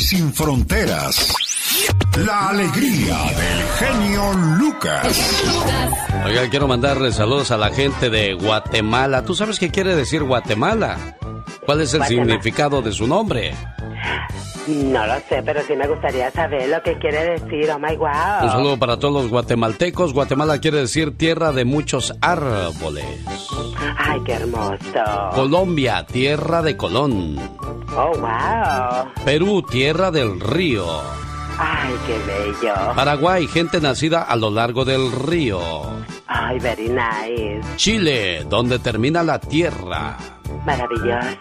y sin fronteras. La alegría del genio Lucas. Oiga, quiero mandarle saludos a la gente de Guatemala. ¿Tú sabes qué quiere decir Guatemala? ¿Cuál es el significado de su nombre? No lo sé, pero sí me gustaría saber lo que quiere decir. Oh my wow. Un saludo para todos los guatemaltecos. Guatemala quiere decir tierra de muchos árboles. Ay, qué hermoso. Colombia, tierra de Colón. Oh wow. Perú, tierra del río. Ay, qué bello. Paraguay, gente nacida a lo largo del río. Ay, very nice. Chile, donde termina la tierra. Maravilloso.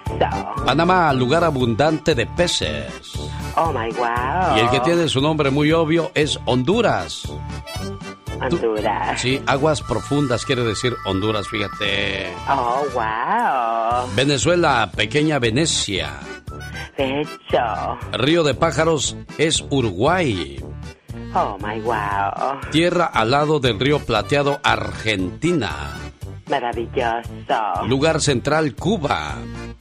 Panamá, lugar abundante de peces. Oh my wow. Y el que tiene su nombre muy obvio es Honduras. Honduras. Sí, aguas profundas quiere decir Honduras, fíjate. Oh wow. Venezuela, pequeña Venecia. Pecho. Río de Pájaros es Uruguay. Oh my wow. Tierra al lado del río Plateado, Argentina. Maravilloso. Lugar central, Cuba.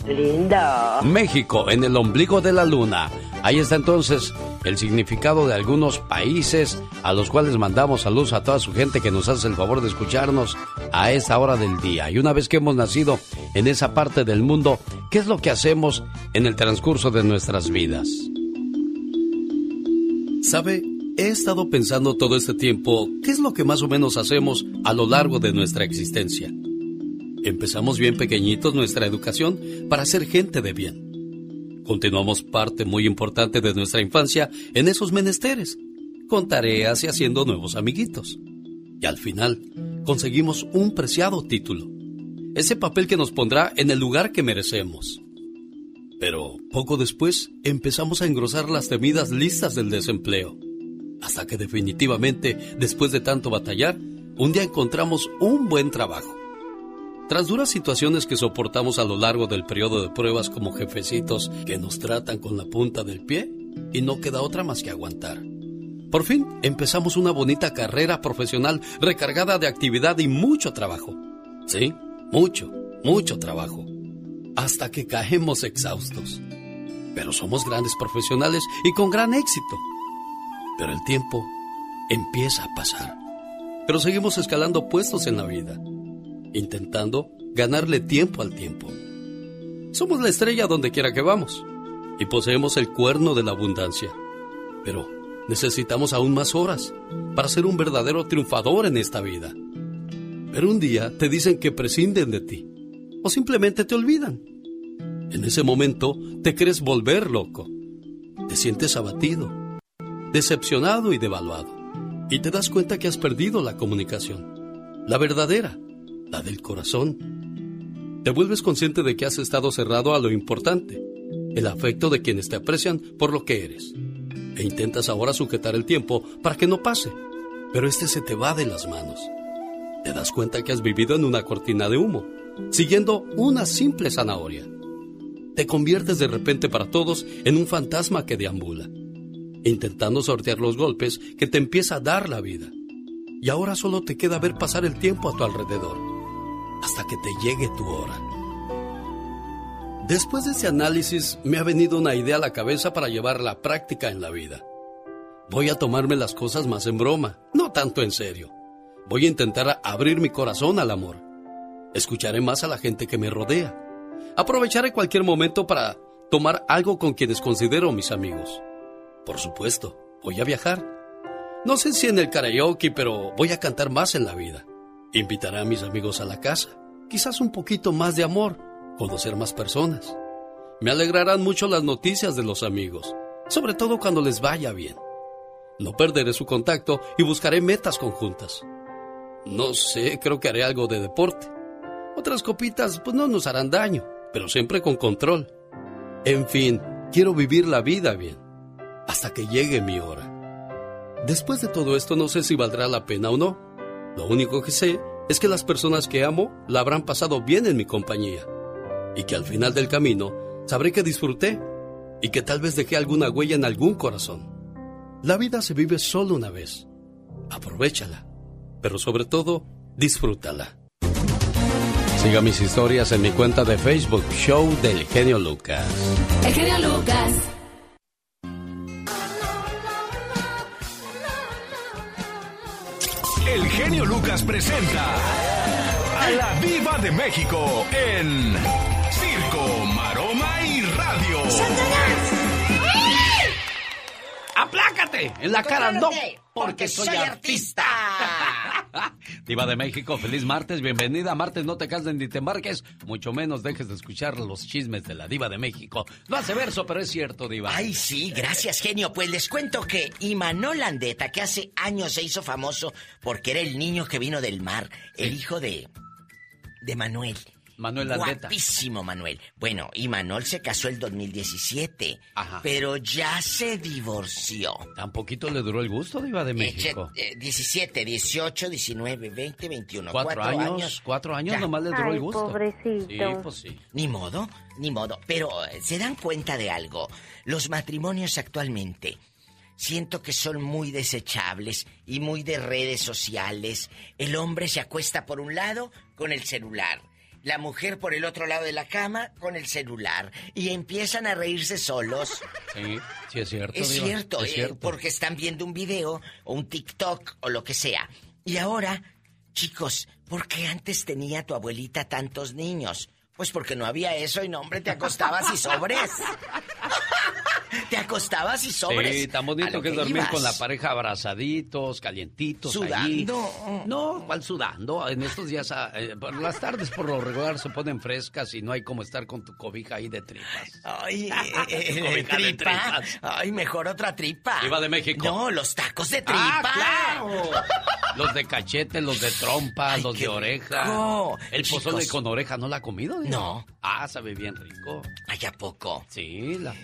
Lindo. México, en el ombligo de la luna. Ahí está entonces el significado de algunos países a los cuales mandamos saludos a toda su gente que nos hace el favor de escucharnos a esa hora del día. Y una vez que hemos nacido en esa parte del mundo, ¿qué es lo que hacemos en el transcurso de nuestras vidas? ¿Sabe? He estado pensando todo este tiempo qué es lo que más o menos hacemos a lo largo de nuestra existencia. Empezamos bien pequeñitos nuestra educación para ser gente de bien. Continuamos parte muy importante de nuestra infancia en esos menesteres, con tareas y haciendo nuevos amiguitos. Y al final conseguimos un preciado título, ese papel que nos pondrá en el lugar que merecemos. Pero poco después empezamos a engrosar las temidas listas del desempleo hasta que definitivamente, después de tanto batallar, un día encontramos un buen trabajo. Tras duras situaciones que soportamos a lo largo del periodo de pruebas como jefecitos que nos tratan con la punta del pie, y no queda otra más que aguantar. Por fin empezamos una bonita carrera profesional recargada de actividad y mucho trabajo. Sí, mucho, mucho trabajo. Hasta que caemos exhaustos. Pero somos grandes profesionales y con gran éxito. Pero el tiempo empieza a pasar. Pero seguimos escalando puestos en la vida, intentando ganarle tiempo al tiempo. Somos la estrella donde quiera que vamos y poseemos el cuerno de la abundancia. Pero necesitamos aún más horas para ser un verdadero triunfador en esta vida. Pero un día te dicen que prescinden de ti o simplemente te olvidan. En ese momento te crees volver loco. Te sientes abatido decepcionado y devaluado. Y te das cuenta que has perdido la comunicación, la verdadera, la del corazón. Te vuelves consciente de que has estado cerrado a lo importante, el afecto de quienes te aprecian por lo que eres. E intentas ahora sujetar el tiempo para que no pase, pero este se te va de las manos. Te das cuenta que has vivido en una cortina de humo, siguiendo una simple zanahoria. Te conviertes de repente para todos en un fantasma que deambula intentando sortear los golpes que te empieza a dar la vida. Y ahora solo te queda ver pasar el tiempo a tu alrededor, hasta que te llegue tu hora. Después de ese análisis me ha venido una idea a la cabeza para llevar la práctica en la vida. Voy a tomarme las cosas más en broma, no tanto en serio. Voy a intentar abrir mi corazón al amor. Escucharé más a la gente que me rodea. Aprovecharé cualquier momento para tomar algo con quienes considero mis amigos. Por supuesto, voy a viajar. No sé si en el karaoke, pero voy a cantar más en la vida. Invitaré a mis amigos a la casa. Quizás un poquito más de amor, conocer más personas. Me alegrarán mucho las noticias de los amigos, sobre todo cuando les vaya bien. No perderé su contacto y buscaré metas conjuntas. No sé, creo que haré algo de deporte. Otras copitas pues no nos harán daño, pero siempre con control. En fin, quiero vivir la vida bien hasta que llegue mi hora. Después de todo esto no sé si valdrá la pena o no. Lo único que sé es que las personas que amo la habrán pasado bien en mi compañía y que al final del camino sabré que disfruté y que tal vez dejé alguna huella en algún corazón. La vida se vive solo una vez. Aprovechala, pero sobre todo, disfrútala. Siga mis historias en mi cuenta de Facebook, Show del Genio Lucas. El Genio Lucas. Lucas presenta a la Viva de México en Circo, Maroma y Radio. ¡Aplácate! En la cara no, porque soy artista. Diva de México, feliz martes, bienvenida. Martes no te cases ni te embarques, mucho menos dejes de escuchar los chismes de la Diva de México. No hace verso, pero es cierto, Diva. Ay, sí, gracias, genio. Pues les cuento que Imanol Landeta, que hace años se hizo famoso porque era el niño que vino del mar, el hijo de. de Manuel. Manuel Landeta. Guapísimo Manuel. Bueno, y Manuel se casó el 2017. Ajá. Pero ya se divorció. Tan poquito le duró el gusto, Diva de México. 17, 18, 19, 20, 21. Cuatro, años, Cuatro años nomás le duró el gusto. Pobrecito. Sí, pues sí. Ni modo, ni modo. Pero eh, se dan cuenta de algo. Los matrimonios actualmente siento que son muy desechables y muy de redes sociales. El hombre se acuesta por un lado con el celular la mujer por el otro lado de la cama con el celular y empiezan a reírse solos. Sí, sí es cierto. Es, cierto, es eh, cierto, porque están viendo un video o un TikTok o lo que sea. Y ahora, chicos, ¿por qué antes tenía tu abuelita tantos niños? Pues porque no había eso y no, hombre, te acostabas y sobres. te acostabas y sobres. Sí, tan bonito que, es dormir con la pareja abrazaditos, calientitos. Sudando. No, ¿cuál sudando? En estos días, ah, eh, las tardes por lo regular se ponen frescas y no hay como estar con tu cobija ahí de tripas. Ay, eh, tripa. Ay, mejor otra tripa. Iba de México. No, los tacos de tripa. Ah, claro. los de cachete, los de trompa, los de oreja. El pozole con oreja, ¿no la ha comido? No. Ah, sabe bien rico. ¿Ay, a poco? Sí, la...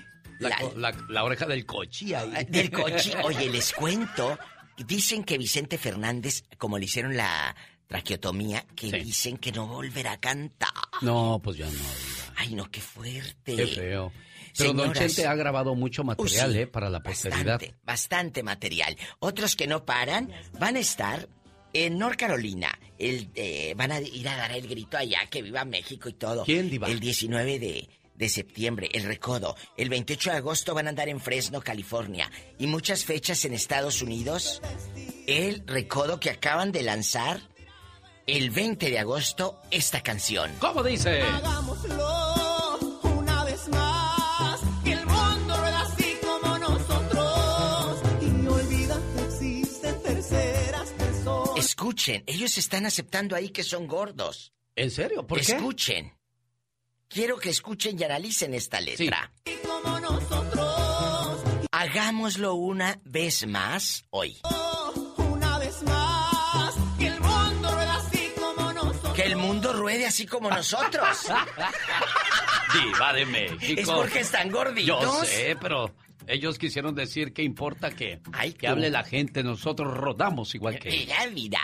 La, oreja del cochi ahí. Ah, del cochi. Oye, les cuento. Dicen que Vicente Fernández, como le hicieron la traqueotomía, que dicen que no volverá a cantar. No, pues ya no. Ay, no, qué fuerte. Qué feo. Pero Don Chente ha grabado mucho material, ¿eh? Para la posteridad. Bastante, bastante material. Otros que no paran van a estar en North Carolina. El, eh, van a ir a dar el grito allá, que viva México y todo. ¿Quién, Diva? El 19 de de septiembre, el Recodo. El 28 de agosto van a andar en Fresno, California. Y muchas fechas en Estados Unidos. El Recodo que acaban de lanzar el 20 de agosto esta canción. ¿Cómo dice? Hagámoslo Escuchen, ellos están aceptando ahí que son gordos. ¿En serio? ¿Por qué? Escuchen. Quiero que escuchen y analicen esta letra. Como nosotros. Hagámoslo una vez más hoy. Una vez más. Que el mundo ruede así como nosotros. Que el mundo ruede así como nosotros. Diva de México. Es porque están gorditos. Yo sé, pero ellos quisieron decir que importa que, que hable la gente, nosotros rodamos igual que Mira, mira.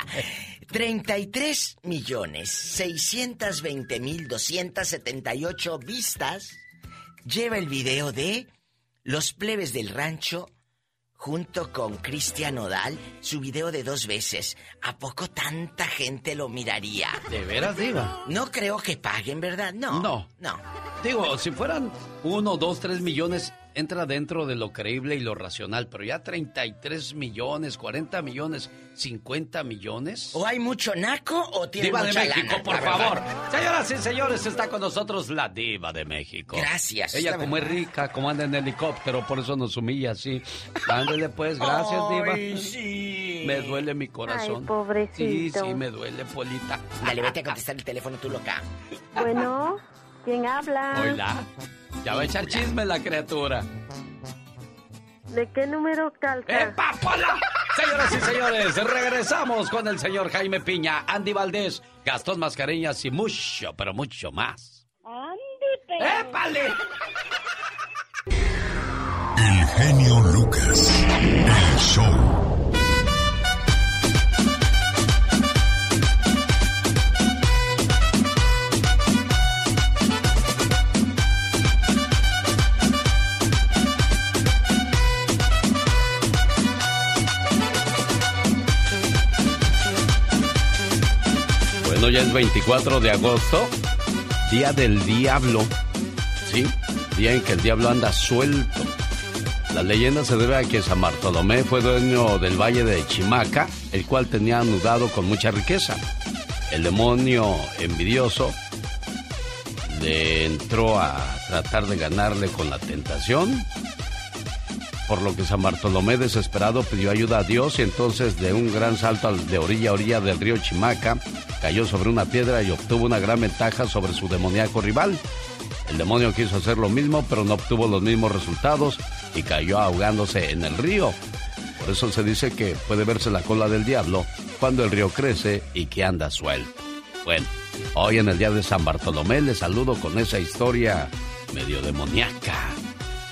33 millones 620 mil 278 vistas lleva el video de Los plebes del rancho junto con Cristian Odal, su video de dos veces. ¿A poco tanta gente lo miraría? ¿De veras, Diva? No creo que paguen, ¿verdad? No. No. No. Digo, si fueran uno, dos, tres millones, entra dentro de lo creíble y lo racional, pero ya 33 millones, 40 millones, 50 millones. ¿O hay mucho naco o tiene Diva mucha de México, lana? por favor. Señoras y señores, está con nosotros la Diva de México. Gracias. Ella la como es rica, como anda en helicóptero, por eso nos humilla así. Ándele pues, gracias, Diva. Ay, sí. Me duele mi corazón. Ay, pobrecito. Sí, sí, me duele, Polita. Dale, vete a contestar el teléfono tú loca. Bueno, ¿quién habla? Hola. Ya va a echar chisme la criatura. ¿De qué número calza? ¡Epa, Pola! Señoras y señores, regresamos con el señor Jaime Piña, Andy Valdés, Gastón Mascareñas y mucho, pero mucho más. ¡Épale! El genio Lucas. El show. Bueno, ya es 24 de agosto, día del diablo. ¿Sí? Día en que el diablo anda suelto. La leyenda se debe a que San Bartolomé fue dueño del valle de Chimaca, el cual tenía anudado con mucha riqueza. El demonio envidioso le entró a tratar de ganarle con la tentación, por lo que San Bartolomé desesperado pidió ayuda a Dios y entonces de un gran salto de orilla a orilla del río Chimaca cayó sobre una piedra y obtuvo una gran ventaja sobre su demoníaco rival. El demonio quiso hacer lo mismo, pero no obtuvo los mismos resultados y cayó ahogándose en el río. Por eso se dice que puede verse la cola del diablo cuando el río crece y que anda suelto. Bueno, hoy en el día de San Bartolomé les saludo con esa historia medio demoníaca.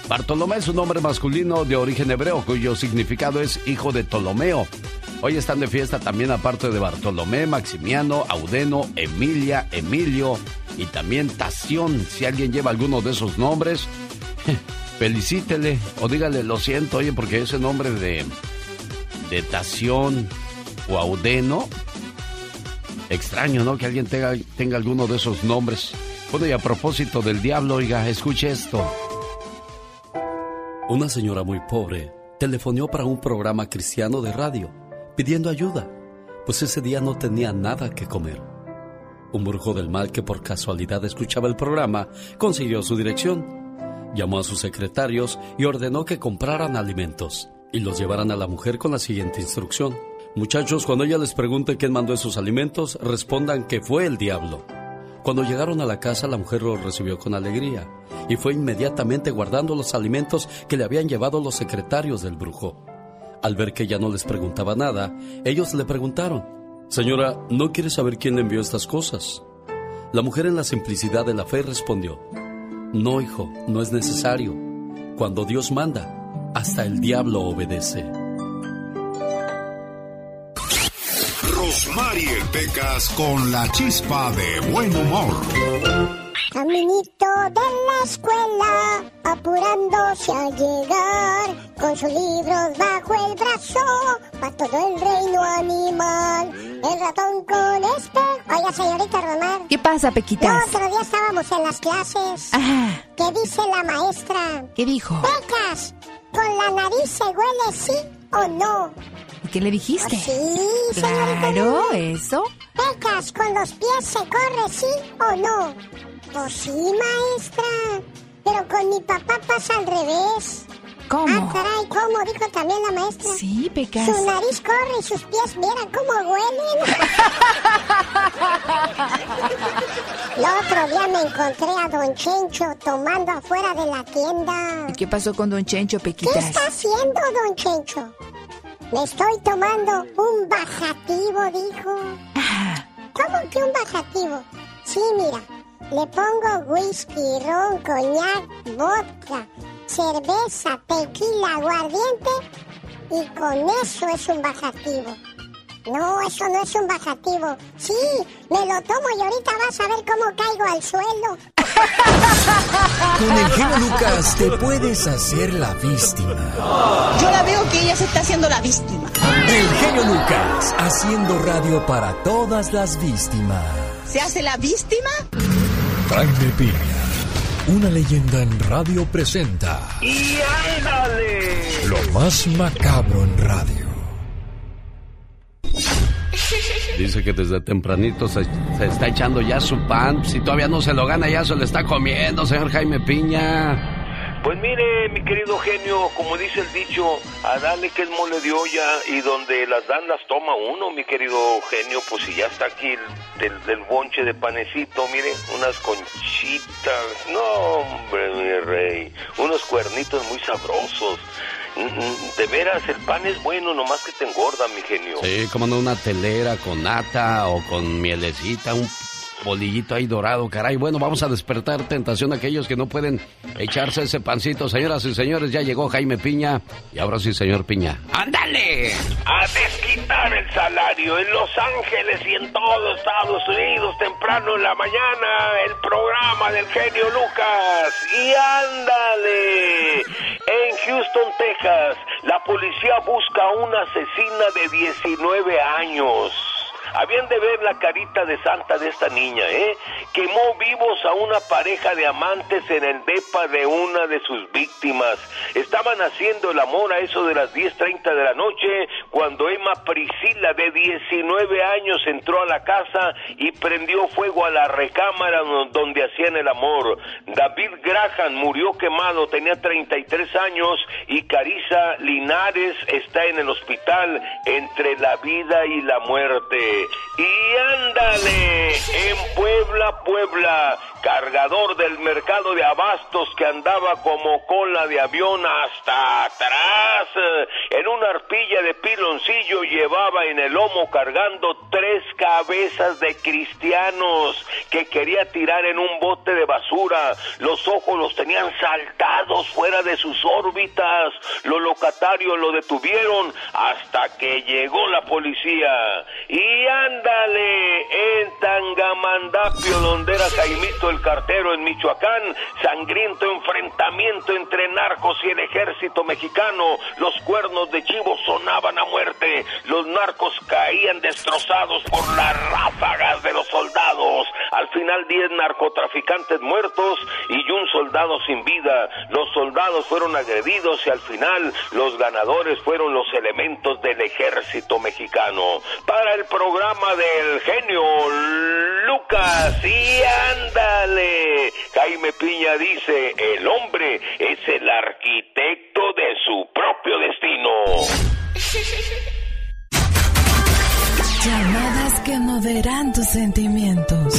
Bartolomé es un nombre masculino de origen hebreo cuyo significado es hijo de Ptolomeo. Hoy están de fiesta también aparte de Bartolomé, Maximiano, Audeno, Emilia, Emilio y también Tación. Si alguien lleva alguno de esos nombres, felicítele o dígale lo siento, oye, porque ese nombre de, Tación o Audeno, extraño, ¿no? Que alguien tenga, tenga alguno de esos nombres. Bueno, y a propósito del diablo, oiga, escuche esto. Una señora muy pobre telefonó para un programa cristiano de radio pidiendo ayuda, pues ese día no tenía nada que comer. Un brujo del mal que por casualidad escuchaba el programa consiguió su dirección llamó a sus secretarios y ordenó que compraran alimentos y los llevaran a la mujer con la siguiente instrucción. Muchachos, cuando ella les pregunte quién mandó esos alimentos, respondan que fue el diablo. Cuando llegaron a la casa, la mujer los recibió con alegría y fue inmediatamente guardando los alimentos que le habían llevado los secretarios del brujo. Al ver que ella no les preguntaba nada, ellos le preguntaron, Señora, ¿no quiere saber quién le envió estas cosas? La mujer en la simplicidad de la fe respondió, no, hijo, no es necesario. Cuando Dios manda, hasta el diablo obedece. Rosmarie Pecas con la chispa de buen humor. Caminito de la escuela, apurándose a llegar, con sus libros bajo el brazo, para todo el reino animal, el ratón con espejo. Oiga, señorita Romar. ¿Qué pasa, Pequitas? El otro día estábamos en las clases. ¿Qué dice la maestra? ¿Qué dijo? Pecas, ¿con la nariz se huele sí o no? ¿Y qué le dijiste? Sí, señorita Claro, Romar. eso. Pecas, ¿con los pies se corre sí o no? Pues sí, maestra. Pero con mi papá pasa al revés. ¿Cómo? Ah, caray, ¿cómo? Dijo también la maestra. Sí, Pecas. Su nariz corre y sus pies, mira cómo huelen. El otro día me encontré a Don Chencho tomando afuera de la tienda. ¿Y qué pasó con Don Chencho, ¿Qué Pequitas? está haciendo, Don Chencho? Me estoy tomando un bajativo, dijo. ¿Cómo que un bajativo? Sí, mira, le pongo whisky, ron, coñac, vodka, cerveza, tequila, aguardiente y con eso es un bajativo. No, eso no es un bajativo. Sí, me lo tomo y ahorita vas a ver cómo caigo al suelo. Con el genio Lucas te puedes hacer la víctima. Yo la veo que ella se está haciendo la víctima. El genio Lucas haciendo radio para todas las víctimas. ¿Se hace la víctima? Jaime Piña, una leyenda en radio presenta. ¡Y ándale! Lo más macabro en radio. Dice que desde tempranito se, está echando ya su pan. Si todavía no se lo gana, ya se lo está comiendo, señor Jaime Piña. Pues mire, mi querido genio, como dice el dicho, a darle que es mole de olla y donde las dan las toma uno, mi querido genio, pues si ya está aquí el, del bonche de panecito, mire, unas conchitas, no hombre, mi rey, unos cuernitos muy sabrosos. De veras, el pan es bueno, nomás que te engorda, mi genio. Sí, como una telera con nata o con mielecita, un bolillito ahí dorado, caray. Bueno, vamos a despertar tentación a aquellos que no pueden echarse ese pancito. Señoras y señores, ya llegó Jaime Piña. Y ahora sí, señor Piña. ¡Ándale! a desquitar el salario en Los Ángeles y en todo Estados Unidos temprano en la mañana el programa del genio Lucas y ándale en Houston Texas la policía busca a una asesina de 19 años Habían de ver la carita de santa de esta niña, ¿eh? Quemó vivos a una pareja de amantes en el depa de una de sus víctimas. Estaban haciendo el amor a eso de las 10.30 de la noche cuando Emma Priscila, de 19 años, entró a la casa y prendió fuego a la recámara donde hacían el amor. David Graham murió quemado, tenía 33 años y Carisa Linares está en el hospital entre la vida y la muerte. Y ándale, en Puebla, Puebla, cargador del mercado de abastos que andaba como cola de avión hasta atrás. En una arpilla de piloncillo llevaba en el lomo cargando tres cabezas de cristianos que quería tirar en un bote de basura. Los ojos los tenían saltados fuera de sus órbitas. Los locatarios lo detuvieron hasta que llegó la policía. Y ándale, en Tangamandapio, donde era Jaimito el cartero en Michoacán, sangriento enfrentamiento entre narcos y el ejército mexicano. Los cuernos de chivo sonaban a muerte. Los narcos caían destrozados por las ráfagas de los soldados. Al final, 10 narcotraficantes muertos y un soldado sin vida. Los soldados fueron agredidos y al final los ganadores fueron los elementos del ejército mexicano. Para el programa del genio Lucas, y ándale. Jaime Piña dice, el hombre es el arquitecto de su propio destino. Llamadas que moderan tus sentimientos.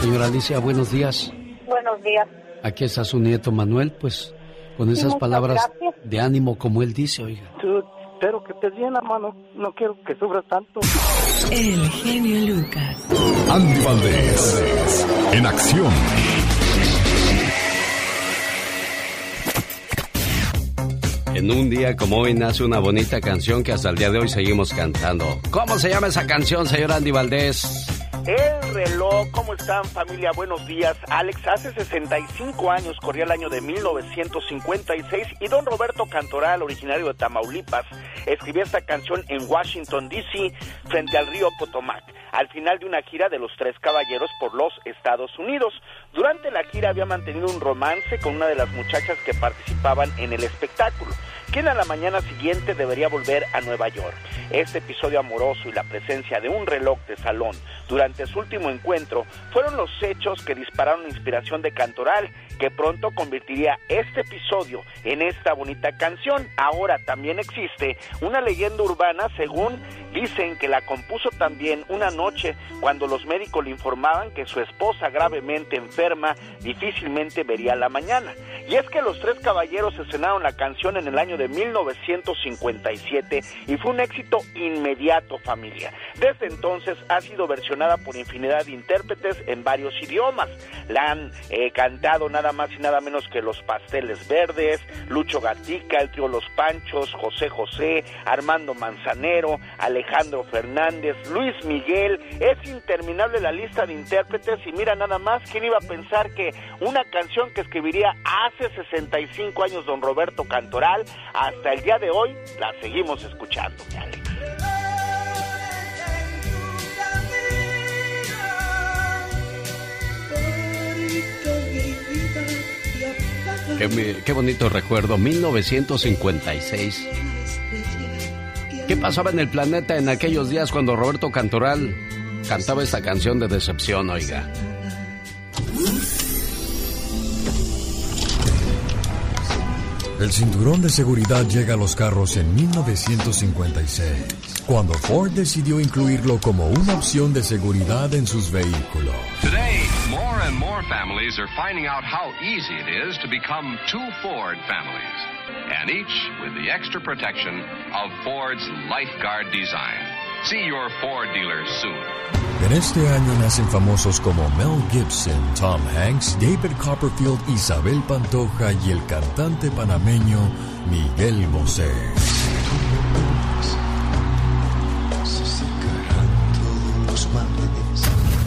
Señora Alicia, buenos días. Buenos días. Aquí está su nieto Manuel, pues con esas palabras gracias. de ánimo como él dice, oiga. Tú, espero que estés bien, hermano. No quiero que sufras tanto. El genio Lucas. Andy Valdés, en acción. En un día como hoy nace una bonita canción que hasta el día de hoy seguimos cantando. ¿Cómo se llama esa canción, señor Andy Valdés? El reloj, ¿cómo están familia? Buenos días. Alex, hace 65 años corría el año de 1956 y don Roberto Cantoral, originario de Tamaulipas, escribió esta canción en Washington, D.C., frente al río Potomac, al final de una gira de los Tres Caballeros por los Estados Unidos. Durante la gira había mantenido un romance con una de las muchachas que participaban en el espectáculo quien a la mañana siguiente debería volver a Nueva York. Este episodio amoroso y la presencia de un reloj de salón durante su último encuentro fueron los hechos que dispararon inspiración de Cantoral, que pronto convertiría este episodio en esta bonita canción. Ahora también existe una leyenda urbana según dicen que la compuso también una noche cuando los médicos le informaban que su esposa gravemente enferma difícilmente vería la mañana. Y es que los tres caballeros estrenaron la canción en el año de 1957 y fue un éxito inmediato familia. Desde entonces ha sido versionada por infinidad de intérpretes en varios idiomas. La han eh, cantado nada más y nada menos que los Pasteles Verdes, Lucho Gatica, el trío Los Panchos, José José, Armando Manzanero, Alejandro Fernández, Luis Miguel. Es interminable la lista de intérpretes y mira nada más quién iba a pensar que una canción que escribiría hace 65 años don Roberto Cantoral, hasta el día de hoy la seguimos escuchando. Alex. Qué, qué bonito recuerdo, 1956. ¿Qué pasaba en el planeta en aquellos días cuando Roberto Cantoral cantaba esta canción de decepción, oiga? El cinturón de seguridad llega a los carros en 1956, cuando Ford decidió incluirlo como una opción de seguridad en sus vehículos. Today, more and more families are finding out how easy it is to become two Ford families, and each with the extra protection of Ford's Lifeguard design. See your Ford dealer soon. En este año nacen famosos como Mel Gibson, Tom Hanks, David Copperfield, Isabel Pantoja y el cantante panameño Miguel Bosé.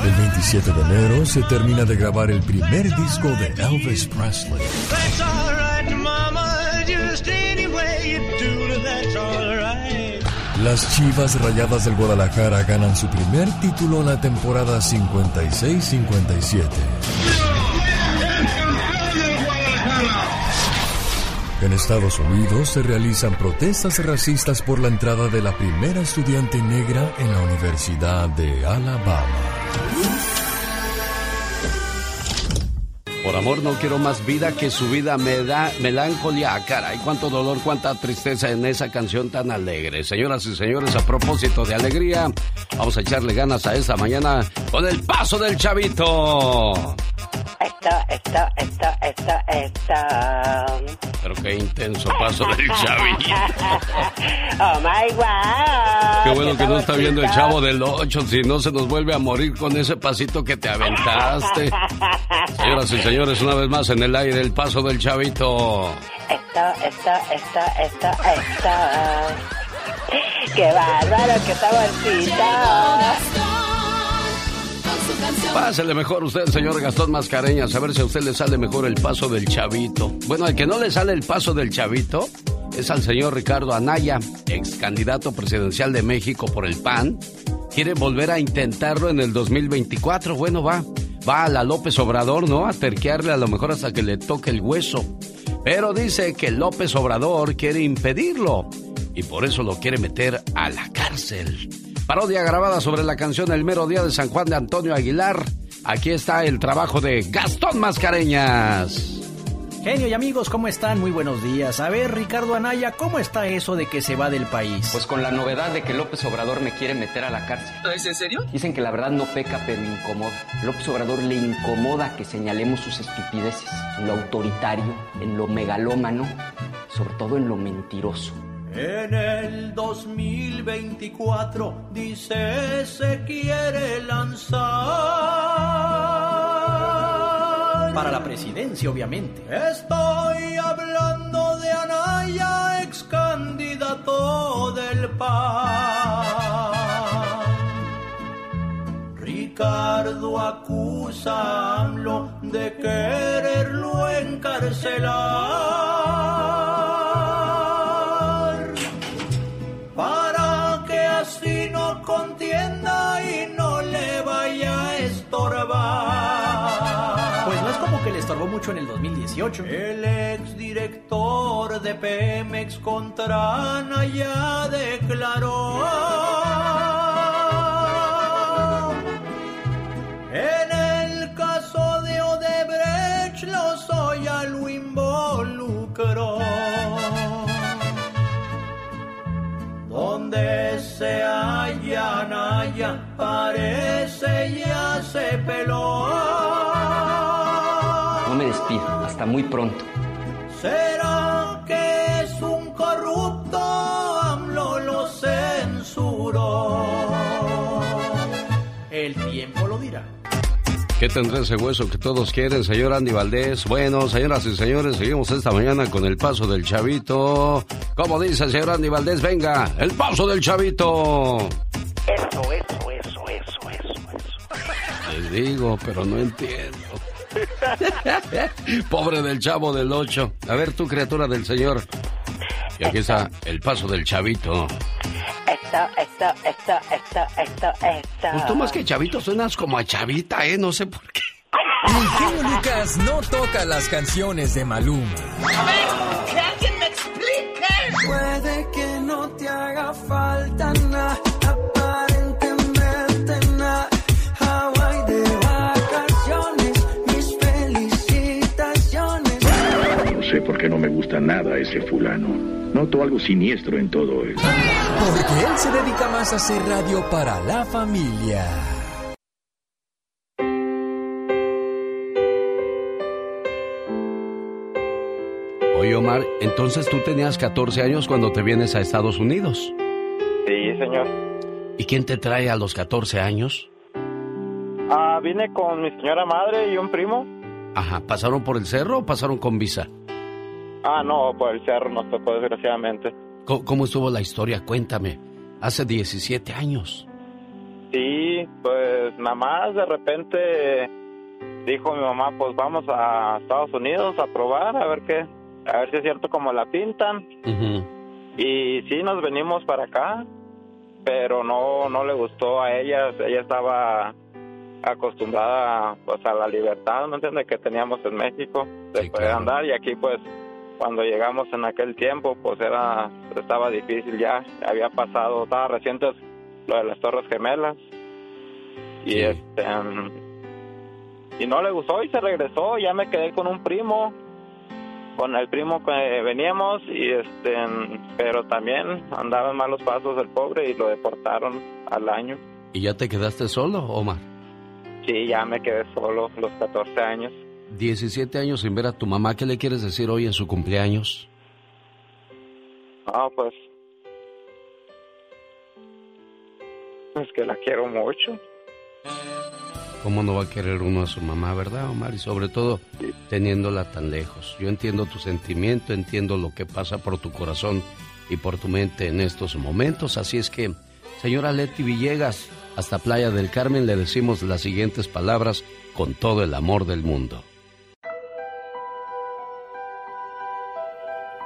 El 27 de enero se termina de grabar el primer disco de Elvis Presley. That's all right, mama. Just any way you do it, that's all right. Las Chivas Rayadas del Guadalajara ganan su primer título en la temporada 56-57. En Estados Unidos se realizan protestas racistas por la entrada de la primera estudiante negra en la Universidad de Alabama. Por amor no quiero más vida que su vida me da melancolía. Ah, Caray, cuánto dolor, cuánta tristeza en esa canción tan alegre. Señoras y señores, a propósito de alegría, vamos a echarle ganas a esta mañana con el paso del chavito. Esto, esto, esto, esto, esto. Pero qué intenso paso del chavito. oh my wow. Qué bueno que no está viendo el chavo del 8, si no se nos vuelve a morir con ese pasito que te aventaste. Señoras y señores, una vez más en el aire el paso del chavito. Esto, esto, esto, esto, esto. Qué bárbaro, qué saborcito. Pásele mejor usted, señor Gastón Mascareñas, a ver si a usted le sale mejor el paso del chavito. Bueno, al que no le sale el paso del chavito es al señor Ricardo Anaya, ex candidato presidencial de México por el PAN. Quiere volver a intentarlo en el 2024. Bueno, va, va a la López Obrador, ¿no? A terquearle a lo mejor hasta que le toque el hueso. Pero dice que López Obrador quiere impedirlo y por eso lo quiere meter a la cárcel. Parodia grabada sobre la canción El mero día de San Juan de Antonio Aguilar. Aquí está el trabajo de Gastón Mascareñas. Genio y amigos, ¿cómo están? Muy buenos días. A ver, Ricardo Anaya, ¿cómo está eso de que se va del país? Pues con la novedad de que López Obrador me quiere meter a la cárcel. ¿Es en serio? Dicen que la verdad no peca, pero incomoda. López Obrador le incomoda que señalemos sus estupideces, en lo autoritario, en lo megalómano, sobre todo en lo mentiroso. En el 2024 dice se quiere lanzar. Para la presidencia, obviamente. Estoy hablando de Anaya, ex candidato del PAN. Ricardo acusa a AMLO de quererlo encarcelar. Para que así no contienda y no le vaya a estorbar. Estorbó mucho en el 2018. El exdirector de Pemex contra Anaya declaró. En el caso de Odebrecht, los ya lo involucró. Donde se halla Anaya, parece ya se peló. Despido, hasta muy pronto. ¿Será que es un corrupto? AMLO lo censuró. El tiempo lo dirá. ¿Qué tendrá ese hueso que todos quieren, señor Andy Valdés? Bueno, señoras y señores, seguimos esta mañana con el paso del chavito. ¿Cómo dice el señor Andy Valdés? Venga, el paso del chavito. Eso, eso, eso, eso, eso, eso. Les digo, pero no entiendo. Pobre del chavo del 8. A ver, tú, criatura del señor. Y aquí está el paso del chavito. Esto, esto, esto, esto, esto, esto. Pues tú más que chavito suenas como a chavita, ¿eh? No sé por qué. Lucas no toca las canciones de Maluma. A ver, que alguien me explique. Puede que no te haga falta nada, sé por qué no me gusta nada ese fulano. Noto algo siniestro en todo él. Porque él se dedica más a hacer radio para la familia. Oye, Omar, entonces tú tenías 14 años cuando te vienes a Estados Unidos. Sí, señor. ¿Y quién te trae a los 14 años? Ah, vine con mi señora madre y un primo. Ajá, ¿pasaron por el cerro o pasaron con visa? Ah, no, por el cerro nos tocó desgraciadamente. ¿Cómo, cómo estuvo la historia? Cuéntame. Hace 17 años. Sí, pues nada más de repente dijo mi mamá, pues vamos a Estados Unidos a probar, a ver qué, a ver si es cierto como la pintan. Y sí, nos venimos para acá. pero no no le gustó a ella, ella estaba acostumbrada pues a la libertad, ¿me entiendes? Que teníamos en México de poder andar y aquí pues cuando llegamos en aquel tiempo pues era estaba difícil ya, había pasado, estaba reciente lo de las Torres Gemelas y este y no le gustó y se regresó, ya me quedé con un primo con el primo que veníamos y este pero también andaba en malos pasos el pobre y lo deportaron al año. ¿Y ya te quedaste solo, Omar? Sí, ya me quedé solo los 14 años. 17 años sin ver a tu mamá, ¿qué le quieres decir hoy en su cumpleaños? Ah, pues es que la quiero mucho. ¿Cómo no va a querer uno a su mamá, verdad, Omar? Y sobre todo teniéndola tan lejos. Yo entiendo tu sentimiento, entiendo lo que pasa por tu corazón y por tu mente en estos momentos. Así es que, señora Leti Villegas, hasta Playa del Carmen le decimos las siguientes palabras con todo el amor del mundo.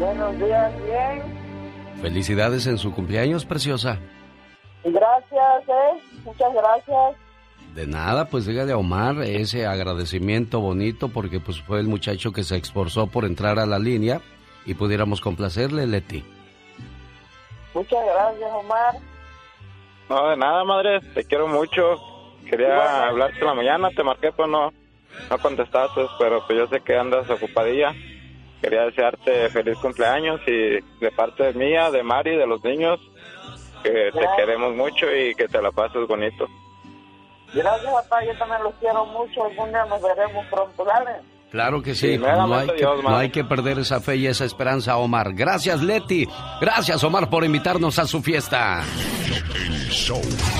Buenos días, bien. Felicidades en su cumpleaños, preciosa. Gracias, ¿eh? Muchas gracias. De nada, pues dígale a Omar ese agradecimiento bonito porque pues fue el muchacho que se esforzó por entrar a la línea y pudiéramos complacerle, Leti. Muchas gracias, Omar. No, de nada, madre, te quiero mucho. Quería hablarte en la mañana, te marqué, pues no, no contestaste, pero pues yo sé que andas ocupadilla. Quería desearte feliz cumpleaños y de parte mía, de Mari, de los niños, que te queremos mucho y que te la pases bonito. Gracias, papá. Yo también los quiero mucho. Algún día nos veremos pronto. Dale. Claro que sí, Sí, no, hay que, Dios, no hay que perder esa fe y esa esperanza, Omar. Gracias, Leti. Gracias, Omar, por invitarnos a su fiesta.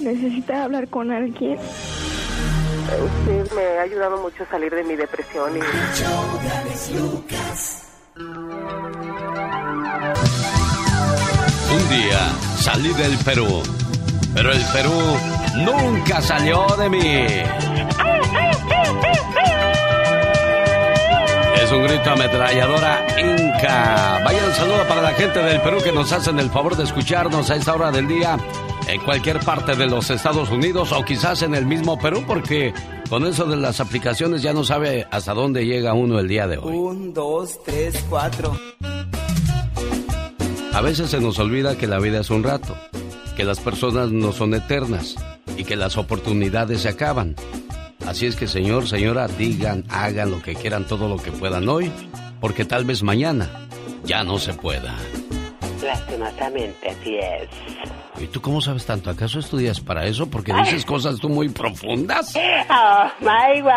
¿Necesita hablar con alguien? Usted me ha ayudado mucho a salir de mi depresión y... Un día salí del Perú, pero el Perú nunca salió de mí. Es un grito ametralladora inca. Vaya un saludo para la gente del Perú que nos hacen el favor de escucharnos a esta hora del día en cualquier parte de los Estados Unidos o quizás en el mismo Perú porque con eso de las aplicaciones ya no sabe hasta dónde llega uno el día de hoy. Un, dos, tres, cuatro. A veces se nos olvida que la vida es un rato, que las personas no son eternas y que las oportunidades se acaban. Así es que señor, señora, digan, hagan lo que quieran, todo lo que puedan hoy, porque tal vez mañana ya no se pueda. Lastimosamente, así es. ¿Y tú cómo sabes tanto? ¿Acaso estudias para eso? Porque dices cosas tú muy profundas. Oh, my wow,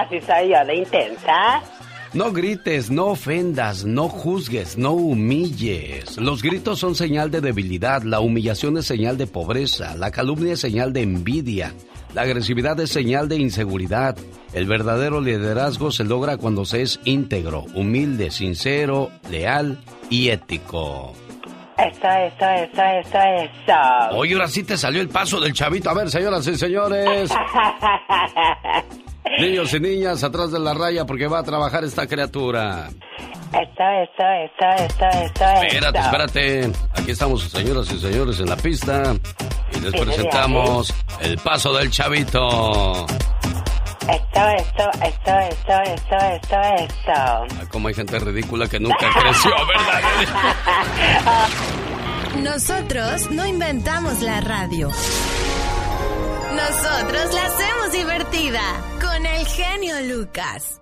así soy yo de intensa. No grites, no ofendas, no juzgues, no humilles. Los gritos son señal de debilidad, la humillación es señal de pobreza, la calumnia es señal de envidia, la agresividad es señal de inseguridad. El verdadero liderazgo se logra cuando se es íntegro, humilde, sincero, leal y ético. Eso, eso, eso, eso, eso. Oye, ahora sí te salió el paso del chavito. A ver, señoras y señores. Niños y niñas, atrás de la raya porque va a trabajar esta criatura. Eso, eso, eso, eso, eso, Espérate, espérate. Aquí estamos, señoras y señores, en la pista. Y les presentamos el paso del chavito. Eso, eso, eso, eso, eso, eso, eso. Ah, Como hay gente ridícula que nunca creció, ¿verdad? Nosotros no inventamos la radio. Nosotros la hacemos divertida con el genio Lucas.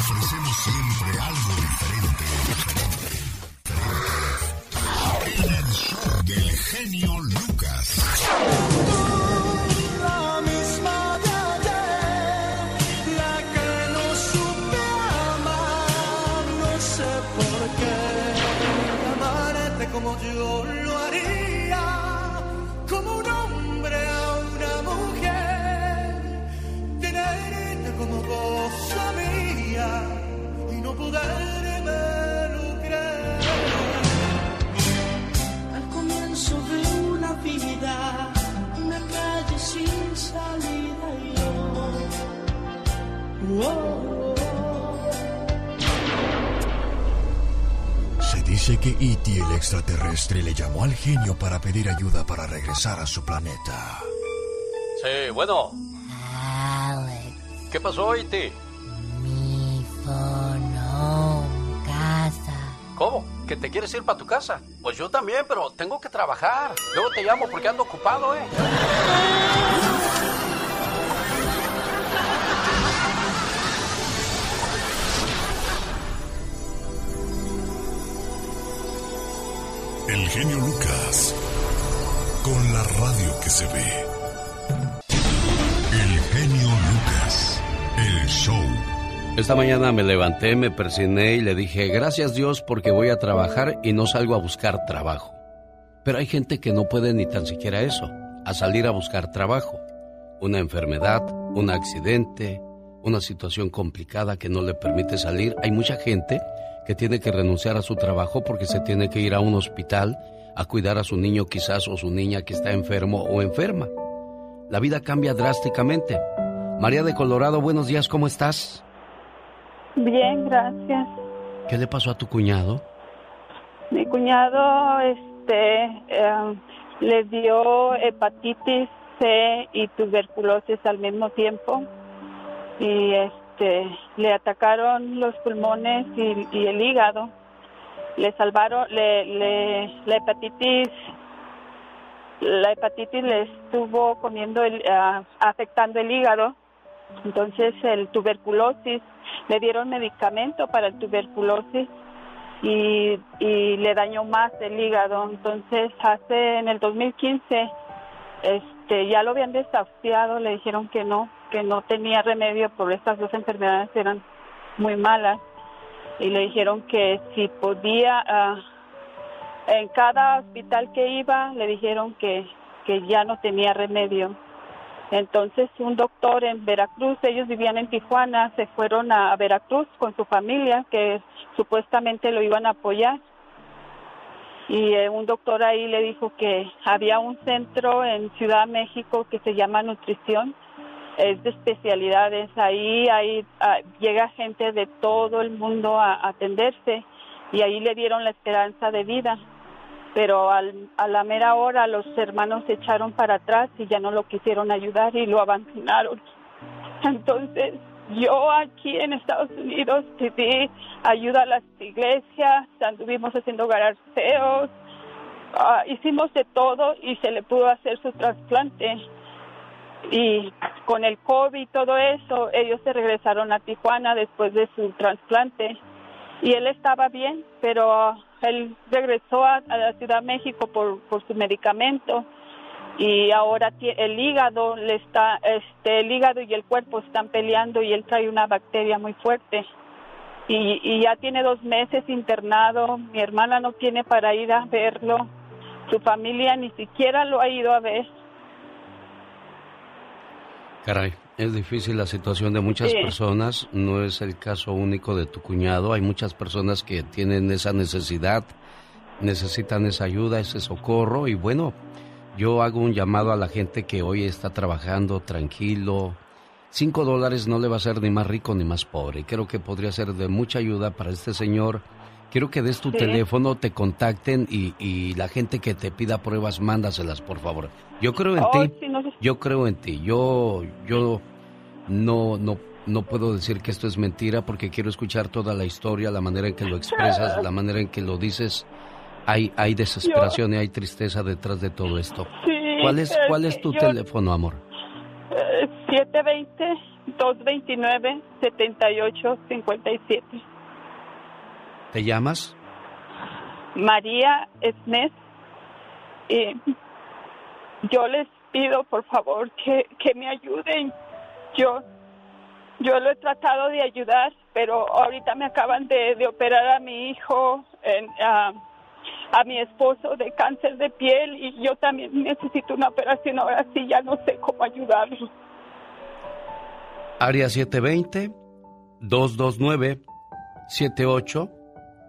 ofrecemos siempre algo diferente. El show del genio Lucas. Genio para pedir ayuda para regresar a su planeta. Sí, bueno. ¿Qué pasó, Iti? Mi fono, casa. ¿Cómo? ¿Que te quieres ir para tu casa? Pues yo también, pero tengo que trabajar. Luego te llamo porque ando ocupado, ¿eh? Genio Lucas. Con la radio que se ve. El genio Lucas. El show. Esta mañana me levanté, me persiné y le dije, gracias Dios porque voy a trabajar y no salgo a buscar trabajo. Pero hay gente que no puede ni tan siquiera eso, a salir a buscar trabajo. Una enfermedad, un accidente, una situación complicada que no le permite salir. Hay mucha gente que tiene que renunciar a su trabajo porque se tiene que ir a un hospital a cuidar a su niño quizás o su niña que está enfermo o enferma. La vida cambia drásticamente. María de Colorado, buenos días, ¿cómo estás? Bien, gracias. ¿Qué le pasó a tu cuñado? Mi cuñado este, eh, le dio hepatitis C y tuberculosis al mismo tiempo y este le atacaron los pulmones y, el hígado. Le salvaron, le, le- la hepatitis la hepatitis le estuvo comiendo el, ah, afectando el hígado. Entonces el tuberculosis le dieron medicamento para el tuberculosis y, y le dañó más el hígado. Entonces, hace en el 2015, este, ya lo habían desahuciado, le dijeron que no, que no tenía remedio por estas dos enfermedades, eran muy malas. Y le dijeron que si podía, ah, en cada hospital que iba, le dijeron que, que ya no tenía remedio. Entonces un doctor en Veracruz, ellos vivían en Tijuana, se fueron a Veracruz con su familia que supuestamente lo iban a apoyar. Y eh, un doctor ahí le dijo que había un centro en Ciudad de México que se llama Nutrición, es de especialidades. Ahí, ahí ah, llega gente de todo el mundo a, atenderse y ahí le dieron la esperanza de vida pero al, a la mera hora los hermanos se echaron para atrás y ya no lo quisieron ayudar y lo abandonaron. Entonces, yo aquí en Estados Unidos pedí ayuda a las iglesias, anduvimos haciendo garaseos, ah, hicimos de todo y se le pudo hacer su trasplante. Y con el COVID y todo eso, ellos se regresaron a Tijuana después de su trasplante y él estaba bien, pero ah, él regresó a, la Ciudad de México por, por su medicamento y ahora el hígado le está, este, el hígado y el cuerpo están peleando y él trae una bacteria muy fuerte y ya tiene dos meses internado. Mi hermana no tiene para ir a verlo, su familia ni siquiera lo ha ido a ver. Caray, es difícil la situación de muchas Sí. personas, no es el caso único de tu cuñado, hay muchas personas que tienen esa necesidad necesitan esa ayuda, ese socorro y bueno, yo hago un llamado a la gente que hoy está trabajando tranquilo. Cinco dólares no le va a ser ni más rico ni más pobre. Creo que podría ser de mucha ayuda para este señor. Quiero que des tu Sí. teléfono, te contacten y, y la gente que te pida pruebas, mándaselas, por favor. Yo creo en Oh, ti. sí, no sé. Yo creo en ti. Yo, yo no, no, no puedo decir que esto es mentira porque quiero escuchar toda la historia, la manera en que lo expresas, la manera en que lo dices. Hay, hay desesperación y hay tristeza detrás de todo esto. Sí, ¿Cuál es, cuál es tu yo- teléfono, amor? Eh, 720-229-7857. ¿Te llamas? María Esnes. Y yo les pido, por favor, que, que me ayuden. Yo, yo lo he tratado de ayudar, pero ahorita me acaban de, de operar a mi hijo, en, a, a mi esposo de cáncer de piel y yo también necesito una operación. Ahora sí, ya no sé cómo ayudarlo. Área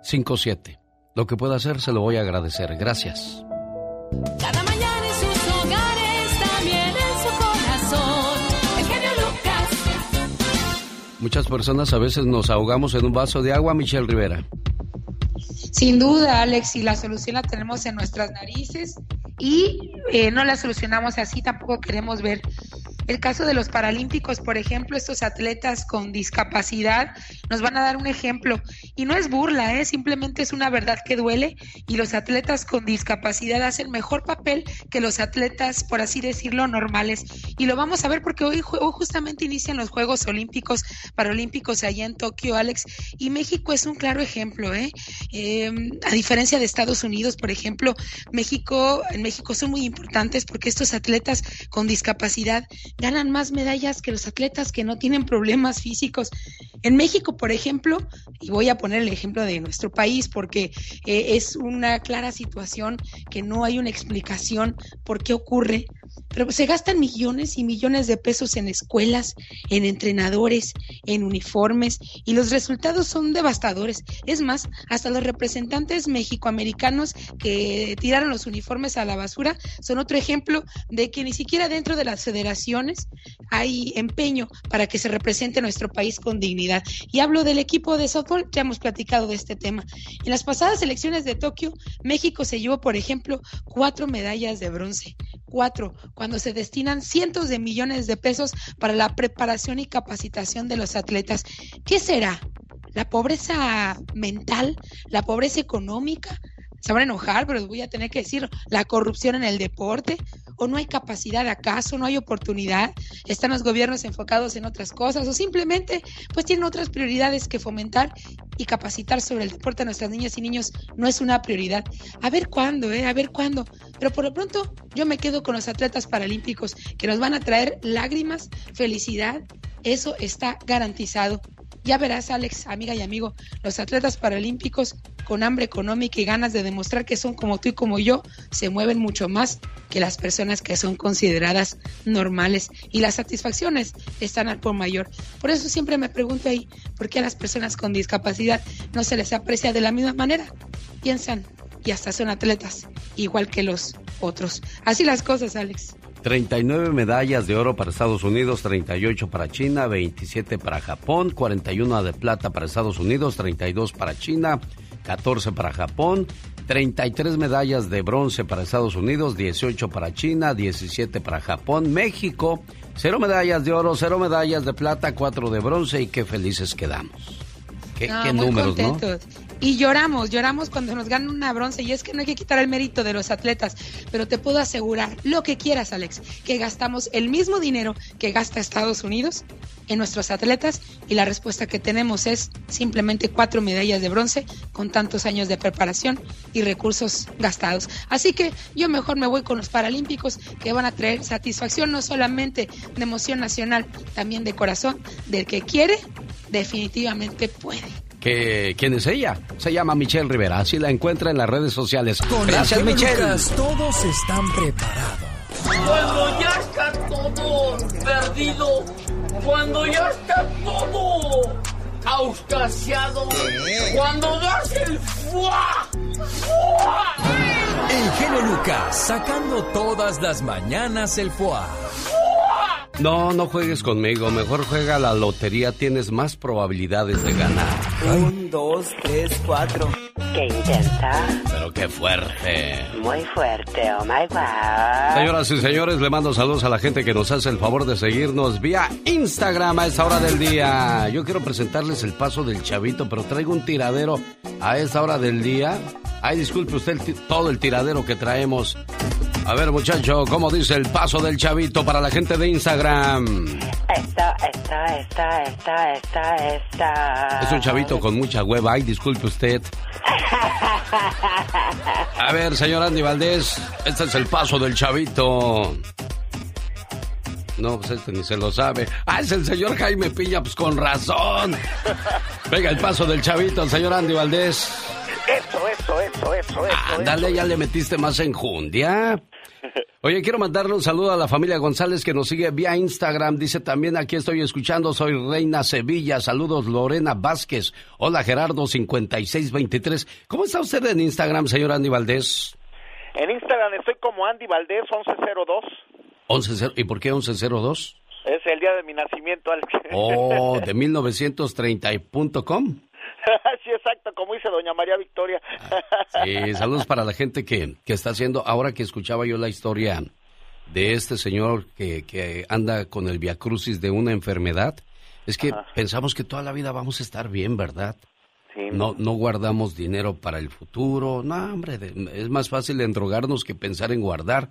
720-229-7857. Lo que pueda hacer se lo voy a agradecer. Gracias. Cada mañana en sus hogares, también en su corazón. El genio Lucas. Muchas personas a veces nos ahogamos en un vaso de agua, Michelle Rivera. Sin duda, Alex, y la solución la tenemos en nuestras narices y eh, no la solucionamos así, tampoco queremos ver el caso de los paralímpicos, por ejemplo, estos atletas con discapacidad nos van a dar un ejemplo y no es burla, ¿eh? simplemente es una verdad que duele y los atletas con discapacidad hacen mejor papel que los atletas, por así decirlo, normales. Y lo vamos a ver porque hoy, ju- hoy justamente inician los Juegos Olímpicos, Paralímpicos allá en Tokio, Alex, y México es un claro ejemplo, ¿eh? Eh, a diferencia de Estados Unidos, por ejemplo, México, en México son muy importantes porque estos atletas con discapacidad ganan más medallas que los atletas que no tienen problemas físicos. En México, por ejemplo, y voy a poner el ejemplo de nuestro país porque eh, es una clara situación que no hay una explicación por qué ocurre, pero se gastan millones y millones de pesos en escuelas, en entrenadores, en uniformes y los resultados son devastadores. Es más, hasta los representantes mexicoamericanos que tiraron los uniformes a la basura son otro ejemplo de que ni siquiera dentro de las federaciones hay empeño para que se represente nuestro país con dignidad. Y hablo del equipo de softball, ya hemos platicado de este tema. En las pasadas elecciones de Tokio, México se llevó, por ejemplo, cuatro medallas de bronce. Cuatro, cuando se destinan cientos de millones de pesos para la preparación y capacitación de los atletas. ¿Qué será? ¿La pobreza mental? ¿La pobreza económica? Se van a enojar, pero voy a tener que decir, la corrupción en el deporte, o no hay capacidad acaso, no hay oportunidad, están los gobiernos enfocados en otras cosas, o simplemente pues tienen otras prioridades que fomentar y capacitar sobre el deporte a nuestras niñas y niños no es una prioridad. A ver cuándo, ¿eh? A ver cuándo. Pero por lo pronto yo me quedo con los atletas paralímpicos que nos van a traer lágrimas, felicidad, eso está garantizado. Ya verás, Alex, amiga y amigo, los atletas paralímpicos con hambre económica y ganas de demostrar que son como tú y como yo, se mueven mucho más que las personas que son consideradas normales. Y las satisfacciones están al por mayor. Por eso siempre me pregunto ahí, ¿por qué a las personas con discapacidad no se les aprecia de la misma manera? Piensan y hasta son atletas, igual que los otros. Así las cosas, Alex. 39 medallas de oro para Estados Unidos, 38 para China, 27 para Japón, 41 de plata para Estados Unidos, 32 para China, 14 para Japón, 33 medallas de bronce para Estados Unidos, 18 para China, 17 para Japón, México, 0 medallas de oro, 0 medallas de plata, 4 de bronce y qué felices quedamos. Qué, No, qué números, ¿no? Y lloramos, lloramos cuando nos ganan una bronce. Y es que no hay que quitar el mérito de los atletas, pero te puedo asegurar, lo que quieras, Alex, que gastamos el mismo dinero que gasta Estados Unidos en nuestros atletas y la respuesta que tenemos es simplemente cuatro medallas de bronce con tantos años de preparación y recursos gastados. Así que yo mejor me voy con los Paralímpicos que van a traer satisfacción no solamente de emoción nacional, también de corazón, del que quiere, definitivamente puede. Que, ¿Quién es ella? Se llama Michelle Rivera. Así la encuentra en las redes sociales. Con Gracias, el genio Michelle. Lucas, todos están preparados. Cuando ya está todo perdido, cuando ya está todo auscasiado, cuando das el fuá, fuá, Lucas, sacando todas las mañanas el foie. No, no juegues conmigo. Mejor juega la lotería. Tienes más probabilidades de ganar. Un, dos, tres, cuatro. ¿Qué intenta? Pero qué fuerte. Muy fuerte, oh my god. Señoras y señores, le mando saludos a la gente que nos hace el favor de seguirnos vía Instagram a esta hora del día. Yo quiero presentarles el paso del chavito, pero traigo un tiradero a esta hora del día. Ay, disculpe usted el todo el tiradero que traemos. A ver, muchacho, ¿cómo dice el paso del chavito para la gente de Instagram? Esta, esta, esta, esta, esta, esta. Es un chavito con mucha hueva. Ay, disculpe usted. A ver, señor Andy Valdés, este es el paso del chavito. No, pues este ni se lo sabe. Ah, es el señor Jaime Piña, pues con razón. Venga, el paso del chavito, el señor Andy Valdés. Eso, eso, eso, eso, eso. Ándale, ya le metiste más enjundia. Oye, quiero mandarle un saludo a la familia González que nos sigue vía Instagram. Dice también aquí estoy escuchando, soy Reina Sevilla. Saludos Lorena Vázquez. Hola Gerardo 5623. ¿Cómo está usted en Instagram, señor Andy Valdés? En Instagram estoy como Andy Valdés 1102. 11, ¿Y por qué 1102? Es el día de mi nacimiento, Alex. Oh, de 1930.com. sí, exacto, como dice doña María Victoria. Sí, saludos para la gente que, que está haciendo, ahora que escuchaba yo la historia de este señor que, que anda con el viacrucis de una enfermedad, es que pensamos que toda la vida vamos a estar bien, ¿verdad? No, no guardamos dinero para el futuro, no, hombre, es más fácil endrogarnos que pensar en guardar.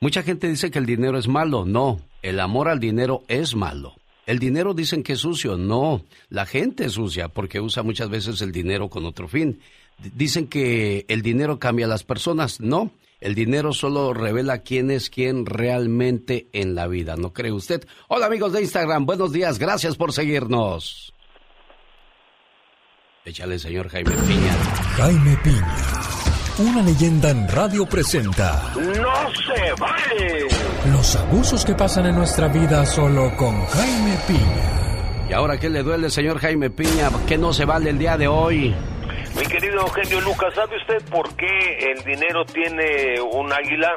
Mucha gente dice que el dinero es malo, no, el amor al dinero es malo. El dinero dicen que es sucio, no, la gente es sucia porque usa muchas veces el dinero con otro fin. Dicen que el dinero cambia a las personas, no, el dinero solo revela quién es quién realmente en la vida, ¿no cree usted? Hola amigos de Instagram, buenos días, gracias por seguirnos. Échale, señor Jaime Piña. Jaime Piña, una leyenda en radio presenta ¡No se vale! los abusos que pasan en nuestra vida solo con Jaime Piña. ¿Y ahora qué le duele, señor Jaime Piña? ¿Qué no se vale el día de hoy? Mi querido Eugenio Lucas, ¿sabe usted por qué el dinero tiene un águila?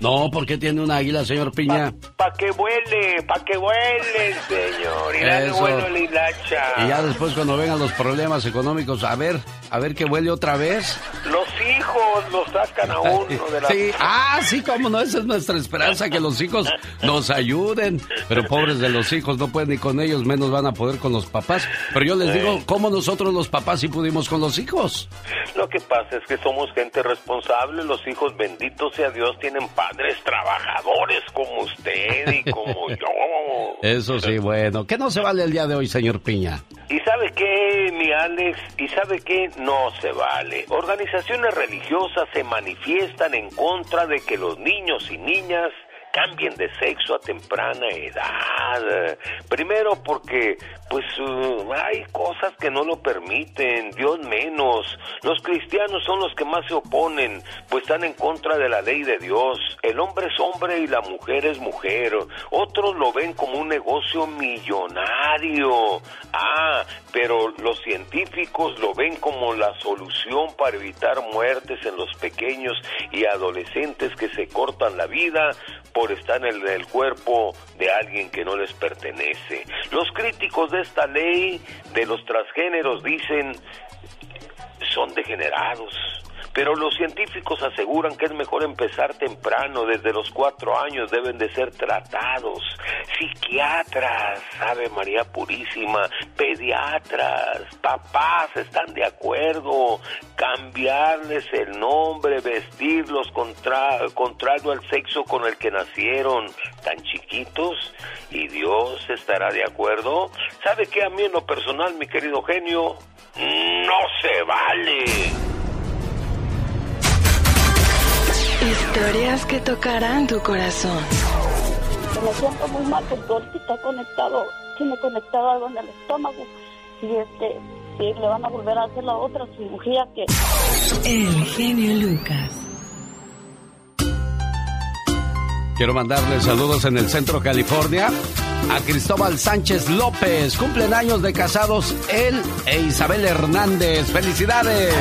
No, ¿por qué tiene una águila, señor Piña? Pa' que vuele, pa' que vuele, señor. Y dale Eso. la hilacha. Y ya después cuando vengan los problemas económicos, a ver, a ver que huele otra vez. Los hijos los sacan a uno de la... Sí, ah, sí, cómo no, esa es nuestra esperanza, que los hijos nos ayuden. Pero pobres de los hijos, no pueden ni con ellos, menos van a poder con los papás. Pero yo les digo, ¿cómo nosotros los papás sí pudimos con los hijos? Lo que pasa es que somos gente responsable, los hijos, bendito sea Dios, tienen padres trabajadores como usted y como yo. Eso sí, bueno. ¿Qué no se vale el día de hoy, señor Piña? ¿Y sabe qué, mi Alex? ¿Y sabe qué? No se vale. Organizaciones religiosas se manifiestan en contra de que los niños y niñas cambien de sexo a temprana edad. Primero porque, pues, uh, hay cosas que no lo permiten, Dios menos. Los cristianos son los que más se oponen, pues están en contra de la ley de Dios. El hombre es hombre y la mujer es mujer. Otros lo ven como un negocio millonario. Ah, pero los científicos lo ven como la solución para evitar muertes en los pequeños y adolescentes que se cortan la vida por estar en el cuerpo de alguien que no les pertenece. Los críticos de esta ley de los transgéneros dicen son degenerados. Pero los científicos aseguran que es mejor empezar temprano, desde los cuatro años deben de ser tratados. Psiquiatras, sabe María Purísima, pediatras, papás están de acuerdo, cambiarles el nombre, vestirlos contra, contrario al sexo con el que nacieron, tan chiquitos, y Dios estará de acuerdo. ¿Sabe qué a mí en lo personal, mi querido genio? No se vale. Historias que tocarán tu corazón. Me siento muy mal porque ahorita está conectado, tiene conectado algo en el estómago. Y este, y le van a volver a hacer la otra cirugía que... El genio Lucas. Quiero mandarle saludos en el centro California a Cristóbal Sánchez López. Cumplen años de casados él e Isabel Hernández. ¡Felicidades!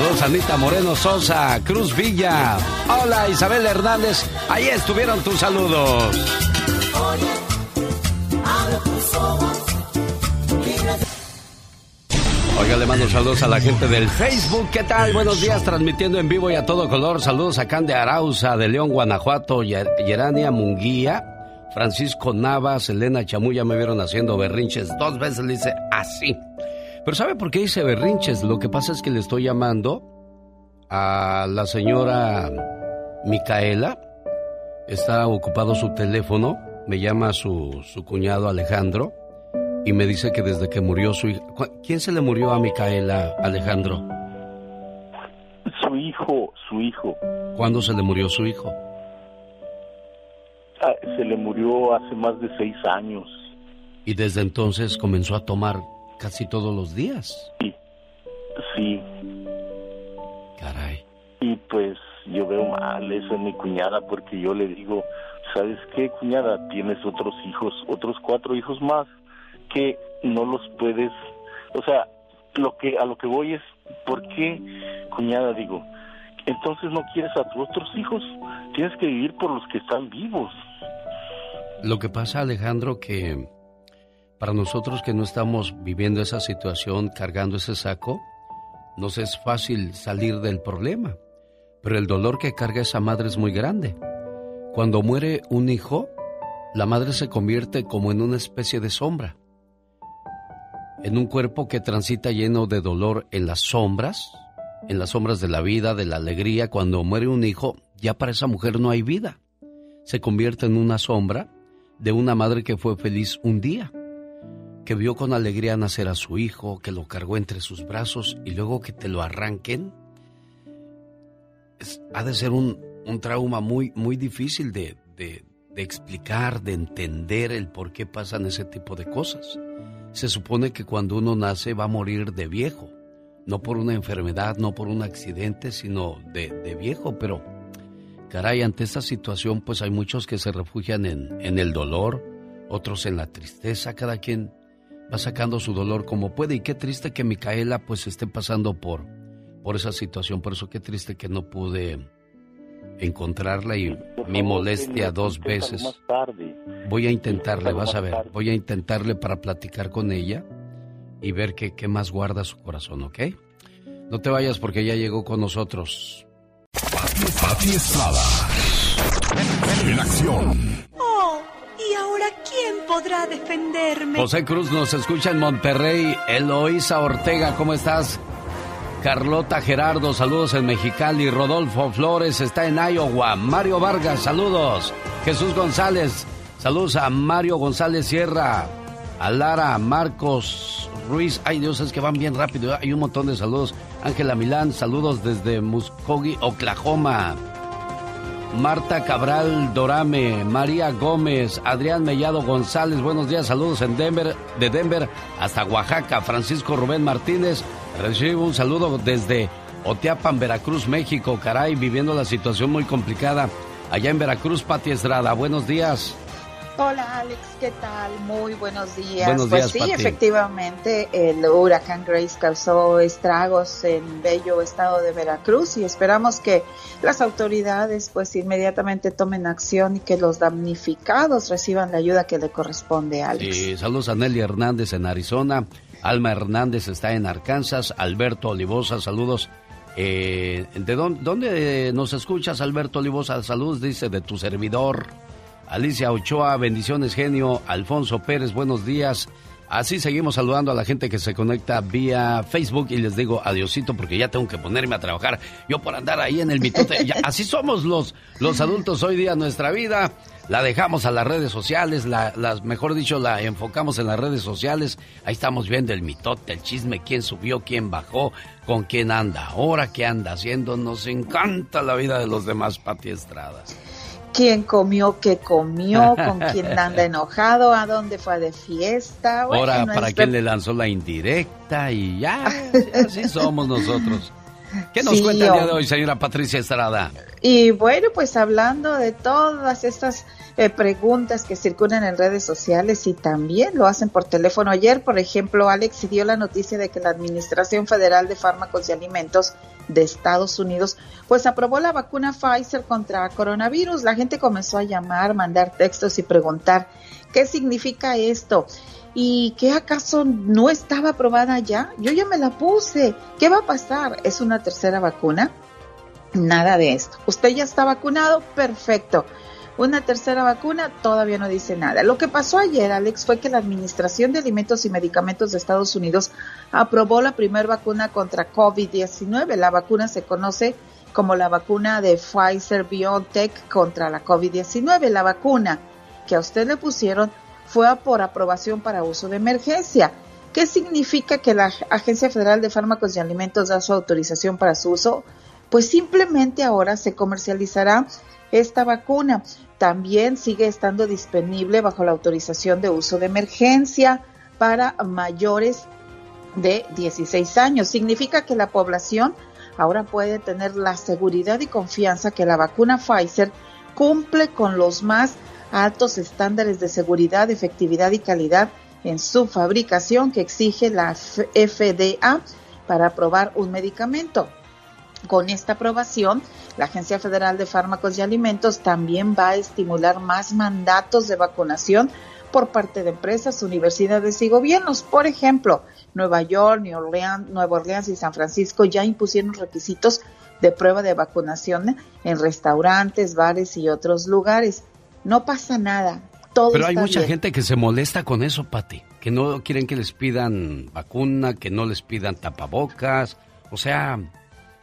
Saludos Anita Moreno Sosa, Cruz Villa. Hola Isabel Hernández, ahí estuvieron tus saludos. Oiga, le mando saludos a la gente del Facebook. ¿Qué tal? Buenos días, transmitiendo en vivo y a todo color. Saludos a Can de Arauza, de León, Guanajuato, Yerania Munguía, Francisco Navas, Elena Chamuya me vieron haciendo berrinches. Dos veces le hice así. Pero ¿sabe por qué hice berrinches? Lo que pasa es que le estoy llamando a la señora Micaela. Está ocupado su teléfono. Me llama su, su cuñado Alejandro y me dice que desde que murió su hija... ¿Quién se le murió a Micaela, Alejandro? Su hijo, su hijo. ¿Cuándo se le murió su hijo? Ah, se le murió hace más de seis años. Y desde entonces comenzó a tomar casi todos los días. Sí, sí. Caray. Y pues yo veo mal eso en mi cuñada porque yo le digo, ¿sabes qué, cuñada? Tienes otros hijos, otros cuatro hijos más que no los puedes, o sea, lo que a lo que voy es, ¿por qué, cuñada, digo, entonces no quieres a tus otros hijos? Tienes que vivir por los que están vivos. Lo que pasa, Alejandro, que para nosotros que no estamos viviendo esa situación, cargando ese saco, nos es fácil salir del problema. Pero el dolor que carga esa madre es muy grande. Cuando muere un hijo, la madre se convierte como en una especie de sombra en un cuerpo que transita lleno de dolor en las sombras, en las sombras de la vida, de la alegría. Cuando muere un hijo, ya para esa mujer no hay vida. Se convierte en una sombra de una madre que fue feliz un día, que vio con alegría nacer a su hijo, que lo cargó entre sus brazos y luego que te lo arranquen. ha de ser un, trauma muy, muy difícil de, de explicar, de entender el por qué pasan ese tipo de cosas. Se supone que cuando uno nace va a morir de viejo, no por una enfermedad, no por un accidente, sino de, viejo, pero caray, ante esta situación pues hay muchos que se refugian en, en el dolor, otros en la tristeza, cada quien va sacando su dolor como puede y qué triste que Micaela pues esté pasando por, por esa situación, por eso qué triste que no pude encontrarla y mi molestia dos veces. Voy a intentarle, vas a ver, voy a intentarle para platicar con ella y ver qué, qué más guarda su corazón, ¿ok? No te vayas porque ya llegó con nosotros. Pati Estrada. En acción. José Cruz nos escucha en Monterrey. Eloísa Ortega, ¿cómo estás? Carlota Gerardo, saludos en Mexicali. Rodolfo Flores está en Iowa. Mario Vargas, saludos. Jesús González, saludos a Mario González Sierra. A Lara, Marcos Ruiz. Ay Dios, es que van bien rápido. Hay un montón de saludos. Ángela Milán, saludos desde Muskogee, Oklahoma. Marta Cabral Dorame, María Gómez, Adrián Mellado González, buenos días, saludos en Denver, de Denver hasta Oaxaca, Francisco Rubén Martínez, recibo un saludo desde Oteapan, Veracruz, México, caray, viviendo la situación muy complicada allá en Veracruz, Pati Estrada, buenos días. Hola Alex, ¿qué tal? Muy buenos días. Buenos pues días, sí, efectivamente, el huracán Grace causó estragos en bello estado de Veracruz y esperamos que las autoridades pues inmediatamente tomen acción y que los damnificados reciban la ayuda que le corresponde a Alex. Sí, saludos a Nelly Hernández en Arizona, Alma Hernández está en Arkansas, Alberto Olivosa, saludos. Eh, ¿De dónde, dónde nos escuchas, Alberto Olivosa? Saludos, dice, de tu servidor. Alicia Ochoa, bendiciones genio. Alfonso Pérez, buenos días. Así seguimos saludando a la gente que se conecta vía Facebook y les digo adiosito porque ya tengo que ponerme a trabajar. Yo por andar ahí en el mitote. Ya, así somos los, los adultos hoy día. Nuestra vida la dejamos a las redes sociales, la, las, mejor dicho, la enfocamos en las redes sociales. Ahí estamos viendo el mitote, el chisme, quién subió, quién bajó, con quién anda ahora, qué anda haciendo. Nos encanta la vida de los demás, Pati Estrada quién comió, qué comió, con quién anda enojado, a dónde fue de fiesta. Ahora, para quién le lanzó la indirecta y ya, así somos nosotros. ¿Qué nos cuenta el día de hoy, señora Patricia Estrada? Y bueno, pues hablando de todas estas eh, preguntas que circulan en redes sociales y también lo hacen por teléfono. Ayer, por ejemplo, Alex dio la noticia de que la Administración Federal de Fármacos y Alimentos de Estados Unidos, pues aprobó la vacuna Pfizer contra coronavirus. La gente comenzó a llamar, mandar textos y preguntar qué significa esto. ¿Y qué acaso no estaba aprobada ya? Yo ya me la puse. ¿Qué va a pasar? ¿Es una tercera vacuna? Nada de esto. ¿Usted ya está vacunado? Perfecto. Una tercera vacuna todavía no dice nada. Lo que pasó ayer, Alex, fue que la Administración de Alimentos y Medicamentos de Estados Unidos aprobó la primera vacuna contra COVID-19. La vacuna se conoce como la vacuna de Pfizer BioNTech contra la COVID-19. La vacuna que a usted le pusieron fue por aprobación para uso de emergencia. ¿Qué significa que la Agencia Federal de Fármacos y Alimentos da su autorización para su uso? Pues simplemente ahora se comercializará esta vacuna también sigue estando disponible bajo la autorización de uso de emergencia para mayores de 16 años. Significa que la población ahora puede tener la seguridad y confianza que la vacuna Pfizer cumple con los más altos estándares de seguridad, efectividad y calidad en su fabricación que exige la FDA para aprobar un medicamento. Con esta aprobación, la Agencia Federal de Fármacos y Alimentos también va a estimular más mandatos de vacunación por parte de empresas, universidades y gobiernos. Por ejemplo, Nueva York, New Orleans, Nueva Orleans y San Francisco ya impusieron requisitos de prueba de vacunación en restaurantes, bares y otros lugares. No pasa nada. Todo Pero hay mucha bien. gente que se molesta con eso, Pati. Que no quieren que les pidan vacuna, que no les pidan tapabocas. O sea,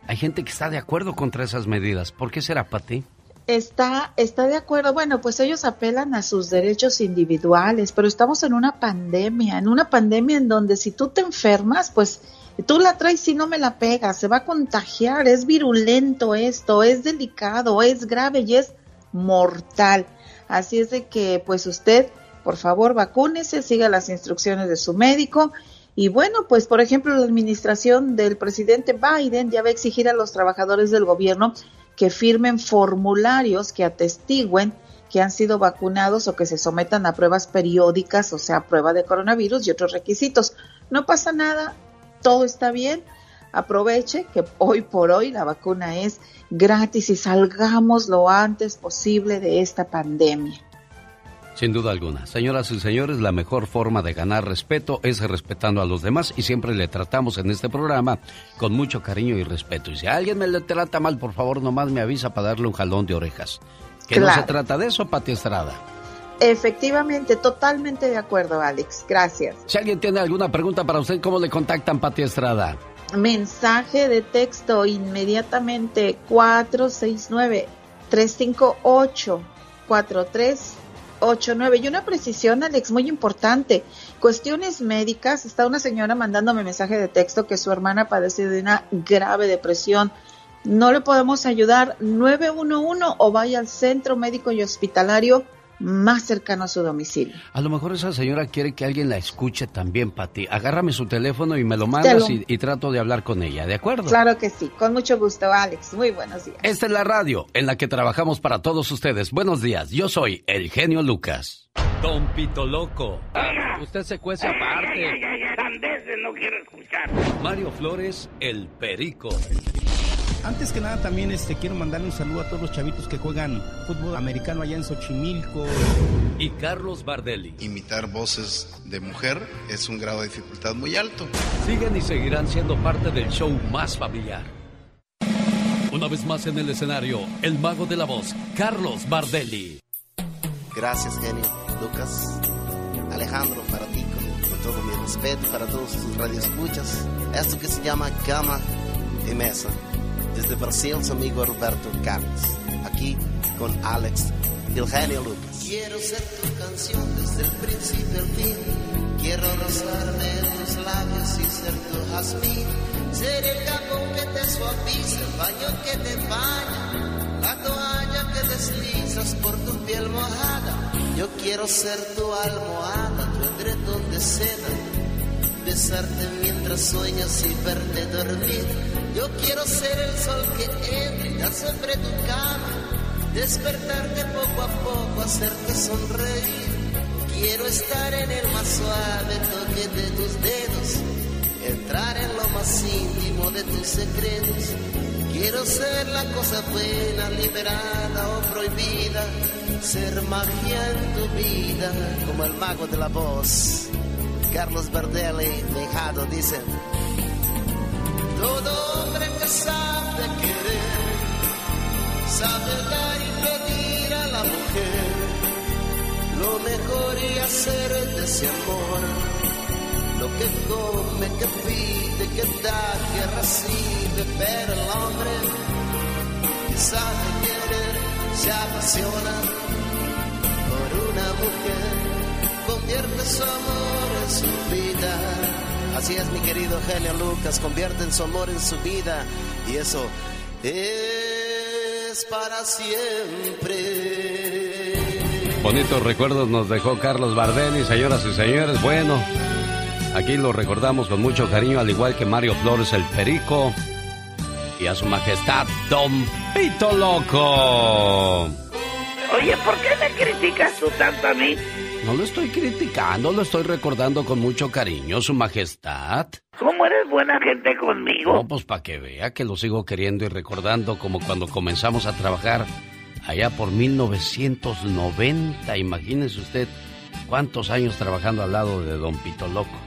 hay gente que está de acuerdo contra esas medidas. ¿Por qué será, Pati? Está, está de acuerdo. Bueno, pues ellos apelan a sus derechos individuales, pero estamos en una pandemia, en una pandemia en donde si tú te enfermas, pues tú la traes y no me la pegas, se va a contagiar, es virulento esto, es delicado, es grave y es mortal. Así es de que, pues usted, por favor, vacúnese, siga las instrucciones de su médico. Y bueno, pues por ejemplo, la administración del presidente Biden ya va a exigir a los trabajadores del gobierno que firmen formularios que atestiguen que han sido vacunados o que se sometan a pruebas periódicas, o sea, prueba de coronavirus y otros requisitos. No pasa nada, todo está bien. Aproveche que hoy por hoy la vacuna es gratis y salgamos lo antes posible de esta pandemia. Sin duda alguna. Señoras y señores, la mejor forma de ganar respeto es respetando a los demás y siempre le tratamos en este programa con mucho cariño y respeto. Y si alguien me le trata mal, por favor, nomás me avisa para darle un jalón de orejas. Que no se trata de eso, Pati Estrada. Efectivamente, totalmente de acuerdo, Alex. Gracias. Si alguien tiene alguna pregunta para usted, ¿cómo le contactan, Pati Estrada? Mensaje de texto inmediatamente 469-358-4389. Y una precisión, Alex, muy importante. Cuestiones médicas. Está una señora mandándome mensaje de texto que su hermana padece de una grave depresión. No le podemos ayudar. 911 o vaya al centro médico y hospitalario más cercano a su domicilio. A lo mejor esa señora quiere que alguien la escuche también, Pati. Agárrame su teléfono y me lo mandas Te lo- y, y trato de hablar con ella, ¿de acuerdo? Claro que sí, con mucho gusto, Alex. Muy buenos días. Esta es la radio en la que trabajamos para todos ustedes. Buenos días, yo soy el genio Lucas. Don Pito Loco. Usted se cuece aparte. no quiero escuchar. Mario Flores, el perico. Antes que nada también este quiero mandarle un saludo a todos los chavitos que juegan fútbol americano allá en Xochimilco. Y Carlos Bardelli. Imitar voces de mujer es un grado de dificultad muy alto. Siguen y seguirán siendo parte del show más familiar. Una vez más en el escenario, el mago de la voz, Carlos Bardelli. Gracias, genio. Lucas, Alejandro, para ti, con, con todo mi respeto, para todos tus radioescuchas. Esto que se llama Cama y Mesa. Desde Brasil, su amigo Roberto Carlos. Aquí con Alex, genio Lucas. Quiero ser tu canción desde el principio al fin. Quiero rozarme en tus labios y ser tu jazmín. Ser el jabón que te suaviza, el baño que te baña, la toalla que deslizas por tu piel mojada. Yo quiero ser tu almohada, tu edredón de seda. Besarte mientras sueñas y verte dormir. Yo quiero ser el sol que entra sobre tu cama. Despertarte poco a poco, hacerte sonreír. Quiero estar en el más suave toque de tus dedos, entrar en lo más íntimo de tus secretos. Quiero ser la cosa buena, liberada o prohibida, ser magia en tu vida, como el mago de la voz. Carlos Verdelli, dejado, dice, todo hombre que sabe querer, sabe dar y pedir a la mujer, lo mejor y hacer de ese amor, lo que come, que pide, que da, que recibe, pero el hombre que sabe querer, se apasiona por una mujer, convierte su amor en su vida. Así es, mi querido genio Lucas, convierten su amor en su vida y eso es para siempre. Bonitos recuerdos nos dejó Carlos Bardelli, señoras y señores. Bueno, aquí lo recordamos con mucho cariño, al igual que Mario Flores el Perico y a su majestad Don Pito Loco. Oye, ¿por qué me criticas tú tanto a mí? No lo estoy criticando, lo estoy recordando con mucho cariño, su majestad. ¿Cómo eres buena gente conmigo? No, pues para que vea que lo sigo queriendo y recordando como cuando comenzamos a trabajar allá por 1990. Imagínese usted cuántos años trabajando al lado de Don Pito Loco.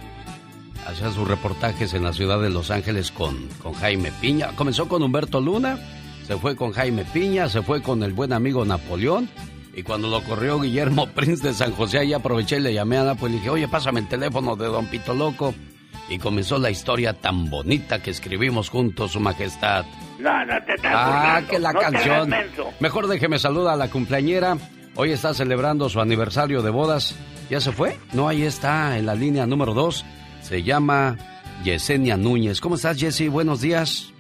Hacía sus reportajes en la ciudad de Los Ángeles con, con Jaime Piña. Comenzó con Humberto Luna, se fue con Jaime Piña, se fue con el buen amigo Napoleón. Y cuando lo corrió Guillermo Prince de San José, ahí aproveché y le llamé a Napoleón y le dije, oye, pásame el teléfono de Don Pito Loco. Y comenzó la historia tan bonita que escribimos juntos, Su Majestad. No, no te estás Ah, burlando, que la no canción. Mejor déjeme saludar a la cumpleañera. Hoy está celebrando su aniversario de bodas. ¿Ya se fue? No, ahí está, en la línea número dos. Se llama Yesenia Núñez. ¿Cómo estás, Jessy? Buenos días.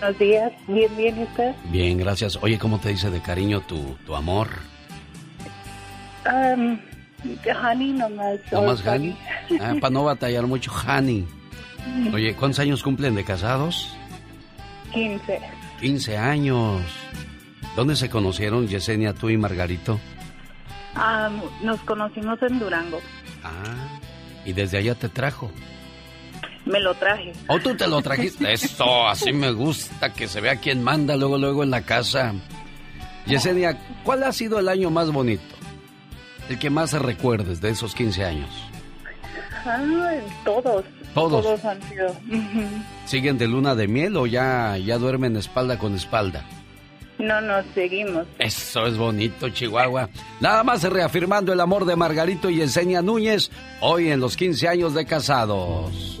Buenos días, bien, bien, ¿y usted? Bien, gracias. Oye, ¿cómo te dice de cariño tu, tu amor? Um, honey nomás. ¿No más o- Hani? Ah, para no batallar mucho, Hani. Oye, ¿cuántos años cumplen de casados? 15. 15 años. ¿Dónde se conocieron, Yesenia, tú y Margarito? Um, nos conocimos en Durango. Ah, y desde allá te trajo. Me lo traje. ¿O tú te lo trajiste? Eso, así me gusta, que se vea quién manda luego, luego en la casa. Yesenia, ¿cuál ha sido el año más bonito? El que más se recuerdes de esos 15 años. Ah, todos. Todos. Todos han sido. ¿Siguen de luna de miel o ya, ya duermen espalda con espalda? No, nos seguimos. Eso es bonito, Chihuahua. Nada más reafirmando el amor de Margarito y Yesenia Núñez, hoy en los 15 años de casados.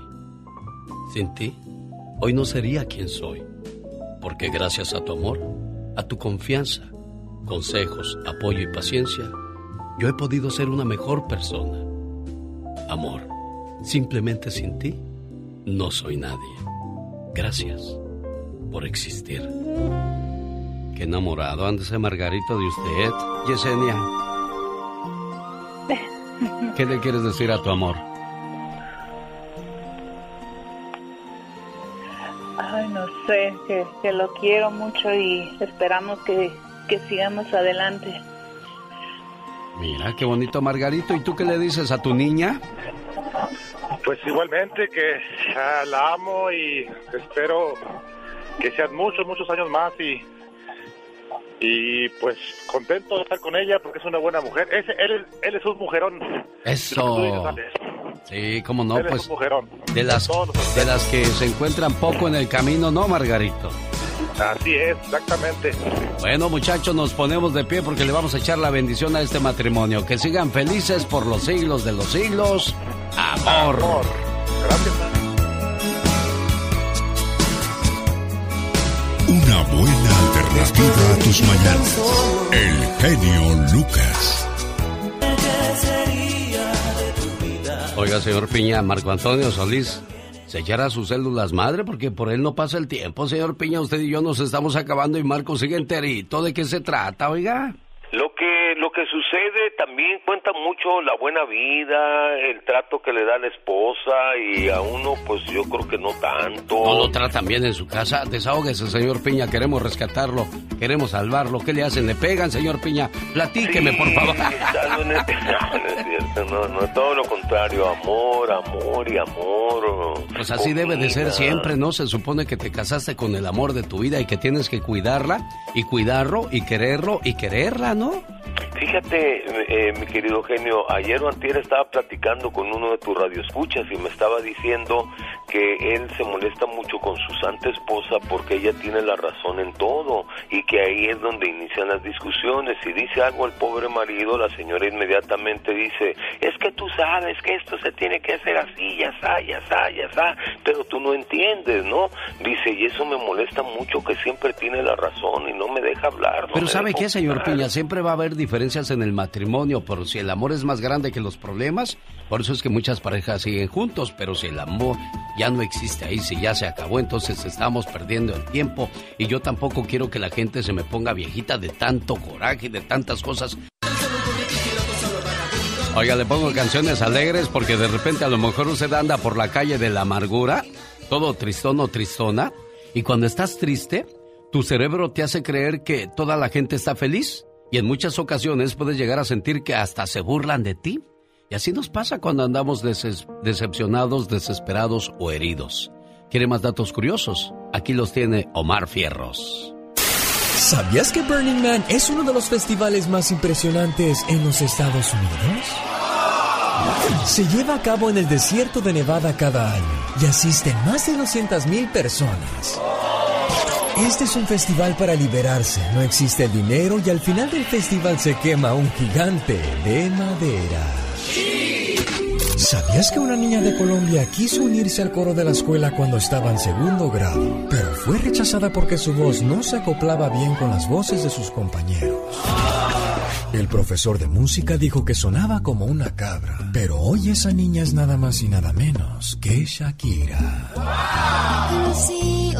Sin ti, hoy no sería quien soy, porque gracias a tu amor, a tu confianza, consejos, apoyo y paciencia, yo he podido ser una mejor persona. Amor, simplemente sin ti, no soy nadie. Gracias por existir. Qué enamorado anda ese Margarito de usted, Yesenia. ¿Qué le quieres decir a tu amor? Sé, que, que lo quiero mucho y esperamos que, que sigamos adelante. Mira, qué bonito Margarito. ¿Y tú qué le dices a tu niña? Pues igualmente que la amo y espero que sean muchos, muchos años más y y pues contento de estar con ella porque es una buena mujer. Ese, él, es- él es un mujerón. Eso. Sí, cómo no, Él es pues un mujerón. de las, de las que se encuentran poco en el camino, ¿no, Margarito? Así es, exactamente. Bueno, muchachos, nos ponemos de pie porque le vamos a echar la bendición a este matrimonio. Que sigan felices por los siglos de los siglos. Amor. Una buena alternativa a tus mañanas. El genio Lucas. Oiga, señor Piña, Marco Antonio Solís, se echará sus células madre porque por él no pasa el tiempo, señor Piña. Usted y yo nos estamos acabando y Marco sigue enterito. ¿De qué se trata, oiga? Lo que lo que sucede también cuenta mucho la buena vida, el trato que le da la esposa y a uno pues yo creo que no tanto. No lo tratan bien en su casa. Desahógese, señor Piña, queremos rescatarlo, queremos salvarlo. ¿Qué le hacen? ¿Le pegan, señor Piña? Platíqueme, por favor. No, no, es cierto, no, no, todo lo contrario, amor, amor y amor. Pues así debe de ser siempre, ¿no? Se supone que te casaste con el amor de tu vida y que tienes que cuidarla y cuidarlo y quererlo y quererla, ¿no? Fíjate, eh, mi querido genio, ayer o antier estaba platicando con uno de tus radioescuchas y me estaba diciendo que él se molesta mucho con su santa esposa porque ella tiene la razón en todo y que ahí es donde inician las discusiones. Si dice algo el pobre marido, la señora inmediatamente dice, es que tú sabes que esto se tiene que hacer así, ya está, ya está, ya está, pero tú no entiendes, ¿no? Dice, y eso me molesta mucho que siempre tiene la razón y no me deja hablar. no Pero ¿sabe qué, señor. Piña? Siempre va a haber diferencias en el matrimonio, por si el amor es más grande que los problemas, por eso es que muchas parejas siguen juntos, pero si el amor ya no existe ahí, si ya se acabó, entonces estamos perdiendo el tiempo y yo tampoco quiero que la gente se me ponga viejita de tanto coraje, de tantas cosas. Oiga, le pongo canciones alegres porque de repente a lo mejor usted anda por la calle de la amargura, todo tristón o tristona, y cuando estás triste, tu cerebro te hace creer que toda la gente está feliz y en muchas ocasiones puedes llegar a sentir que hasta se burlan de ti. Y así nos pasa cuando andamos decepcionados, desesperados o heridos. ¿Quiere más datos curiosos? Aquí los tiene Omar Fierros. ¿Sabías que Burning Man es uno de los festivales más impresionantes en los Estados Unidos? Se lleva a cabo en el desierto de Nevada cada año y asisten más de 200.000 personas. Este es un festival para liberarse, no existe el dinero y al final del festival se quema un gigante de madera. ¿Sabías que una niña de Colombia quiso unirse al coro de la escuela cuando estaba en segundo grado, pero fue rechazada porque su voz no se acoplaba bien con las voces de sus compañeros? El profesor de música dijo que sonaba como una cabra, pero hoy esa niña es nada más y nada menos que Shakira. Conocí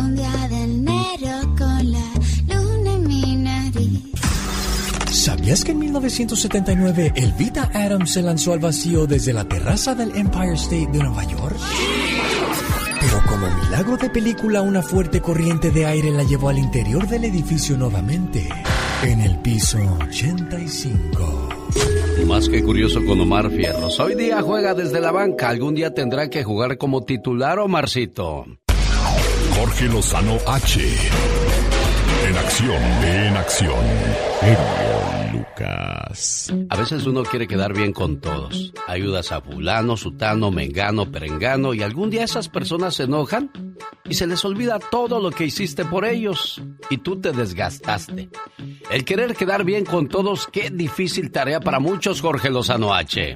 ¿Sabías que en 1979 el Vita Adams se lanzó al vacío desde la terraza del Empire State de Nueva York? Pero como milagro de película, una fuerte corriente de aire la llevó al interior del edificio nuevamente, en el piso 85. Más que curioso con Omar Fierros. Hoy día juega desde la banca. Algún día tendrá que jugar como titular, Omarcito. Jorge Lozano H. En acción, en acción. Genio Lucas. A veces uno quiere quedar bien con todos. Ayudas a fulano, sutano, mengano, perengano y algún día esas personas se enojan y se les olvida todo lo que hiciste por ellos y tú te desgastaste. El querer quedar bien con todos, qué difícil tarea para muchos, Jorge Lozano H.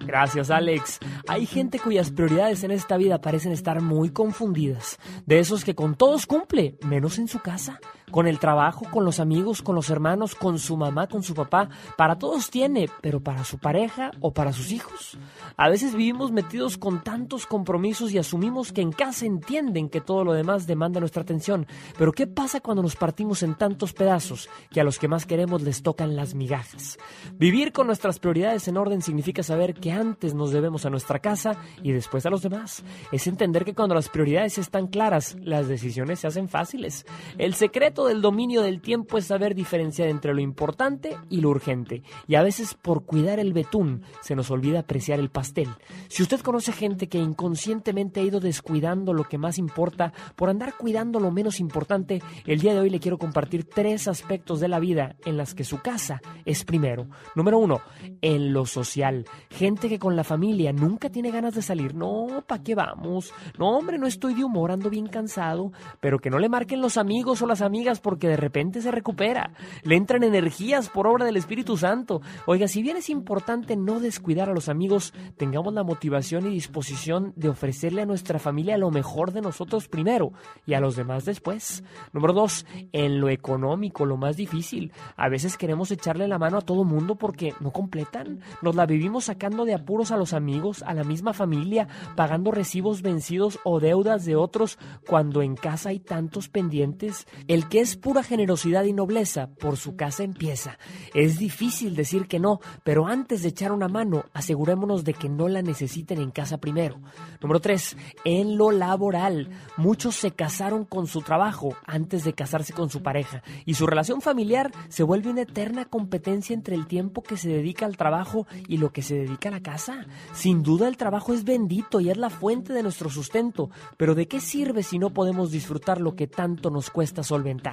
Gracias, Alex. Hay gente cuyas prioridades en esta vida parecen estar muy confundidas. De esos que con todos cumple, menos en su casa. Con el trabajo, con los amigos, con los hermanos, con su mamá, con su papá. Para todos tiene, pero para su pareja o para sus hijos. A veces vivimos metidos con tantos compromisos y asumimos que en casa entienden que todo lo demás demanda nuestra atención. Pero ¿qué pasa cuando nos partimos en tantos pedazos que a los que más queremos les tocan las migajas? Vivir con nuestras prioridades en orden significa saber que antes nos debemos a nuestra casa y después a los demás. Es entender que cuando las prioridades están claras, las decisiones se hacen fáciles. El secreto del dominio del tiempo es saber diferenciar entre lo importante y lo urgente. Y a veces por cuidar el betún se nos olvida apreciar el pastel. Si usted conoce gente que inconscientemente ha ido descuidando lo que más importa por andar cuidando lo menos importante, el día de hoy le quiero compartir tres aspectos de la vida en las que su casa es primero. Número uno, en lo social. Gente que con la familia nunca tiene ganas de salir. No, ¿pa' qué vamos? No, hombre, no estoy de humor, ando bien cansado. Pero que no le marquen los amigos o las amigas porque de repente se recupera. Le entran energías por obra del Espíritu Santo. Oiga, si bien es importante no descuidar a los amigos, tengamos la motivación y disposición de ofrecerle a nuestra familia lo mejor de nosotros primero y a los demás después. Número dos, en lo económico, lo más difícil. A veces queremos echarle la mano a todo mundo porque no completan. Nos la vivimos sacando de apuros a los amigos, a la misma familia, pagando recibos vencidos o deudas de otros cuando en casa hay tantos pendientes. El que es pura generosidad y nobleza, por su casa empieza. Es difícil decir que no, pero antes de echar una mano, asegurémonos de que no la necesiten en casa primero. Número tres, en lo laboral. Muchos se casaron con su trabajo antes de casarse con su pareja y su relación familiar se vuelve una eterna competencia entre el tiempo que se dedica al trabajo y lo que se dedica a la casa. Sin duda el trabajo es bendito y es la fuente de nuestro sustento, pero ¿de qué sirve si no podemos disfrutar lo que tanto nos cuesta solventar?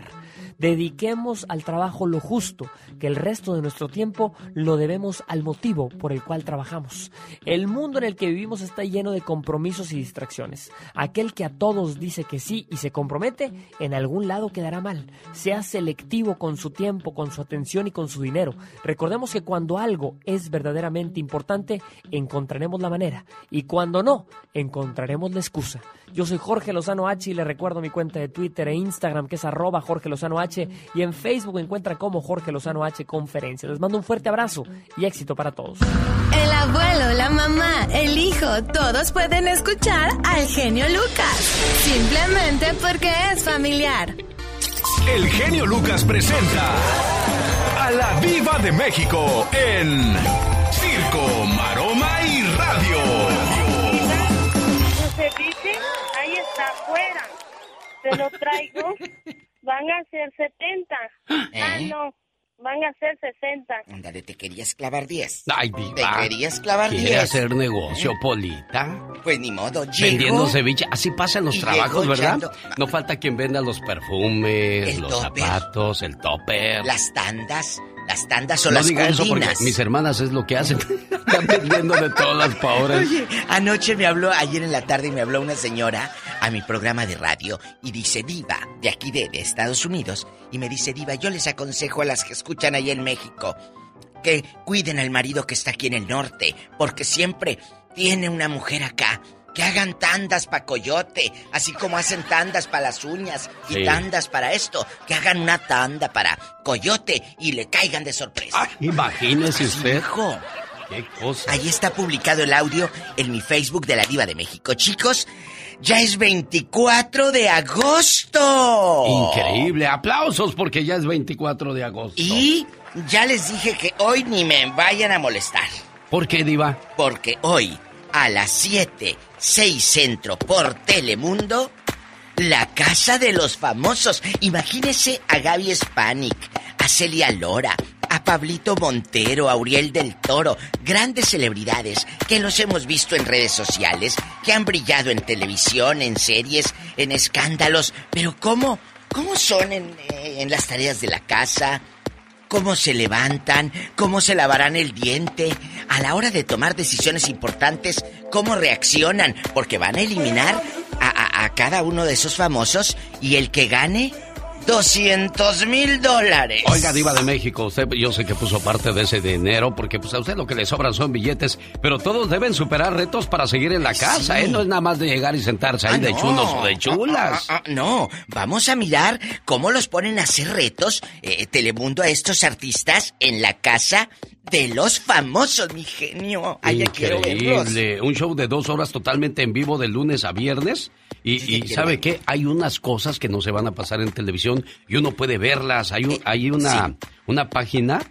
Dediquemos al trabajo lo justo, que el resto de nuestro tiempo lo debemos al motivo por el cual trabajamos. El mundo en el que vivimos está lleno de compromisos y distracciones. Aquel que a todos dice que sí y se compromete, en algún lado quedará mal. Sea selectivo con su tiempo, con su atención y con su dinero. Recordemos que cuando algo es verdaderamente importante, encontraremos la manera. Y cuando no, encontraremos la excusa. Yo soy Jorge Lozano H y le recuerdo mi cuenta de Twitter e Instagram que es arroba Jorge Lozano H y en Facebook encuentra como Jorge Lozano H Conferencia. Les mando un fuerte abrazo y éxito para todos. El abuelo, la mamá, el hijo, todos pueden escuchar al genio Lucas. Simplemente porque es familiar. El genio Lucas presenta a la Viva de México en Circo, Maroma y Radio. se dice, ahí está afuera. Se lo traigo. Van a ser 70. Ah, ¿Eh? no. Van a ser 60. Ándale, te querías clavar 10. Ay, Te diva. querías clavar ¿Quiere 10. hacer negocio, Polita? Pues ni modo, llegó. Vendiendo ceviche. Así pasan los trabajos, ¿verdad? echando- No falta quien venda los perfumes, El los topper. zapatos, el topper. Las tandas, las tandas o no las diga eso porque mis hermanas es lo que hacen. Están vendiendo de todas las pobres. Oye, anoche me habló, ayer en la tarde me habló una señora a mi programa de radio y dice, Diva, de aquí de, de Estados Unidos, y me dice, Diva, yo les aconsejo a las que escuchan ahí en México que cuiden al marido que está aquí en el norte, porque siempre tiene una mujer acá. Que hagan tandas para coyote, así como hacen tandas para las uñas y Sí. tandas para esto, que hagan una tanda para coyote y le caigan de sorpresa. Imagínese Así usted. dijo. Qué cosa. Ahí está publicado el audio en mi Facebook de la Diva de México. Chicos, ya es 24 de agosto. Increíble. Aplausos porque ya es 24 de agosto. Y ya les dije que hoy ni me vayan a molestar. ¿Por qué, Diva? Porque hoy, a las 7, 6 centro por Telemundo, la casa de los famosos. Imagínese a Gaby Spanik, a Celia Lora, a Pablito Montero, a Uriel del Toro, grandes celebridades que los hemos visto en redes sociales, que han brillado en televisión, en series, en escándalos. Pero ¿cómo? ¿Cómo son en, eh, en las tareas de la casa? Cómo se levantan, cómo se lavarán el diente, a la hora de tomar decisiones importantes, cómo reaccionan, porque van a eliminar a, cada uno de esos famosos y el que gane 200 mil dólares. Oiga, Diva de México, usted yo sé que puso parte de ese dinero porque pues a usted lo que le sobran son billetes, pero todos deben superar retos para seguir en la casa, ¿eh? No es nada más de llegar y sentarse ahí Ah, de no. chulos o de chulas. Ah, ah, no, vamos a mirar cómo los ponen a hacer retos eh, Telemundo a estos artistas en la casa de los famosos, mi genio. Ay. Increíble. Un show de dos horas totalmente en vivo de lunes a viernes. Y, ¿sabe qué? Hay unas cosas que no se van a pasar en televisión y uno puede verlas. Hay, un- hay una, una página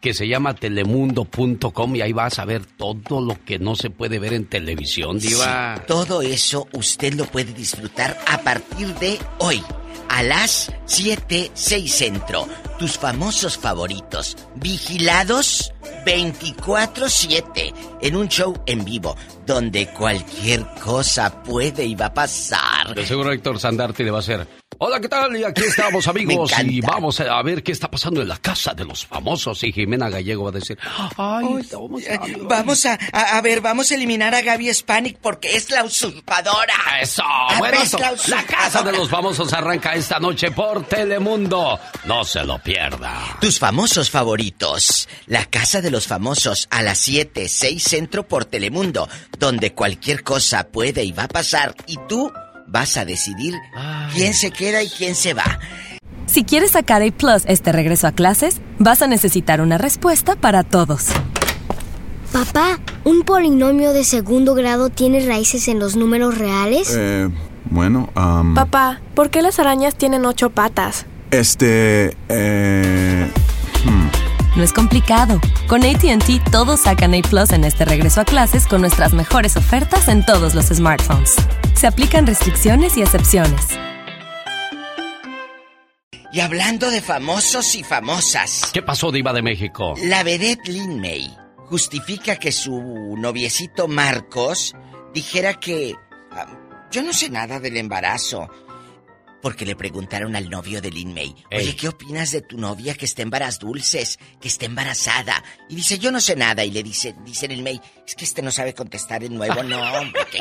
que se llama telemundo.com y ahí vas a ver todo lo que no se puede ver en televisión, Diva. Sí, todo eso usted lo puede disfrutar a partir de hoy. A las 7, 6 centro. Tus famosos favoritos. Vigilados 24-7. En un show en vivo. Donde cualquier cosa puede y va a pasar. Seguro Héctor Sandarti le va a hacer. Hola, ¿qué tal? Y aquí estamos, amigos. Y vamos a ver qué está pasando en la casa de los famosos. Y Jimena Gallego va a decir, ay, vamos a... Vamos a, a, a ver, vamos a eliminar a Gaby Spanik porque es la usurpadora. Eso, bueno. La casa de los famosos arranca esta noche por Telemundo. No se lo pierda. Tus famosos favoritos. La Casa de los Famosos a las 7, 6 Centro por Telemundo, donde cualquier cosa puede y va a pasar y tú vas a decidir quién se queda y quién se va. Si quieres sacar A Plus este regreso a clases, vas a necesitar una respuesta para todos. Papá, ¿un polinomio de segundo grado tiene raíces en los números reales? Eh, bueno, am, Papá, ¿por qué las arañas tienen ocho patas? este, eh, hmm. No es complicado. Con ATT todos sacan A Plus en este regreso a clases con nuestras mejores ofertas en todos los smartphones. Se aplican restricciones y excepciones. Y hablando de famosos y famosas, ¿Qué pasó, Diva de México? la vedette Lin May justifica que su noviecito Marcos dijera que ah, yo no sé nada del embarazo. Porque le preguntaron al novio de Lin May, oye. ¿qué opinas de tu novia que está en varas dulces, que está embarazada? Y dice, yo no sé nada. Y le dice, dice Lin May, es que este no sabe contestar el nuevo, no, hombre, que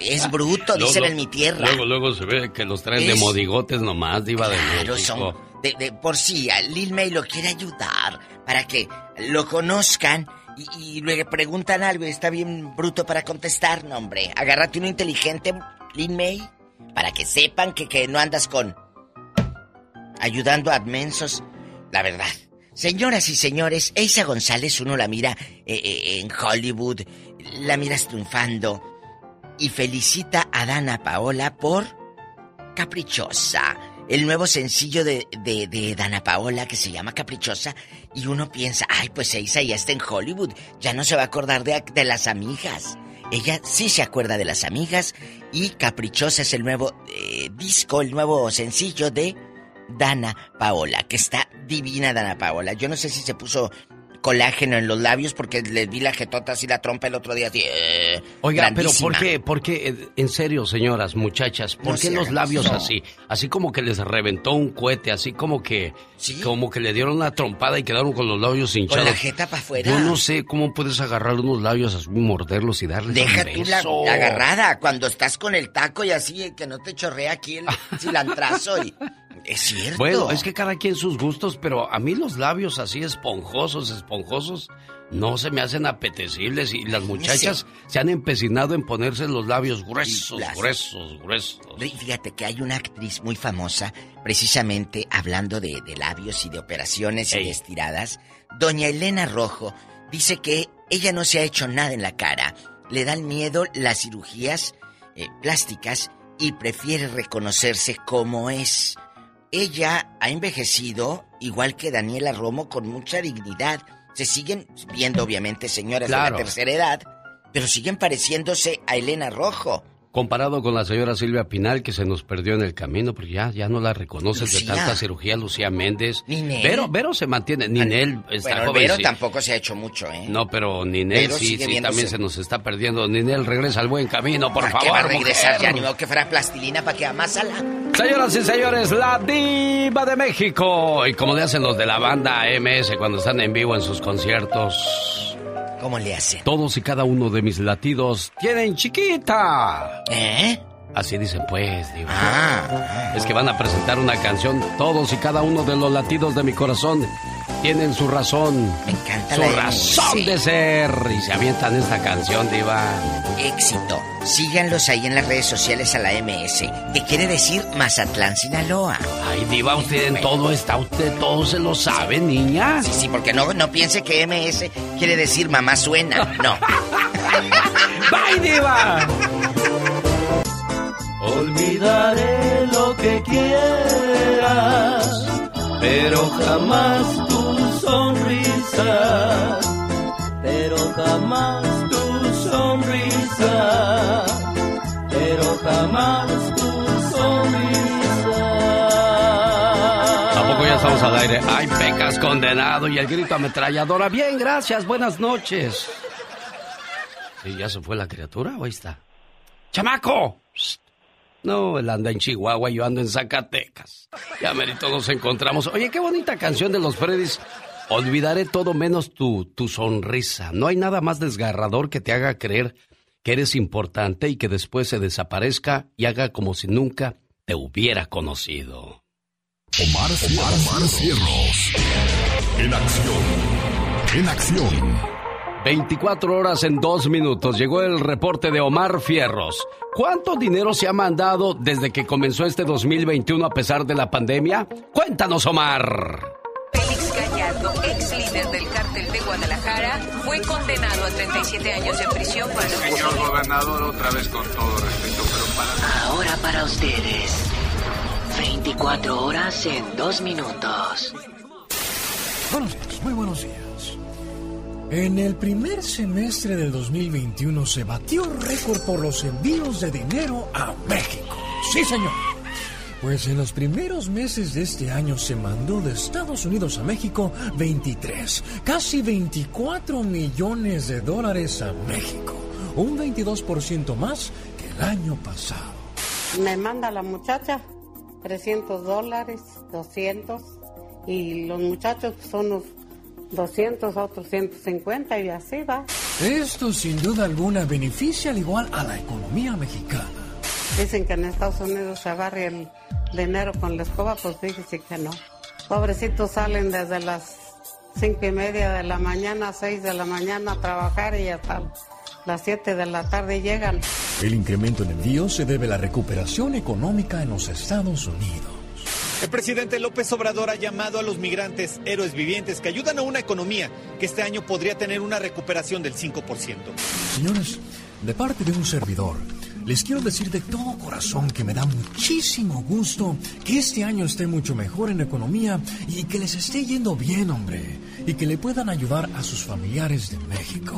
es bruto, dicen en mi tierra. Luego, luego se ve que los traen de Es- modigotes nomás, Diva de Claro, son de, de por sí, a Lil May lo quiere ayudar para que lo conozcan y, y luego preguntan algo y está bien bruto para contestar, no hombre. Agárrate uno inteligente, Lil May, para que sepan que, que no andas con ayudando a mensos. La verdad. Señoras y señores, Eisa González uno la mira eh, eh, en Hollywood, la miras triunfando y felicita a Dana Paola por Caprichosa. El nuevo sencillo de, de, de Dana Paola que se llama Caprichosa. Y uno piensa, ay, pues Eisa ya está en Hollywood. Ya no se va a acordar de, de las amigas. Ella sí se acuerda de las amigas. Y Caprichosa es el nuevo eh, disco, el nuevo sencillo de Dana Paola. Que está divina Dana Paola. Yo no sé si se puso colágeno en los labios porque le vi la jetota así la trompa el otro día. Así, eh, Oiga, pero. ¿por qué? ¿Por qué? eh, En serio, señoras, muchachas, ¿por No qué los labios eso. así? Así como que les reventó un cohete, así como que... Como que le dieron una trompada y quedaron con los labios hinchados. la jeta pa' afuera. Yo no sé cómo puedes agarrar unos labios así, morderlos y darles Deja un tú la, beso. la agarrada cuando estás con el taco y así que no te chorrea aquí el cilantrazo y es cierto. Bueno, es que cada quien sus gustos, pero a mí los labios así esponjosos, esponjosos, no se me hacen apetecibles y las muchachas se han empecinado en ponerse los labios gruesos, Las- gruesos, gruesos. Fíjate que hay una actriz muy famosa, precisamente hablando de, de labios y de operaciones y de estiradas. Doña Elena Rojo dice que ella no se ha hecho nada en la cara. Le dan miedo las cirugías eh, plásticas y prefiere reconocerse como es. Ella ha envejecido, igual que Daniela Romo, con mucha dignidad. Se siguen viendo, obviamente, señoras de la tercera edad, pero siguen pareciéndose a Elena Rojo. Comparado con la señora Silvia Pinal, que se nos perdió en el camino, porque ya, ya no la reconoces de tanta cirugía, Lucía Méndez. Ninel. Vero, Vero se mantiene, Ninel está Bueno, joven. Vero sí. tampoco se ha hecho mucho, ¿eh? No, pero Ninel Vero sí, sí, viéndose. también se nos está perdiendo. Ninel, regresa al buen camino, por ¿Para favor. qué va a regresar? mujer. Ya ni modo que fuera plastilina para que amásala. Señoras y señores, la diva de México. Y como le hacen los de la banda MS cuando están en vivo en sus conciertos. ¿Cómo le hacen? Todos y cada uno de mis latidos tienen chiquita. ¿Eh? Así dicen pues, diva. Ah. Es que van a presentar una canción. Todos y cada uno de los latidos de mi corazón tienen su razón. Me encanta Su la razón de ser. Y se avientan esta canción, diva. Éxito. Síganlos ahí en las redes sociales a la MS, que quiere decir Mazatlán, Sinaloa. Ay, diva, usted en todo está, usted todo se lo sabe, niña. Sí, sí, porque no, no piense que MS quiere decir mamá suena. No. ¡Bye, diva! Olvidaré lo que quieras, pero jamás sonrisa, pero jamás tu sonrisa, pero jamás tu sonrisa. Tampoco ya estamos al aire. Ay, pecas condenado y el grito ametralladora. Bien, gracias, buenas noches. ¿Y ya se fue la criatura o ahí está? ¡Chamaco! No, él anda en Chihuahua yo ando en Zacatecas. Ya merito nos encontramos. Oye, qué bonita canción de los Freddys. Olvidaré todo menos tu, tu sonrisa. No hay nada más desgarrador que te haga creer que eres importante y que después se desaparezca y haga como si nunca te hubiera conocido. Omar, Omar, Omar Cierros. En acción. En acción. 24 horas en dos minutos. Llegó el reporte de Omar Fierros. ¿Cuánto dinero se ha mandado desde que comenzó este 2021 a pesar de la pandemia? Cuéntanos, Omar. Fue condenado a 37 años de prisión por el Señor gobernador, otra vez con todo respeto, pero para... Ahora para ustedes. 24 horas en dos minutos. Buenos días, muy buenos días. En el primer semestre del 2021 se batió récord por los envíos de dinero a México. Sí, señor. Pues en los primeros meses de este año se mandó de Estados Unidos a México 23, casi 24 millones de dólares a México. Un 22% más que el año pasado. Me manda la muchacha 300 dólares, 200, y los muchachos son unos 200, otros 150 y así va. Esto sin duda alguna beneficia al igual a la economía mexicana. Dicen que en Estados Unidos se barre el dinero con la escoba, pues fíjese que no. Pobrecitos salen desde las cinco y media de la mañana, 6 de la mañana a trabajar y hasta las 7 de la tarde llegan. El incremento en envíos se debe a la recuperación económica en los Estados Unidos. El presidente López Obrador ha llamado a los migrantes héroes vivientes que ayudan a una economía que este año podría tener una recuperación del 5%. Señores, de parte de un servidor, les quiero decir de todo corazón que me da muchísimo gusto que este año esté mucho mejor en economía y que les esté yendo bien, hombre, y que le puedan ayudar a sus familiares de México.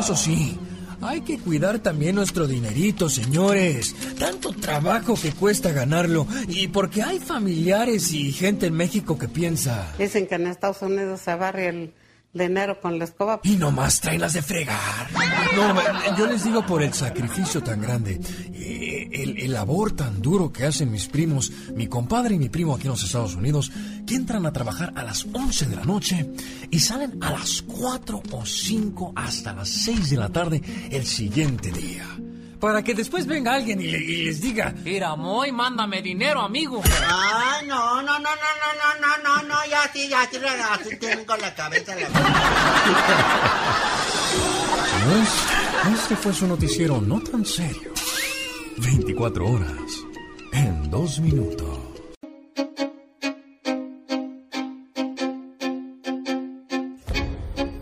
Eso sí, hay que cuidar también nuestro dinerito, señores. Tanto trabajo que cuesta ganarlo. Y porque hay familiares y gente en México que piensa. Dicen que en Estados Unidos se barre el dinero con la escoba. Y nomás traen las de fregar. No, yo les digo por el sacrificio tan grande, eh, el, el labor tan duro que hacen mis primos, mi compadre y mi primo aquí en los Estados Unidos, que entran a trabajar a las 11 de la noche y salen a las 4 o 5 hasta las 6 de la tarde el siguiente día. Para que después venga alguien y, le- y les diga, Mira, Moy, mándame dinero, amigo. Ay, no, no, no, no, no, no, no, no, no, ya sí, ya sí, así tengo la cabeza la Señores, este fue su noticiero no tan serio. 24 horas en dos minutos.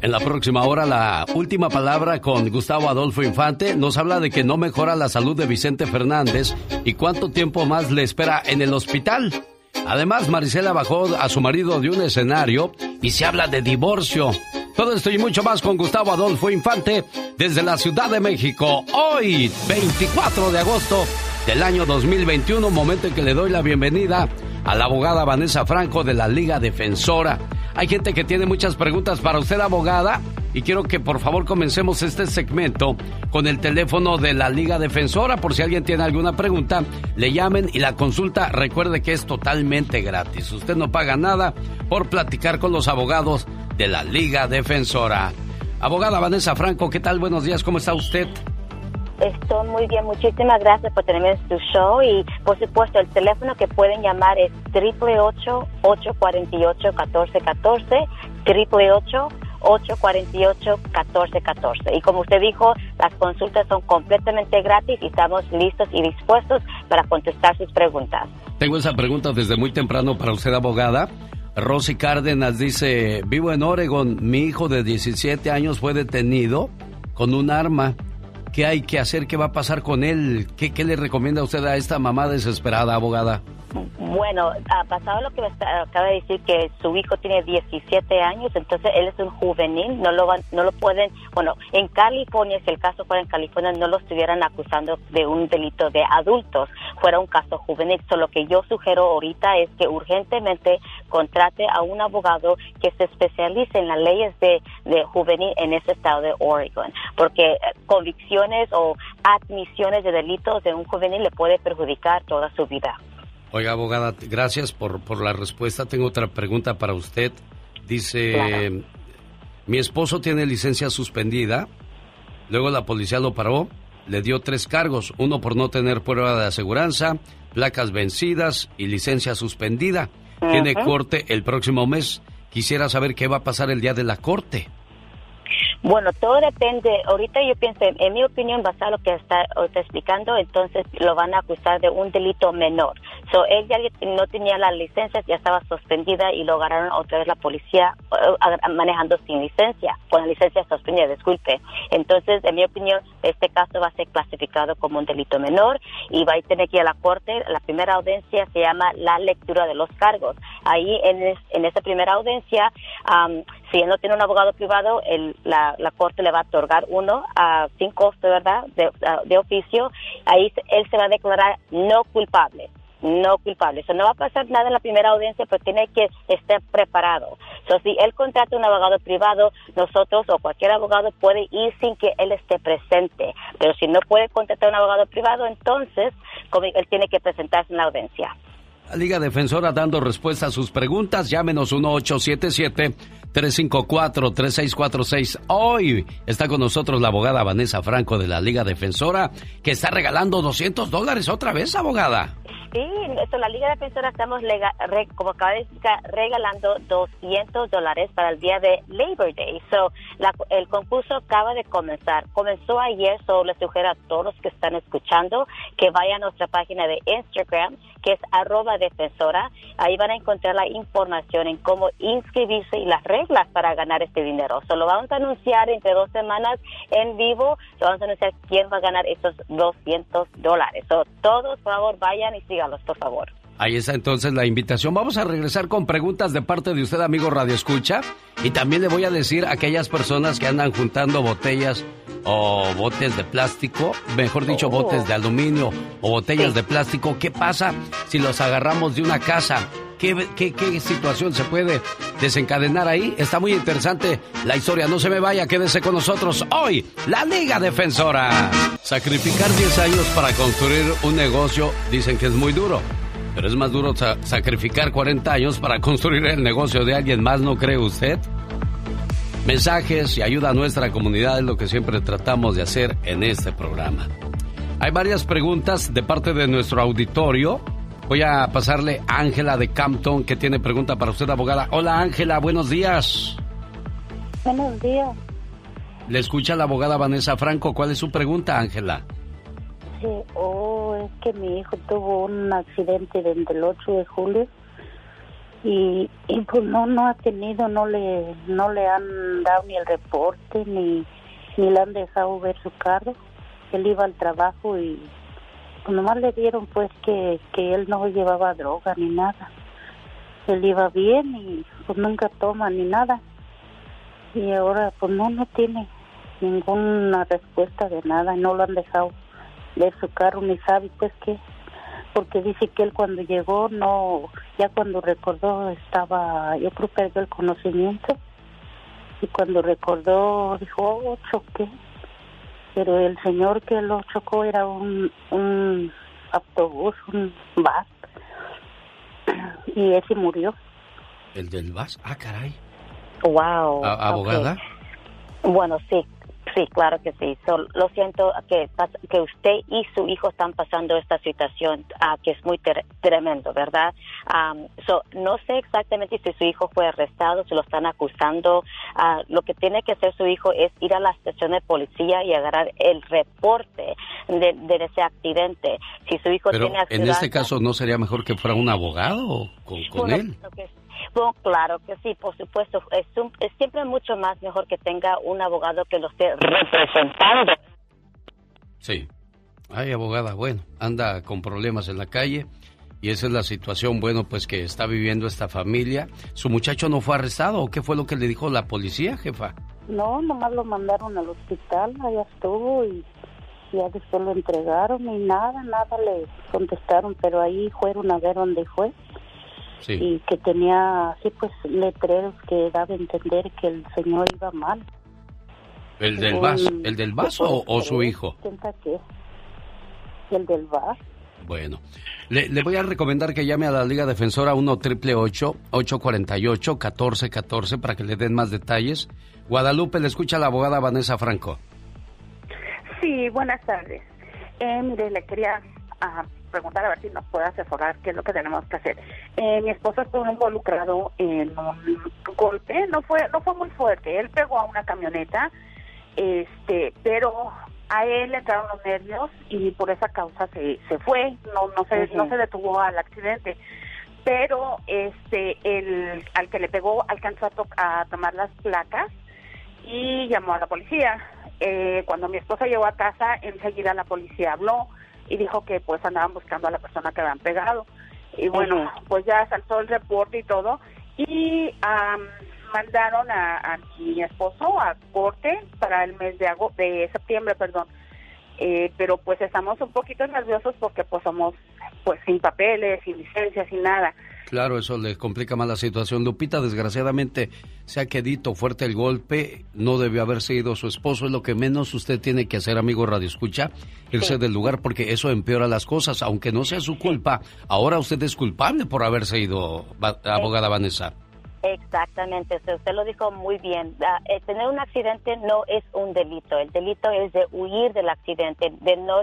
En la próxima hora, la última palabra con Gustavo Adolfo Infante nos habla de que no mejora la salud de Vicente Fernández y cuánto tiempo más le espera en el hospital. Además, Marisela bajó a su marido de un escenario y se habla de divorcio. Todo esto y mucho más con Gustavo Adolfo Infante desde la Ciudad de México. Hoy, 24 de agosto del año 2021, momento en que le doy la bienvenida a la abogada Vanessa Franco de la Liga Defensora. Hay gente que tiene muchas preguntas para usted, abogada, y quiero que por favor comencemos este segmento con el teléfono de la Liga Defensora. Por si alguien tiene alguna pregunta, le llamen y la consulta, recuerde que es totalmente gratis. Usted no paga nada por platicar con los abogados de la Liga Defensora. Abogada Vanessa Franco, ¿qué tal? Buenos días, ¿cómo está usted? Estoy muy bien, muchísimas gracias por tenerme en su show y por supuesto el teléfono que pueden llamar es 888-848-1414, 888-848-1414. Y como usted dijo, las consultas son completamente gratis y estamos listos y dispuestos para contestar sus preguntas. Tengo esa pregunta desde muy temprano para usted, abogada. Rosy Cárdenas dice, vivo en Oregon, mi hijo de 17 años fue detenido con un arma. ¿Qué hay que hacer? ¿Qué va a pasar con él? ¿Qué, qué le recomienda usted a esta mamá desesperada, abogada? Bueno, ha pasado lo que me acaba de decir que su hijo tiene 17 años, entonces él es un juvenil, no lo van, no lo pueden, bueno, en California, si el caso fuera en California, no lo estuvieran acusando de un delito de adultos, fuera un caso juvenil. So, lo que yo sugiero ahorita es que urgentemente contrate a un abogado que se especialice en las leyes de, de juvenil en ese estado de Oregon, porque eh, convicciones o admisiones de delitos de un juvenil le puede perjudicar toda su vida. Oiga, abogada, gracias por, por la respuesta. Tengo otra pregunta para usted. Dice, Claro. mi esposo tiene licencia suspendida, luego la policía lo paró, le dio tres cargos, uno por no tener prueba de aseguranza, placas vencidas y licencia suspendida. Tiene corte el próximo mes. Quisiera saber qué va a pasar el día de la corte. Bueno, todo depende. Ahorita yo pienso, en mi opinión, basado en lo que está, está explicando, entonces lo van a acusar de un delito menor. So, él ya no tenía la licencia, ya estaba suspendida y lo agarraron otra vez la policía eh, manejando sin licencia, con la licencia suspendida, disculpe. Entonces, en mi opinión, este caso va a ser clasificado como un delito menor y va a tener que ir a la corte. La primera audiencia se llama la lectura de los cargos. Ahí, en, es- en esa primera audiencia, am, si él no tiene un abogado privado, el- la, la corte le va a otorgar uno a sin costo, ¿verdad?, de, oficio. Ahí él se va a declarar no culpable. No culpable. Eso no va a pasar nada en la primera audiencia, pero tiene que estar preparado. So, si él contrata un abogado privado, nosotros o cualquier abogado puede ir sin que él esté presente. Pero si no puede contratar un abogado privado, entonces él tiene que presentarse en la audiencia. Liga Defensora dando respuesta a sus preguntas. Llámenos 1877-354-3646. Hoy está con nosotros la abogada Vanessa Franco de la Liga Defensora, que está regalando 200 dólares otra vez, abogada. Sí, esto, la Liga Defensora estamos, re- como acaba de explicar, regalando 200 dólares para el día de Labor Day. So, la- el concurso acaba de comenzar. Comenzó ayer, so les sugiero a todos los que están escuchando que vayan a nuestra página de Instagram, que es arroba defensora. Ahí van a encontrar la información en cómo inscribirse y las reglas para ganar este dinero. So, lo vamos a anunciar entre dos semanas en vivo. Lo vamos a anunciar quién va a ganar esos 200 dólares. So, todos, por favor, vayan y síganlos, por favor. Ahí está entonces la invitación. Vamos a regresar con preguntas de parte de usted, amigo Radio Escucha. Y también le voy a decir a aquellas personas que andan juntando botellas o botes de plástico, mejor dicho, Oh. botes de aluminio o botellas de plástico, ¿qué pasa si los agarramos de una casa? ¿Qué, qué, qué situación se puede desencadenar ahí? Está muy interesante la historia. No se me vaya, quédese con nosotros hoy, la Liga Defensora. Sacrificar 10 años para construir un negocio dicen que es muy duro. Pero es más duro sa- sacrificar 40 años para construir el negocio de alguien más, ¿no cree usted? Mensajes y ayuda a nuestra comunidad es lo que siempre tratamos de hacer en este programa. Hay varias preguntas de parte de nuestro auditorio. Voy a pasarle a Ángela de Campton que tiene pregunta para usted, abogada. Hola Ángela, buenos días. Buenos días. Le escucha la abogada Vanessa Franco. ¿Cuál es su pregunta, Ángela? Sí, oh, es que mi hijo tuvo un accidente desde el 8 de julio y, y pues no no ha tenido, no le no le han dado ni el reporte ni ni le han dejado ver su carro. Él iba al trabajo y pues nomás le dieron pues que que él no llevaba droga ni nada. Él iba bien y pues nunca toma ni nada. Y ahora pues no no tiene ninguna respuesta de nada, no lo han dejado ver su carro ni sabe pues qué porque dice que él cuando llegó no ya cuando recordó estaba yo creo que perdió el conocimiento y cuando recordó dijo oh choqué pero el señor que lo chocó era un un autobús un bus y ese murió ¿El del VAS? Ah, caray. Wow. ¿Abogada? Bueno, sí, sí, claro que sí. So, lo siento que, que usted y su hijo están pasando esta situación ah, que es muy ter- tremendo, ¿verdad? Am, so, no sé exactamente si su hijo fue arrestado, si lo están acusando. Ah, lo que tiene que hacer su hijo es ir a la estación de policía y agarrar el reporte de, de ese accidente. Si su hijo Pero tiene en accidente, este caso, ¿no sería mejor que fuera un abogado con, con Bueno, él? que- bueno, claro que sí, por supuesto. Es, un- es siempre mucho más mejor que tenga un abogado que lo esté representando. Sí. Ay, abogada, bueno, anda con problemas en la calle Y esa es la situación, bueno, pues que está viviendo esta familia. ¿Su muchacho no fue arrestado o qué fue lo que le dijo la policía, jefa? No, nomás lo mandaron al hospital, allá estuvo y ya después lo entregaron y nada, nada le contestaron, pero ahí fueron a ver dónde fue Sí. y que tenía así pues letreros que daba a entender que el señor iba mal. ¿El del vaso, el del vaso o, o su hijo? Que el del bar. Bueno, le, le voy a recomendar que llame a la Liga Defensora 1 triple 848 1414 para que le den más detalles. Guadalupe, le escucha la abogada Vanessa Franco. Sí, buenas tardes. Eh, mire, le quería ah, preguntar a ver si nos puede asesorar qué es lo que tenemos que hacer. Eh, mi esposo estuvo involucrado en un golpe, no fue no fue muy fuerte. Él pegó a una camioneta, este, pero a él le entraron los nervios y por esa causa se, se fue. No no se no se detuvo al accidente. Pero este el al que le pegó alcanzó a, to- a tomar las placas y llamó a la policía. Eh, cuando mi esposa llegó a casa, enseguida la policía habló y dijo que pues andaban buscando a la persona que habían pegado. Y bueno, pues ya saltó el reporte y todo. Y am, mandaron a, a mi esposo a corte para el mes de, ago- de septiembre, perdón. Eh, pero pues estamos un poquito nerviosos porque pues somos pues sin papeles, sin licencia, sin nada. Claro, eso le complica más la situación. Lupita, desgraciadamente, se ha quedado fuerte el golpe, no debió haber sido su esposo, es lo que menos usted tiene que hacer, amigo Radio Escucha, irse del lugar porque eso empeora las cosas, aunque no sea su culpa, ahora usted es culpable por haberse ido, abogada Vanessa. Exactamente, usted, lo dijo muy bien. Ah, eh, tener un accidente no es un delito. El delito es de huir del accidente, de no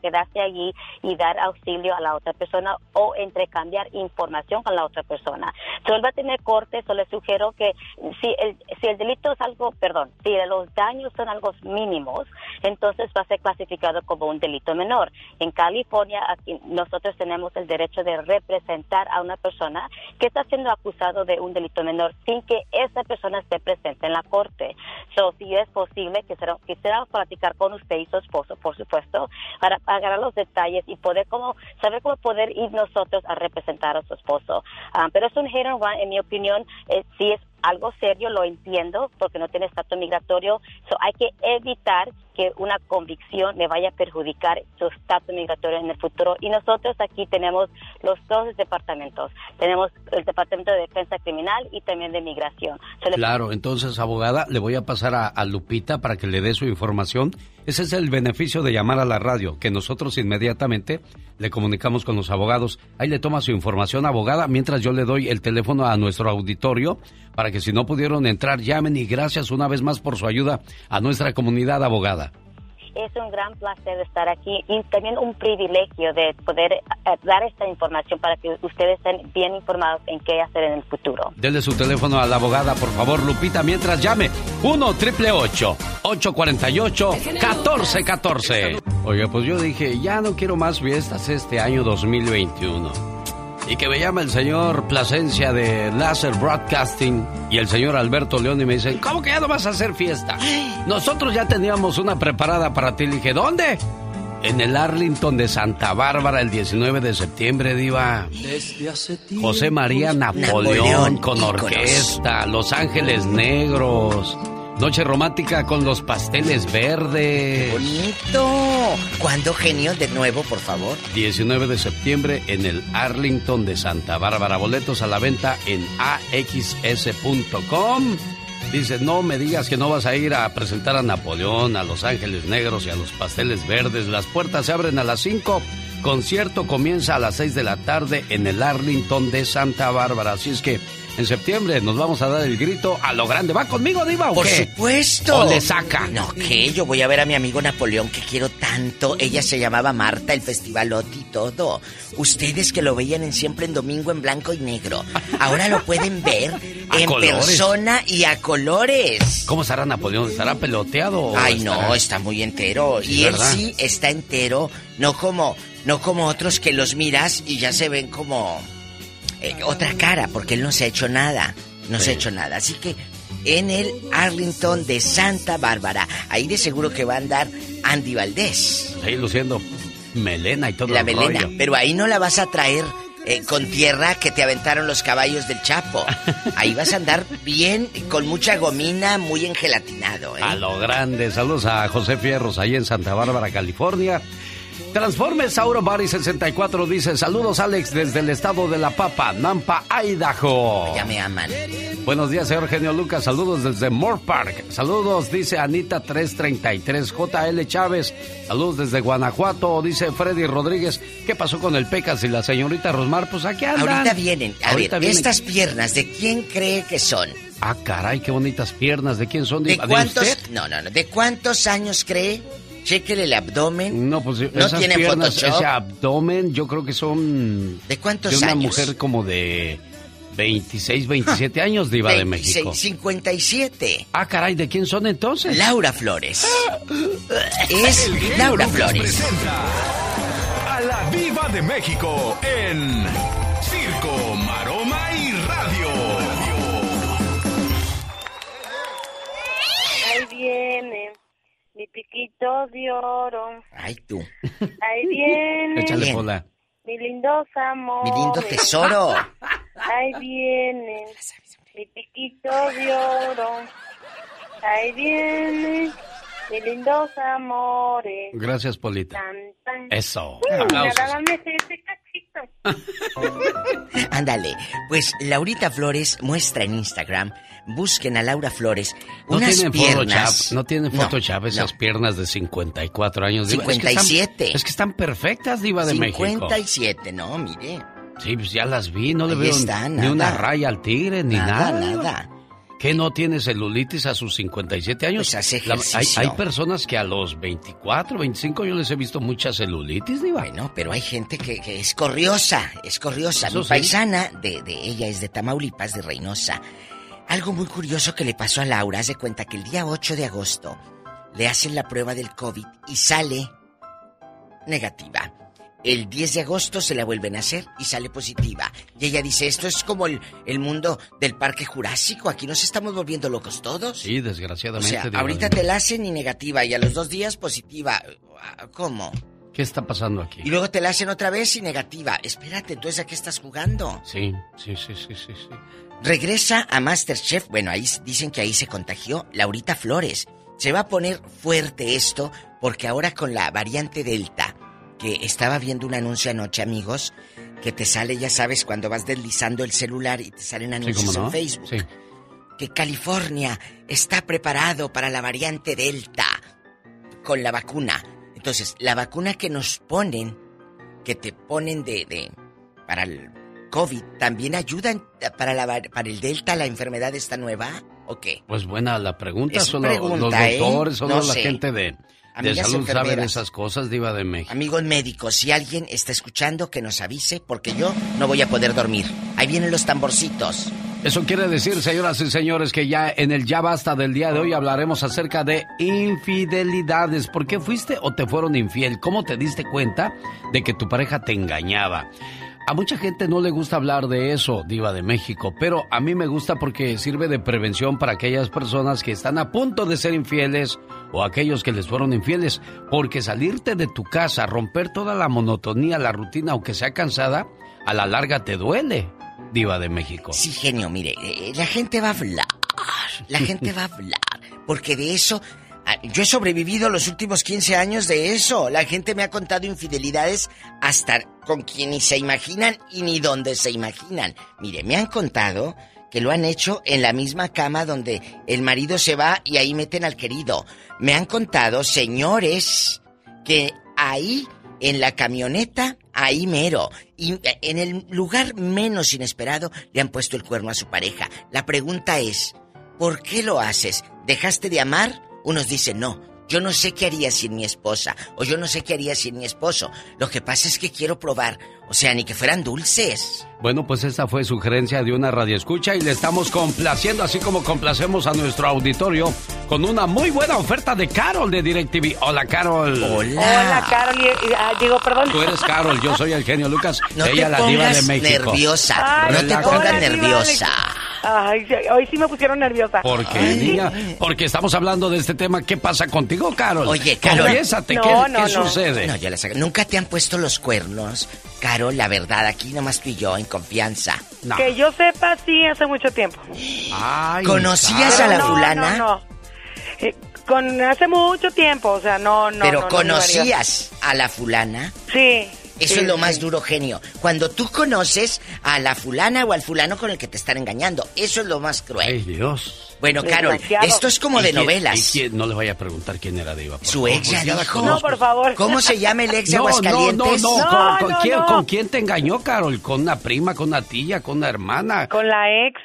quedarse allí y dar auxilio a la otra persona o intercambiar información con la otra persona. So, él va a tener corte, so le sugiero que si el, si el delito es algo, perdón, si los daños son algo mínimos, entonces va a ser clasificado como un delito menor. En California, aquí nosotros tenemos el derecho de representar a una persona que está siendo acusado de un delito menor sin que esa persona esté presente en la corte. So, si es posible, quisiera, quisiera platicar con usted y su esposo, por supuesto, para agarrar los detalles y poder como saber cómo poder ir nosotros a representar a su esposo. Ah, pero es un hit and run, en mi opinión, eh, sí es algo serio, lo entiendo, porque no tiene estatus migratorio. So, hay que evitar que una convicción le vaya a perjudicar su estatus migratorio en el futuro. Y nosotros aquí tenemos los dos departamentos. Tenemos el Departamento de Defensa Criminal y también de Migración. Claro, entonces, abogada, le voy a pasar a Lupita para que le dé su información. Ese es el beneficio de llamar a la radio, que nosotros inmediatamente le comunicamos con los abogados. Ahí le toma su información, abogada, mientras yo le doy el teléfono a nuestro auditorio para que si no pudieron entrar, llamen y gracias una vez más por su ayuda a nuestra comunidad abogada. Es un gran placer estar aquí y también un privilegio de poder eh, dar esta información para que ustedes estén bien informados en qué hacer en el futuro. Dele su teléfono a la abogada, por favor, Lupita, mientras llame. 1 triple 848 1414 Oiga, pues yo dije, ya no quiero más fiestas este año 2021. Y que me llama el señor Plasencia de Láser Broadcasting y el señor Alberto León y me dicen, ¿cómo que ya no vas a hacer fiesta? Nosotros ya teníamos una preparada para ti. Le dije, ¿dónde? En el Arlington de Santa Bárbara el 19 de septiembre, Diva. José María Napoleón, Napoleón, con orquesta, Los Ángeles Negros, Noche romántica con los pasteles verdes. ¡Bonito! ¿Cuándo, genio? De nuevo, por favor. 19 de septiembre en el Arlington de Santa Bárbara. Boletos a la venta en axs.com. Dice, no me digas que no vas a ir a presentar a Napoleón, a Los Ángeles Negros y a los Pasteles Verdes. Las puertas se abren a las 5. Concierto comienza a las 6 de la tarde en el Arlington de Santa Bárbara. Así es que en septiembre nos vamos a dar el grito a lo grande. ¿Va conmigo, Diva? o Por qué? supuesto. ¿O le saca? No, ¿qué? Yo voy a ver a mi amigo Napoleón que quiero tanto. Ella se llamaba Marta, el festivalote y todo. Ustedes que lo veían en siempre en domingo en blanco y negro. Ahora lo pueden ver en colores. persona y a colores. ¿Cómo estará Napoleón? ¿Estará peloteado? Ay, no, está muy entero. Sí, y él ¿verdad? sí está entero, no como, no como otros que los miras y ya se ven como eh, otra cara, porque él no se ha hecho nada. No se ha hecho nada. Así que en el Arlington de Santa Bárbara, ahí de seguro que va a andar Andy Valdés. Ahí luciendo melena y todo La el melena. rollo. Pero ahí no la vas a traer eh, con tierra que te aventaron los caballos del Chapo. Ahí vas a andar bien, con mucha gomina, muy engelatinado, ¿eh? A lo grande. Saludos a José Fierros, ahí en Santa Bárbara, California. Transformes Sauro Bari 64 dice: Saludos, Alex, desde el estado de La Papa, Nampa, Idaho. Ya me aman. Buenos días, señor Genio Lucas. Saludos desde Moore Park. Saludos, dice Anita 333. JL Chávez. Saludos desde Guanajuato. Dice Freddy Rodríguez. ¿Qué pasó con el Pecas y la señorita Rosmar? Pues aquí andan. Ahorita vienen. A Ahorita ver, vienen. estas piernas, ¿de quién cree que son? Ah, caray, qué bonitas piernas. ¿De quién son? ¿De cuántos? usted? No, no, no. ¿De cuántos años cree? Chéquele el abdomen. No, pues No esas tiene piernas, Photoshop. ese abdomen, yo creo que son. ¿De cuántos De una años? mujer como de 26, 27 años, Diva de 26, México. 57. Ah, caray, ¿de quién son entonces? Laura Flores. Es Laura Flores. presenta a la Viva de México en Circo, Maroma y Radio. Ahí viene mi piquito de oro. Ay, tú. Ahí viene Échale bola. mi lindos amores. Mi lindo tesoro. Ahí viene mi piquito de oro. Ahí viene mi lindos amores. Gracias, Polita. Tan, tan. Eso. Ándale. Pues Laurita Flores muestra en Instagram. Busquen a Laura Flores. No unas tienen piernas. Photoshop, no tienen No, Photoshop esas piernas de 54 años. Diva. Es que están- 57. Es que están perfectas, Diva de México. 57, no, mire. Sí, pues ya las vi, no le Ahí veo está, ni nada. una raya al tigre, ni Nada, nada. nada. ¿Qué no tiene celulitis a sus 57 años? Pues hace La- hay, hay personas que a los 24, 25 yo les he visto mucha celulitis, Diva. Bueno, pero hay gente que, que es corriosa, es corriosa. Eso Mi sí. paisana de, de ella es de Tamaulipas, de Reynosa. Algo muy curioso que le pasó a Laura, haz de cuenta que el día 8 de agosto le hacen la prueba del COVID y sale negativa. El 10 de agosto se la vuelven a hacer y sale positiva. Y ella dice, esto es como el, el mundo del parque jurásico, aquí nos estamos volviendo locos todos. Sí, O desgraciadamente. sea, Diva ahorita te la hacen y negativa y a los dos días positiva. ¿Cómo? ¿Qué está pasando aquí? Y luego te la hacen otra vez y negativa. Espérate, entonces ¿a qué estás jugando? Sí, sí, sí, sí, sí, sí. Regresa a Masterchef. Bueno, ahí dicen que ahí se contagió Laurita Flores. Se va a poner fuerte esto porque ahora con la variante Delta, que estaba viendo un anuncio anoche, amigos, que te sale, ya sabes, cuando vas deslizando el celular y te salen anuncios en Facebook. Sí. Que California está preparado para la variante Delta con la vacuna. Entonces, la vacuna que nos ponen, que te ponen de, de para el COVID, también ayuda en- para la para el Delta, la enfermedad esta nueva, ¿o qué? Pues buena la pregunta. Es Solo pregunta, los ¿eh? doctores, solo No la sé. gente de, de salud saben enfermeras. esas cosas, Diva de México. Amigos médicos, si alguien está escuchando, que nos avise, porque yo no voy a poder dormir. Ahí vienen los tamborcitos. Eso quiere decir, señoras y señores, que ya en el Ya Basta del día de hoy hablaremos acerca de infidelidades. ¿Por qué fuiste o te fueron infiel? ¿Cómo te diste cuenta de que tu pareja te engañaba? A mucha gente no le gusta hablar de eso, diva de México, pero a mí me gusta porque sirve de prevención para aquellas personas que están a punto de ser infieles o aquellos que les fueron infieles, porque salirte de tu casa, romper toda la monotonía, la rutina, aunque sea cansada, a la larga te duele, diva de México. Sí, genio, mire, eh, la gente va a hablar. La gente va a hablar. Porque de eso. Ah, Yo he sobrevivido los últimos 15 años de eso. La gente me ha contado infidelidades hasta con quien ni se imaginan y ni donde se imaginan. Mire, me han contado que lo han hecho en la misma cama donde el marido se va y ahí meten al querido. Me han contado, señores, que ahí en la camioneta, ahí mero, y eh, en el lugar menos inesperado le han puesto el cuerno a su pareja. La pregunta es, ¿por qué lo haces? ¿Dejaste de amar? Unos dicen, no, yo no sé qué haría sin mi esposa, o yo no sé qué haría sin mi esposo. Lo que pasa es que quiero probar, o sea, ni que fueran dulces. Bueno, pues esta fue sugerencia de una radioescucha y le estamos complaciendo, así como complacemos a nuestro auditorio, con una muy buena oferta de Carol de DirecTV. Hola, Carol. Hola, Carol. y- y- ah, digo, perdón. Tú eres Carol, yo soy el genio Lucas, No ella te la diva de pongas México. nerviosa, Ay, no te pongas hola, diva, nerviosa. Ay, hoy sí me pusieron nerviosa. ¿Por qué, niña? Porque estamos hablando de este tema. ¿Qué pasa contigo, Carol? Oye, Carol. Confiésate, No, ¿qué, no, qué no. sucede? No, ya la saqué. ¿Nunca te han puesto los cuernos Carol, la verdad, aquí nomás tú y yo, en confianza. Que yo sepa, sí, hace mucho tiempo. ¿Conocías a la No, fulana? No, no. Eh, con hace mucho tiempo, o sea, no, no. Pero no, no, no, conocías a la fulana. Sí. Eso sí, es lo más sí. duro, genio. Cuando tú conoces a la fulana o al fulano con el que te están engañando, eso es lo más cruel. Ay, Dios. Bueno, Carol, esto es como ¿Y de quién- novelas. y quién- no le vaya a preguntar quién era Diva. por Su favor, ex ya dijo. No, por favor. ¿Cómo se llama el ex de No, Aguascalientes? No, no, no. No, ¿Con, con no, quién, no. ¿Con quién te engañó, Carol? ¿Con una prima, con una tía, con una hermana? Con la ex.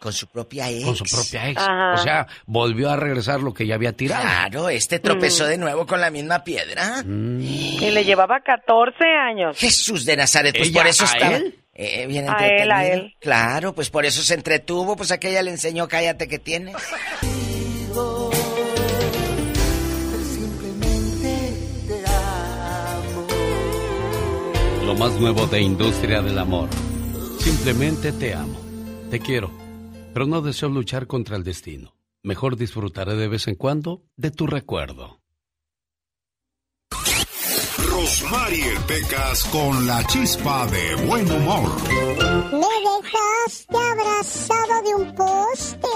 Con su propia ex. Con su propia ex. Ajá. O sea, volvió a regresar lo que ya había tirado. Claro, este tropezó Mm. de nuevo con la misma piedra. Y le llevaba 14 años. Jesús de Nazaret, pues ¿Ella por eso él? Eh, bien A él, a él. Claro, pues por eso se entretuvo, pues aquella le enseñó cállate que tiene. Lo más nuevo de Industria del Amor. Simplemente te amo. Te quiero. Pero no deseo luchar contra el destino. Mejor disfrutaré de vez en cuando de tu recuerdo. Rosmarie Pecas con la chispa de buen humor. Me dejaste abrazado de un poste,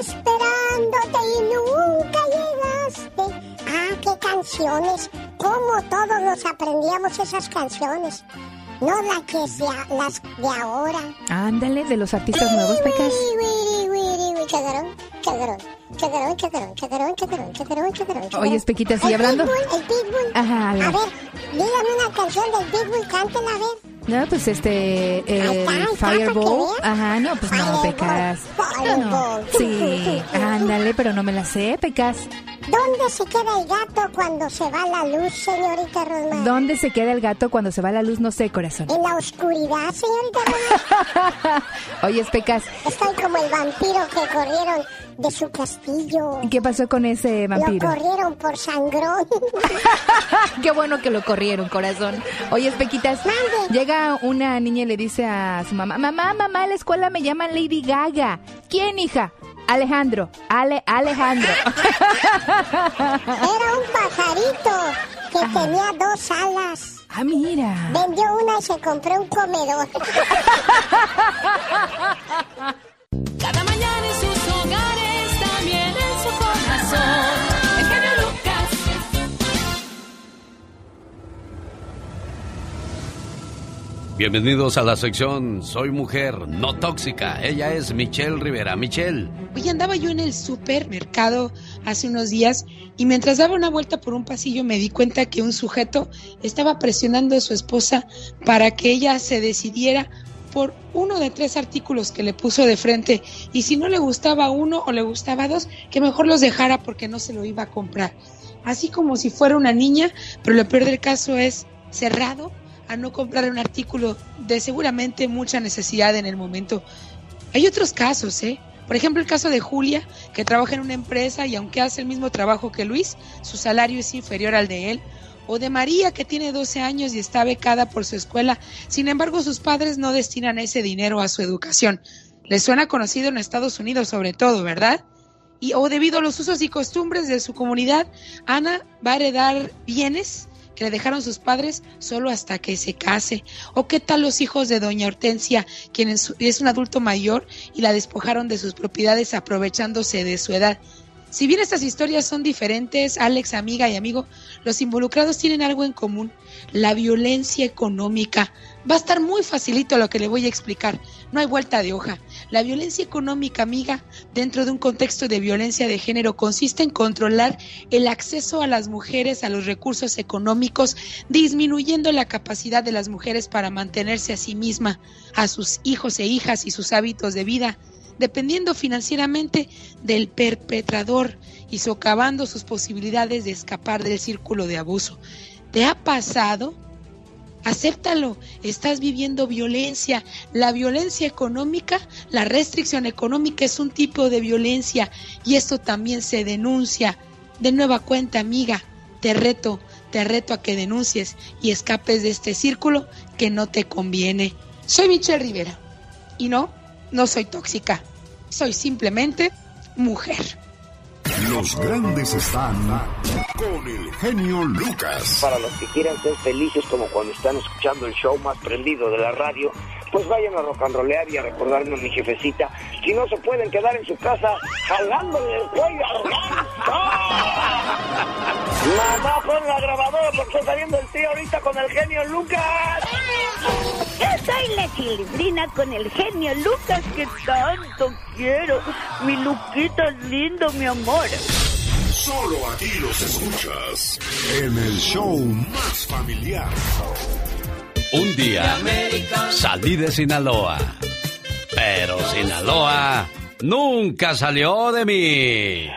esperándote y nunca llegaste. Ah, qué canciones. Cómo todos nos aprendíamos esas canciones. No la que sea, las de ahora. Ándale, de los artistas nuevos, Pecas. Oye, Pequita, ¿sigue hablando? Pitbull, el Pitbull. Ajá, a ver. A ver, dígame una canción del Pitbull, cántela, a ver. No, pues este. Fireball. Ajá, no, pues no, Pecas. Sí, ándale, pero no me la sé, Pecas. ¿Dónde se queda el gato cuando se va la luz, señorita Rosmar? ¿Dónde se queda el gato cuando se va la luz? No sé, corazón. En la oscuridad, señorita Rosmar. Oye, Pecas, Estoy como el vampiro que corrieron de su castillo. ¿qué pasó con ese vampiro? Lo corrieron por sangrón. Qué bueno que lo corrieron, corazón. Oye, Pequitas, llega una niña y le dice a su mamá, mamá, mamá, en la escuela me llaman Lady Gaga. ¿Quién, hija? Alejandro, Ale, Alejandro. Era un pajarito que tenía dos alas. Ah, mira. Vendió una y se compró un comedor. Cada Bienvenidos a la sección Soy mujer, no tóxica. Ella es Michelle Rivera. Michelle. Oye, andaba yo en el supermercado hace unos días y mientras daba una vuelta por un pasillo me di cuenta que un sujeto estaba presionando a su esposa para que ella se decidiera por uno de tres artículos que le puso de frente y si no le gustaba uno o le gustaba dos, que mejor los dejara porque no se lo iba a comprar. Así como si fuera una niña, pero lo peor del caso es cerrado a no comprar un artículo de seguramente mucha necesidad en el momento. Hay otros casos, ¿eh? Por ejemplo, el caso de Julia, que trabaja en una empresa y aunque hace el mismo trabajo que Luis, su salario es inferior al de él. O de María, que tiene 12 años y está becada por su escuela. Sin embargo, sus padres no destinan ese dinero a su educación. Les suena conocido en Estados Unidos sobre todo, ¿verdad? Y o debido a los usos y costumbres de su comunidad, Ana va a heredar bienes le dejaron sus padres solo hasta que se case. ¿O qué tal los hijos de doña Hortensia, quien es un adulto mayor y la despojaron de sus propiedades aprovechándose de su edad? Si bien estas historias son diferentes, Alex, amiga y amigo, los involucrados tienen algo en común, la violencia económica. Va a estar muy facilito lo que le voy a explicar, no hay vuelta de hoja. La violencia económica, amiga, dentro de un contexto de violencia de género, consiste en controlar el acceso a las mujeres a los recursos económicos, disminuyendo la capacidad de las mujeres para mantenerse a sí misma, a sus hijos e hijas y sus hábitos de vida dependiendo financieramente del perpetrador y socavando sus posibilidades de escapar del círculo de abuso. ¿Te ha pasado? Acéptalo, estás viviendo violencia. La violencia económica, la restricción económica es un tipo de violencia y esto también se denuncia. De nueva cuenta, amiga, te reto, te reto a que denuncies y escapes de este círculo que no te conviene. Soy Michelle Rivera y no, no soy tóxica. Soy simplemente mujer. Los grandes están con el genio Lucas. Para los que quieran ser felices como cuando están escuchando el show más prendido de la radio, pues vayan a rollear y a recordarme a mi jefecita. Si no se pueden quedar en su casa jalándole el cuello ganso. Mamá, pon la grabadora porque está saliendo el tío ahorita con el genio Lucas. Yo soy la chilindrina con el genio Lucas que tanto quiero. Mi Luquita lindo, mi amor. Solo aquí los escuchas en el show más familiar. Un día salí de Sinaloa, pero Sinaloa nunca salió de mí.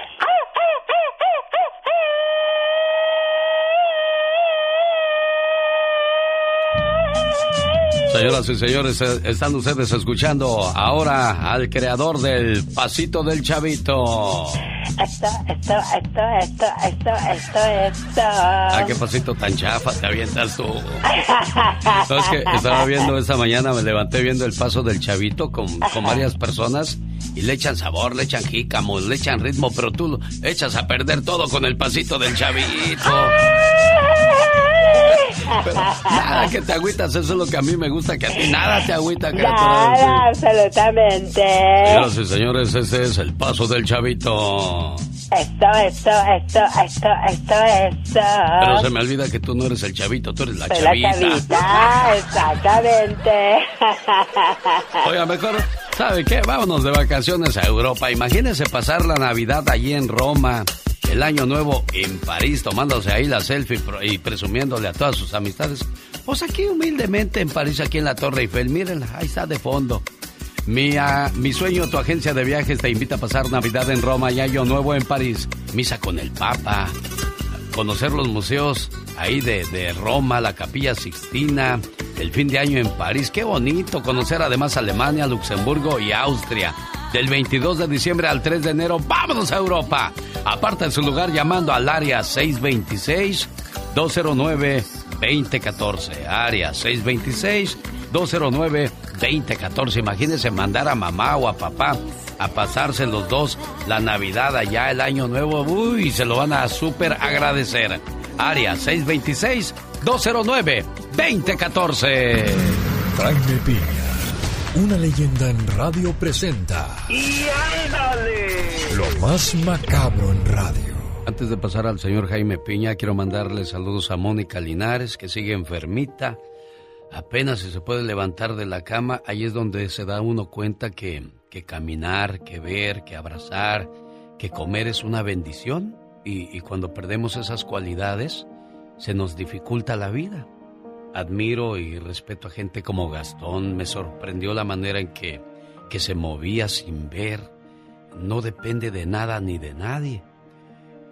Señoras y señores, eh, están ustedes escuchando ahora al creador del Pasito del Chavito. Esto, esto, esto, esto, esto, esto, esto. Ah, qué pasito tan chafa te avientas tú. No, es que estaba viendo esta mañana, me levanté viendo el paso del chavito con, con varias personas y le echan sabor, le echan jícamos, le echan ritmo, pero tú echas a perder todo con el pasito del chavito. Pero nada que te agüitas, eso es lo que a mí me gusta, que a ti nada te agüita, criatura. Nada, absolutamente. Señoras y señores, ese es el paso del chavito. Esto, esto, esto, esto, esto, esto. Pero se me olvida que tú no eres el chavito, tú eres la Soy la chavita. chavita, exactamente. Oiga, mejor, ¿sabe qué? Vámonos de vacaciones a Europa. Imagínese pasar la Navidad allí en Roma, el Año Nuevo en París, tomándose ahí la selfie y presumiéndole a todas sus amistades. Pues aquí humildemente en París, aquí en la Torre Eiffel, mírenla, ahí está de fondo. Mi, ah, mi sueño, tu agencia de viajes te invita a pasar Navidad en Roma y Año Nuevo en París. Misa con el Papa, conocer los museos ahí de, de Roma, la Capilla Sixtina, el fin de año en París. Qué bonito conocer además Alemania, Luxemburgo y Austria. Del 22 de diciembre al 3 de enero, vámonos a Europa. Aparta en su lugar llamando al área 626-209-2014. Área 626-209-2014. Imagínense mandar a mamá o a papá a pasarse los dos la Navidad allá, el Año Nuevo. Uy, se lo van a súper agradecer. Área 626-209-2014. Jaime Piña, una leyenda en radio presenta ¡Y ándale! lo más macabro en radio. Antes de pasar al señor Jaime Piña, quiero mandarle saludos a Mónica Linares, que sigue enfermita. Apenas si se puede levantar de la cama, ahí es donde se da uno cuenta que, que caminar, que ver, que abrazar, que comer es una bendición. Y, y cuando perdemos esas cualidades, se nos dificulta la vida. Admiro y respeto a gente como Gastón. Me sorprendió la manera en que, que se movía sin ver. No depende de nada ni de nadie.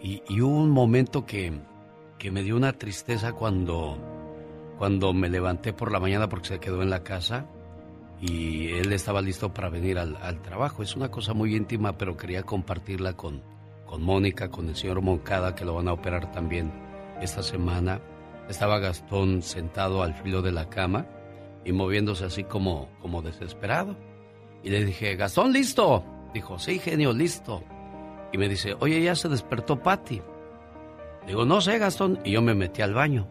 Y, y hubo un momento que, que me dio una tristeza cuando, cuando me levanté por la mañana porque se quedó en la casa y él estaba listo para venir al, al trabajo. Es una cosa muy íntima, pero quería compartirla con, con Mónica, con el señor Moncada, que lo van a operar también esta semana. Estaba Gastón sentado al filo de la cama y moviéndose así como, como desesperado. Y le dije, Gastón, listo. Dijo, sí, genio, listo. Y me dice, oye, ya se despertó Patty. Digo, no sé, Gastón. Y yo me metí al baño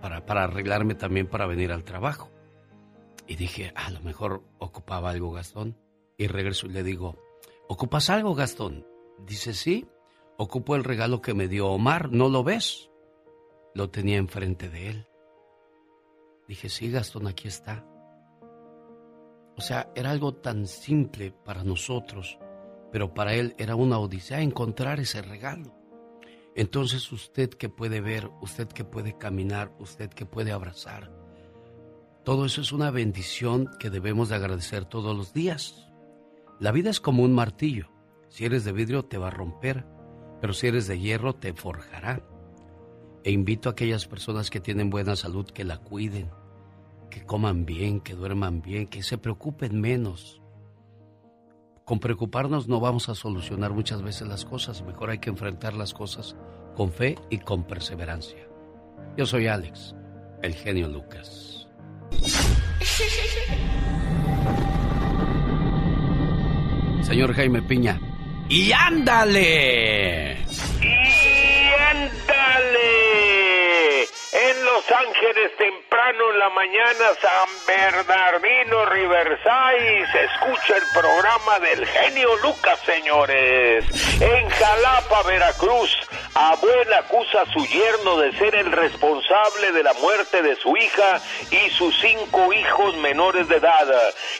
para, para arreglarme también para venir al trabajo. Y dije, a lo mejor ocupaba algo, Gastón. Y regreso y le digo, ¿ocupas algo, Gastón? Dice, sí, ocupo el regalo que me dio Omar, ¿no lo ves? Lo tenía enfrente de él. Dije, sí, Gastón, aquí está. O sea, era algo tan simple para nosotros, pero para él era una odisea encontrar ese regalo. Entonces usted que puede ver, usted que puede caminar, usted que puede abrazar, todo eso es una bendición que debemos de agradecer todos los días. La vida es como un martillo. Si eres de vidrio te va a romper, pero si eres de hierro te forjará. E invito a aquellas personas que tienen buena salud que la cuiden, que coman bien, que duerman bien, que se preocupen menos. Con preocuparnos no vamos a solucionar muchas veces las cosas, mejor hay que enfrentar las cosas con fe y con perseverancia. Yo soy Alex, el genio Lucas. Señor Jaime Piña, y ándale. Y ándale. En Los Ángeles, temprano en la mañana, San Bernardino, Riverside, se escucha el programa del genio Lucas, señores. En Jalapa, Veracruz, abuela acusa a su yerno de ser el responsable de la muerte de su hija y sus cinco hijos menores de edad.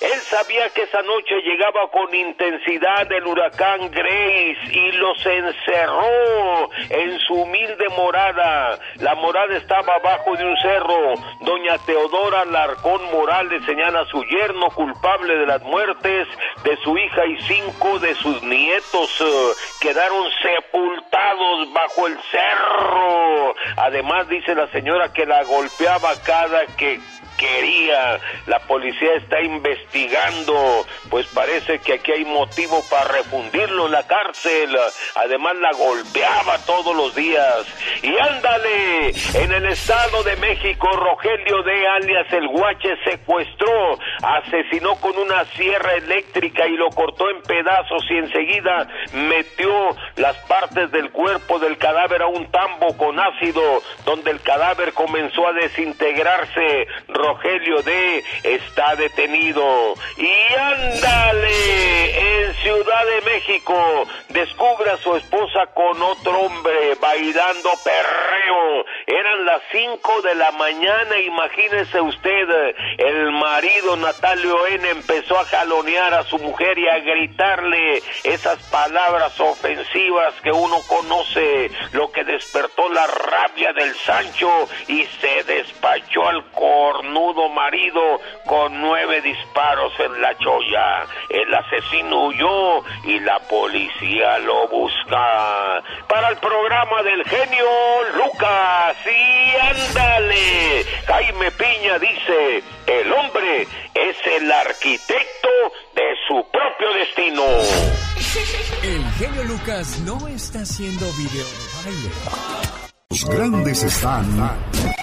Él sabía que esa noche llegaba con intensidad el huracán Grace y los encerró en su humilde morada. La morada estaba abajo de un cerro. Doña Teodora Larcón Morales señala a su yerno culpable de las muertes de su hija y cinco de sus nietos. eh, quedaron sepultados bajo el cerro. Además dice la señora que la golpeaba cada que quería. La policía está investigando, pues parece que aquí hay motivo para refundirlo en la cárcel. Además la golpeaba todos los días. Y ándale, en el Estado de México, Rogelio de alias el Guache secuestró, asesinó con una sierra eléctrica y lo cortó en pedazos y enseguida metió las partes del cuerpo del cadáver a un tambo con ácido, donde el cadáver comenzó a desintegrarse. D está detenido. Y ándale, en Ciudad de México, descubre a su esposa con otro hombre bailando perreo. Eran las 5 de la mañana, imagínese usted, el marido Natalio N empezó a jalonear a su mujer y a gritarle esas palabras ofensivas que uno conoce, lo que despertó la rabia del Sancho y se despachó al marido con nueve disparos en la cholla. El asesino huyó y la policía lo busca. Para el programa del genio Lucas, y ándale. Jaime Piña dice, el hombre es el arquitecto de su propio destino. El genio Lucas no está haciendo video de baile. Los grandes están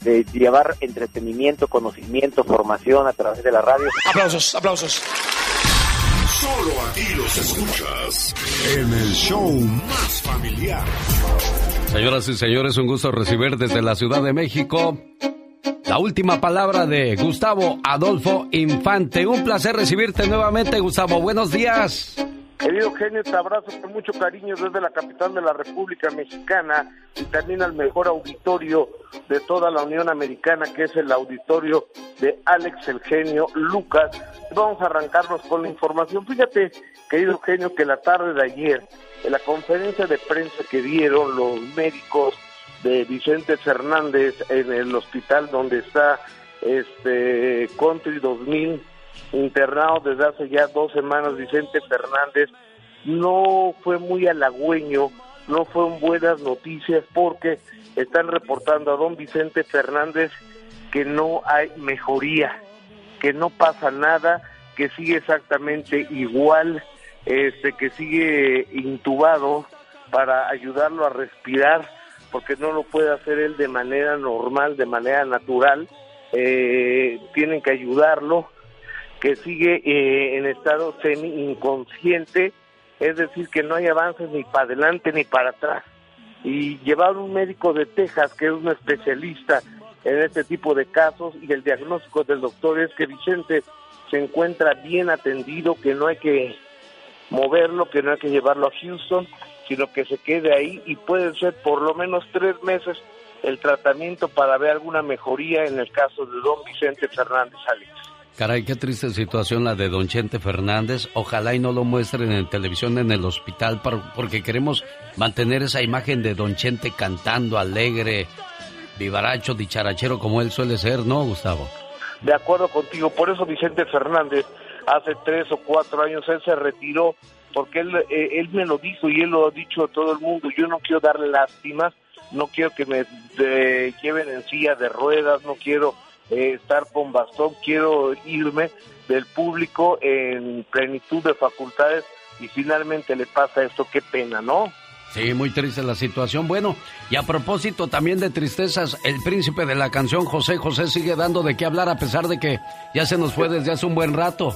de llevar entretenimiento, conocimiento, formación a través de la radio. Aplausos, aplausos. Solo aquí los escuchas en el show más familiar. Señoras y señores, un gusto recibir desde la Ciudad de México la última palabra de Gustavo Adolfo Infante. Un placer recibirte nuevamente, Gustavo. Buenos días. Querido genio, te abrazo con mucho cariño desde la capital de la República Mexicana y también al mejor auditorio de toda la Unión Americana, que es el auditorio de Alex el genio Lucas. Vamos a arrancarnos con la información. Fíjate, querido genio, que la tarde de ayer, en la conferencia de prensa que dieron los médicos de Vicente Fernández en el hospital donde está este Country 2000 internado desde hace ya dos semanas Vicente Fernández. No fue muy halagüeño, no fueron buenas noticias porque están reportando a don Vicente Fernández que no hay mejoría, que no pasa nada, que sigue exactamente igual, este que sigue intubado para ayudarlo a respirar porque no lo puede hacer él de manera normal, de manera natural, eh, tienen que ayudarlo, que sigue eh, en estado semi inconsciente, es decir, que no hay avances ni para adelante ni para atrás. Y llevaron un médico de Texas, que es un especialista en este tipo de casos, y el diagnóstico del doctor es que Vicente se encuentra bien atendido, que no hay que moverlo, que no hay que llevarlo a Houston, sino que se quede ahí y puede ser por lo menos tres meses el tratamiento para ver alguna mejoría en el caso de don Vicente Fernández Alex. Caray, qué triste situación la de don Chente Fernández. Ojalá y no lo muestren en televisión en el hospital por- porque queremos mantener esa imagen de don Chente cantando alegre, vivaracho, dicharachero como él suele ser, ¿no, Gustavo? De acuerdo contigo, por eso Vicente Fernández hace tres o cuatro años él se retiró porque él, eh, él me lo dijo y él lo ha dicho a todo el mundo, yo no quiero darle lástimas, no quiero que me de- lleven en silla de ruedas, no quiero eh, estar con bastón, quiero irme del público en plenitud de facultades y finalmente le pasa esto, qué pena, ¿no? Sí, muy triste la situación. Bueno, y a propósito también de tristezas, el príncipe de la canción José José sigue dando de qué hablar a pesar de que ya se nos fue desde hace un buen rato.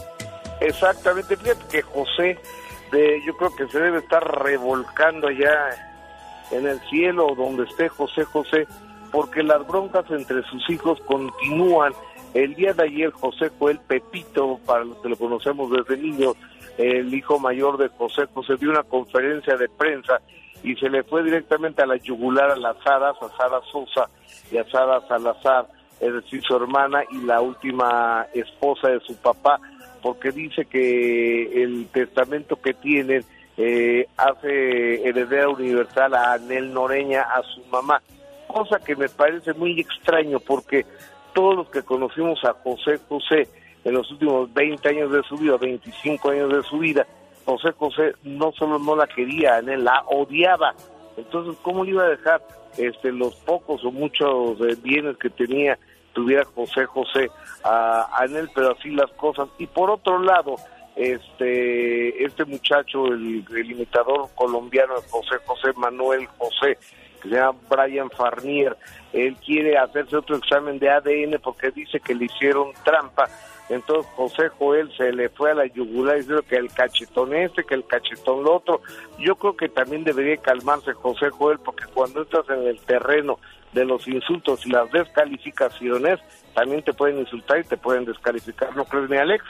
Exactamente, fíjate que José, de, yo creo que se debe estar revolcando allá en el cielo donde esté José José, porque las broncas entre sus hijos continúan. El día de ayer José Joel Pepito, para los que lo conocemos desde niño, el hijo mayor de José José, dio una conferencia de prensa y se le fue directamente a la yugular a las Saras, a Sara Sosa y a Sara Salazar, es decir, su hermana y la última esposa de su papá, porque dice que el testamento que tienen eh, hace heredera universal a Anel Noreña, a su mamá, cosa que me parece muy extraño porque todos los que conocimos a José José en los últimos 20 años de su vida, 25 años de su vida, José José no solo no la quería, la odiaba. Entonces, ¿cómo le iba a dejar este, los pocos o muchos eh, bienes que tenía, tuviera José José a Anel, pero así las cosas? Y por otro lado, este este muchacho, el, el imitador colombiano José José Manuel José, que se llama Brian Farnier, él quiere hacerse otro examen de ADN porque dice que le hicieron trampa. Entonces José Joel se le fue a la yugular diciendo que el cachetón este, que el cachetón lo otro. Yo creo que también debería calmarse José Joel porque cuando estás en el terreno de los insultos y las descalificaciones, también te pueden insultar y te pueden descalificar, ¿no crees, mi Alex?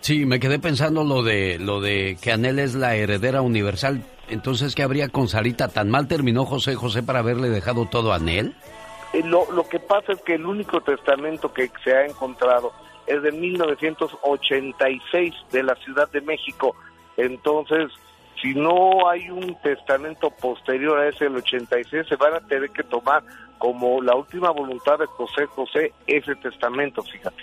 Sí, me quedé pensando lo de lo de que Anel es la heredera universal. Entonces, ¿qué habría con Sarita? ¿Tan mal terminó José José para haberle dejado todo a Anel? Eh, Lo, lo que pasa es que el único testamento que se ha encontrado es de 1986 de la Ciudad de México. Entonces, si no hay un testamento posterior a ese del 86, se van a tener que tomar como la última voluntad de José José ese testamento, fíjate.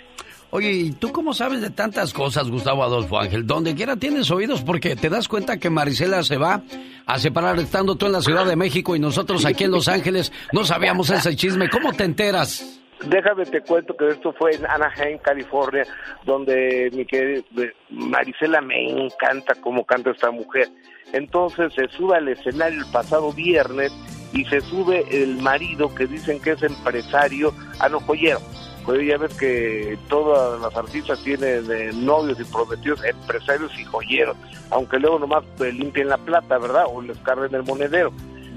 Oye, ¿y tú cómo sabes de tantas cosas, Gustavo Adolfo Ángel? Donde quiera tienes oídos porque te das cuenta que Marisela se va a separar estando tú en la Ciudad de México y nosotros aquí en Los Ángeles no sabíamos ese chisme. ¿Cómo te enteras? Déjame te cuento que esto fue en Anaheim, California, donde mi querida Marisela me encanta cómo canta esta mujer. Entonces se sube al escenario el pasado viernes y se sube el marido que dicen que es empresario, ah no, joyero. Pues ya ves que todas las artistas tienen eh, novios y prometidos, empresarios y joyeros, aunque luego nomás eh, limpien la plata, ¿verdad? O les carguen el monedero.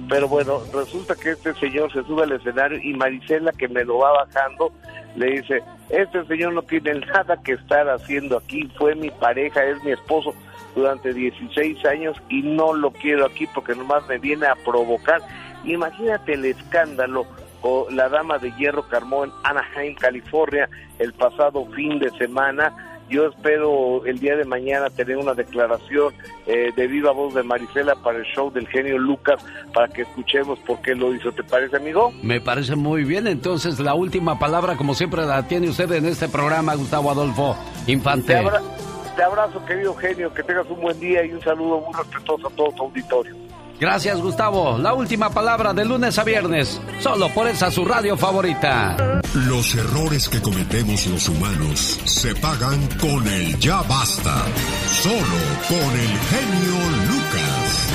Pero bueno, resulta que este señor se sube al escenario y Marisela, que me lo va bajando, le dice, este señor no tiene nada que estar haciendo aquí, fue mi pareja, es mi esposo durante 16 años y no lo quiero aquí porque nomás me viene a provocar. Imagínate el escándalo la dama de hierro que armó en Anaheim, California, el pasado fin de semana. Yo espero el día de mañana tener una declaración eh, de viva voz de Marisela para el show del genio Lucas para que escuchemos por qué lo hizo. ¿Te parece, amigo? Me parece muy bien. Entonces, la última palabra, como siempre, la tiene usted en este programa, Gustavo Adolfo Infante. Te, abra- te abrazo, querido genio, que tengas un buen día y un saludo muy respetuoso a todo tu auditorio. Gracias, Gustavo. La última palabra de lunes a viernes, solo por esa su radio favorita. Los errores que cometemos los humanos se pagan con el ya basta. Solo con el genio Lucas.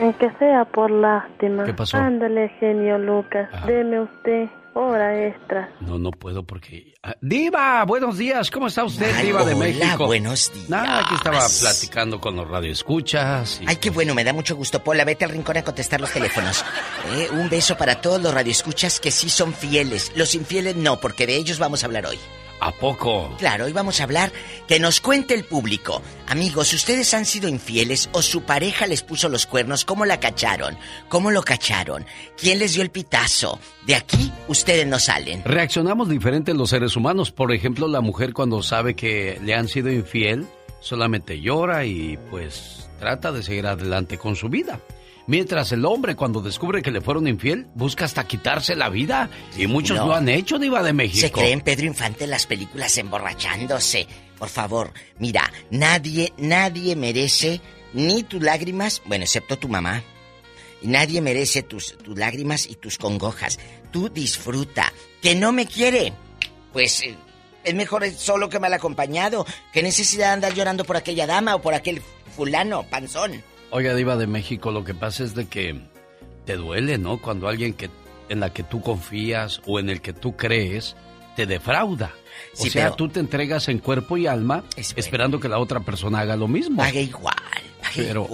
Aunque sea por lástima. ¿Qué pasó? Ándale, genio Lucas. Ah. Deme usted hora extra. No, no puedo porque... Ah, Diva, buenos días. ¿Cómo está usted, Ay, Diva de hola, México? buenos días. Nada, aquí estaba platicando con los radioescuchas. y- Ay, qué bueno, me da mucho gusto. Pola, vete al rincón a contestar los teléfonos. Eh, un beso para todos los radioescuchas que sí son fieles. Los infieles no, porque de ellos vamos a hablar hoy. ¿A poco? Claro, hoy vamos a hablar que nos cuente el público. Amigos, ¿ustedes han sido infieles o su pareja les puso los cuernos? ¿Cómo la cacharon? ¿Cómo lo cacharon? ¿Quién les dio el pitazo? De aquí ustedes no salen. Reaccionamos diferente los seres humanos. Por ejemplo, la mujer cuando sabe que le han sido infiel, solamente llora y pues trata de seguir adelante con su vida. Mientras el hombre cuando descubre que le fueron infiel, busca hasta quitarse la vida. Y muchos No. lo han hecho, Diva de México. Se creen Pedro Infante en las películas emborrachándose. Por favor, mira, nadie, nadie merece ni tus lágrimas, bueno, excepto tu mamá. Nadie merece tus, tus lágrimas y tus congojas. Tú disfruta. Que no me quiere. Pues eh, es mejor solo que mal acompañado. ¿Qué necesidad de andar llorando por aquella dama o por aquel fulano, panzón? Oiga, Diva de México, lo que pasa es de que te duele, ¿no? Cuando alguien que en la que tú confías o en el que tú crees te defrauda. O Sí, sea, pero- tú te entregas en cuerpo y alma esperando que la otra persona haga lo mismo. Pague igual, pero,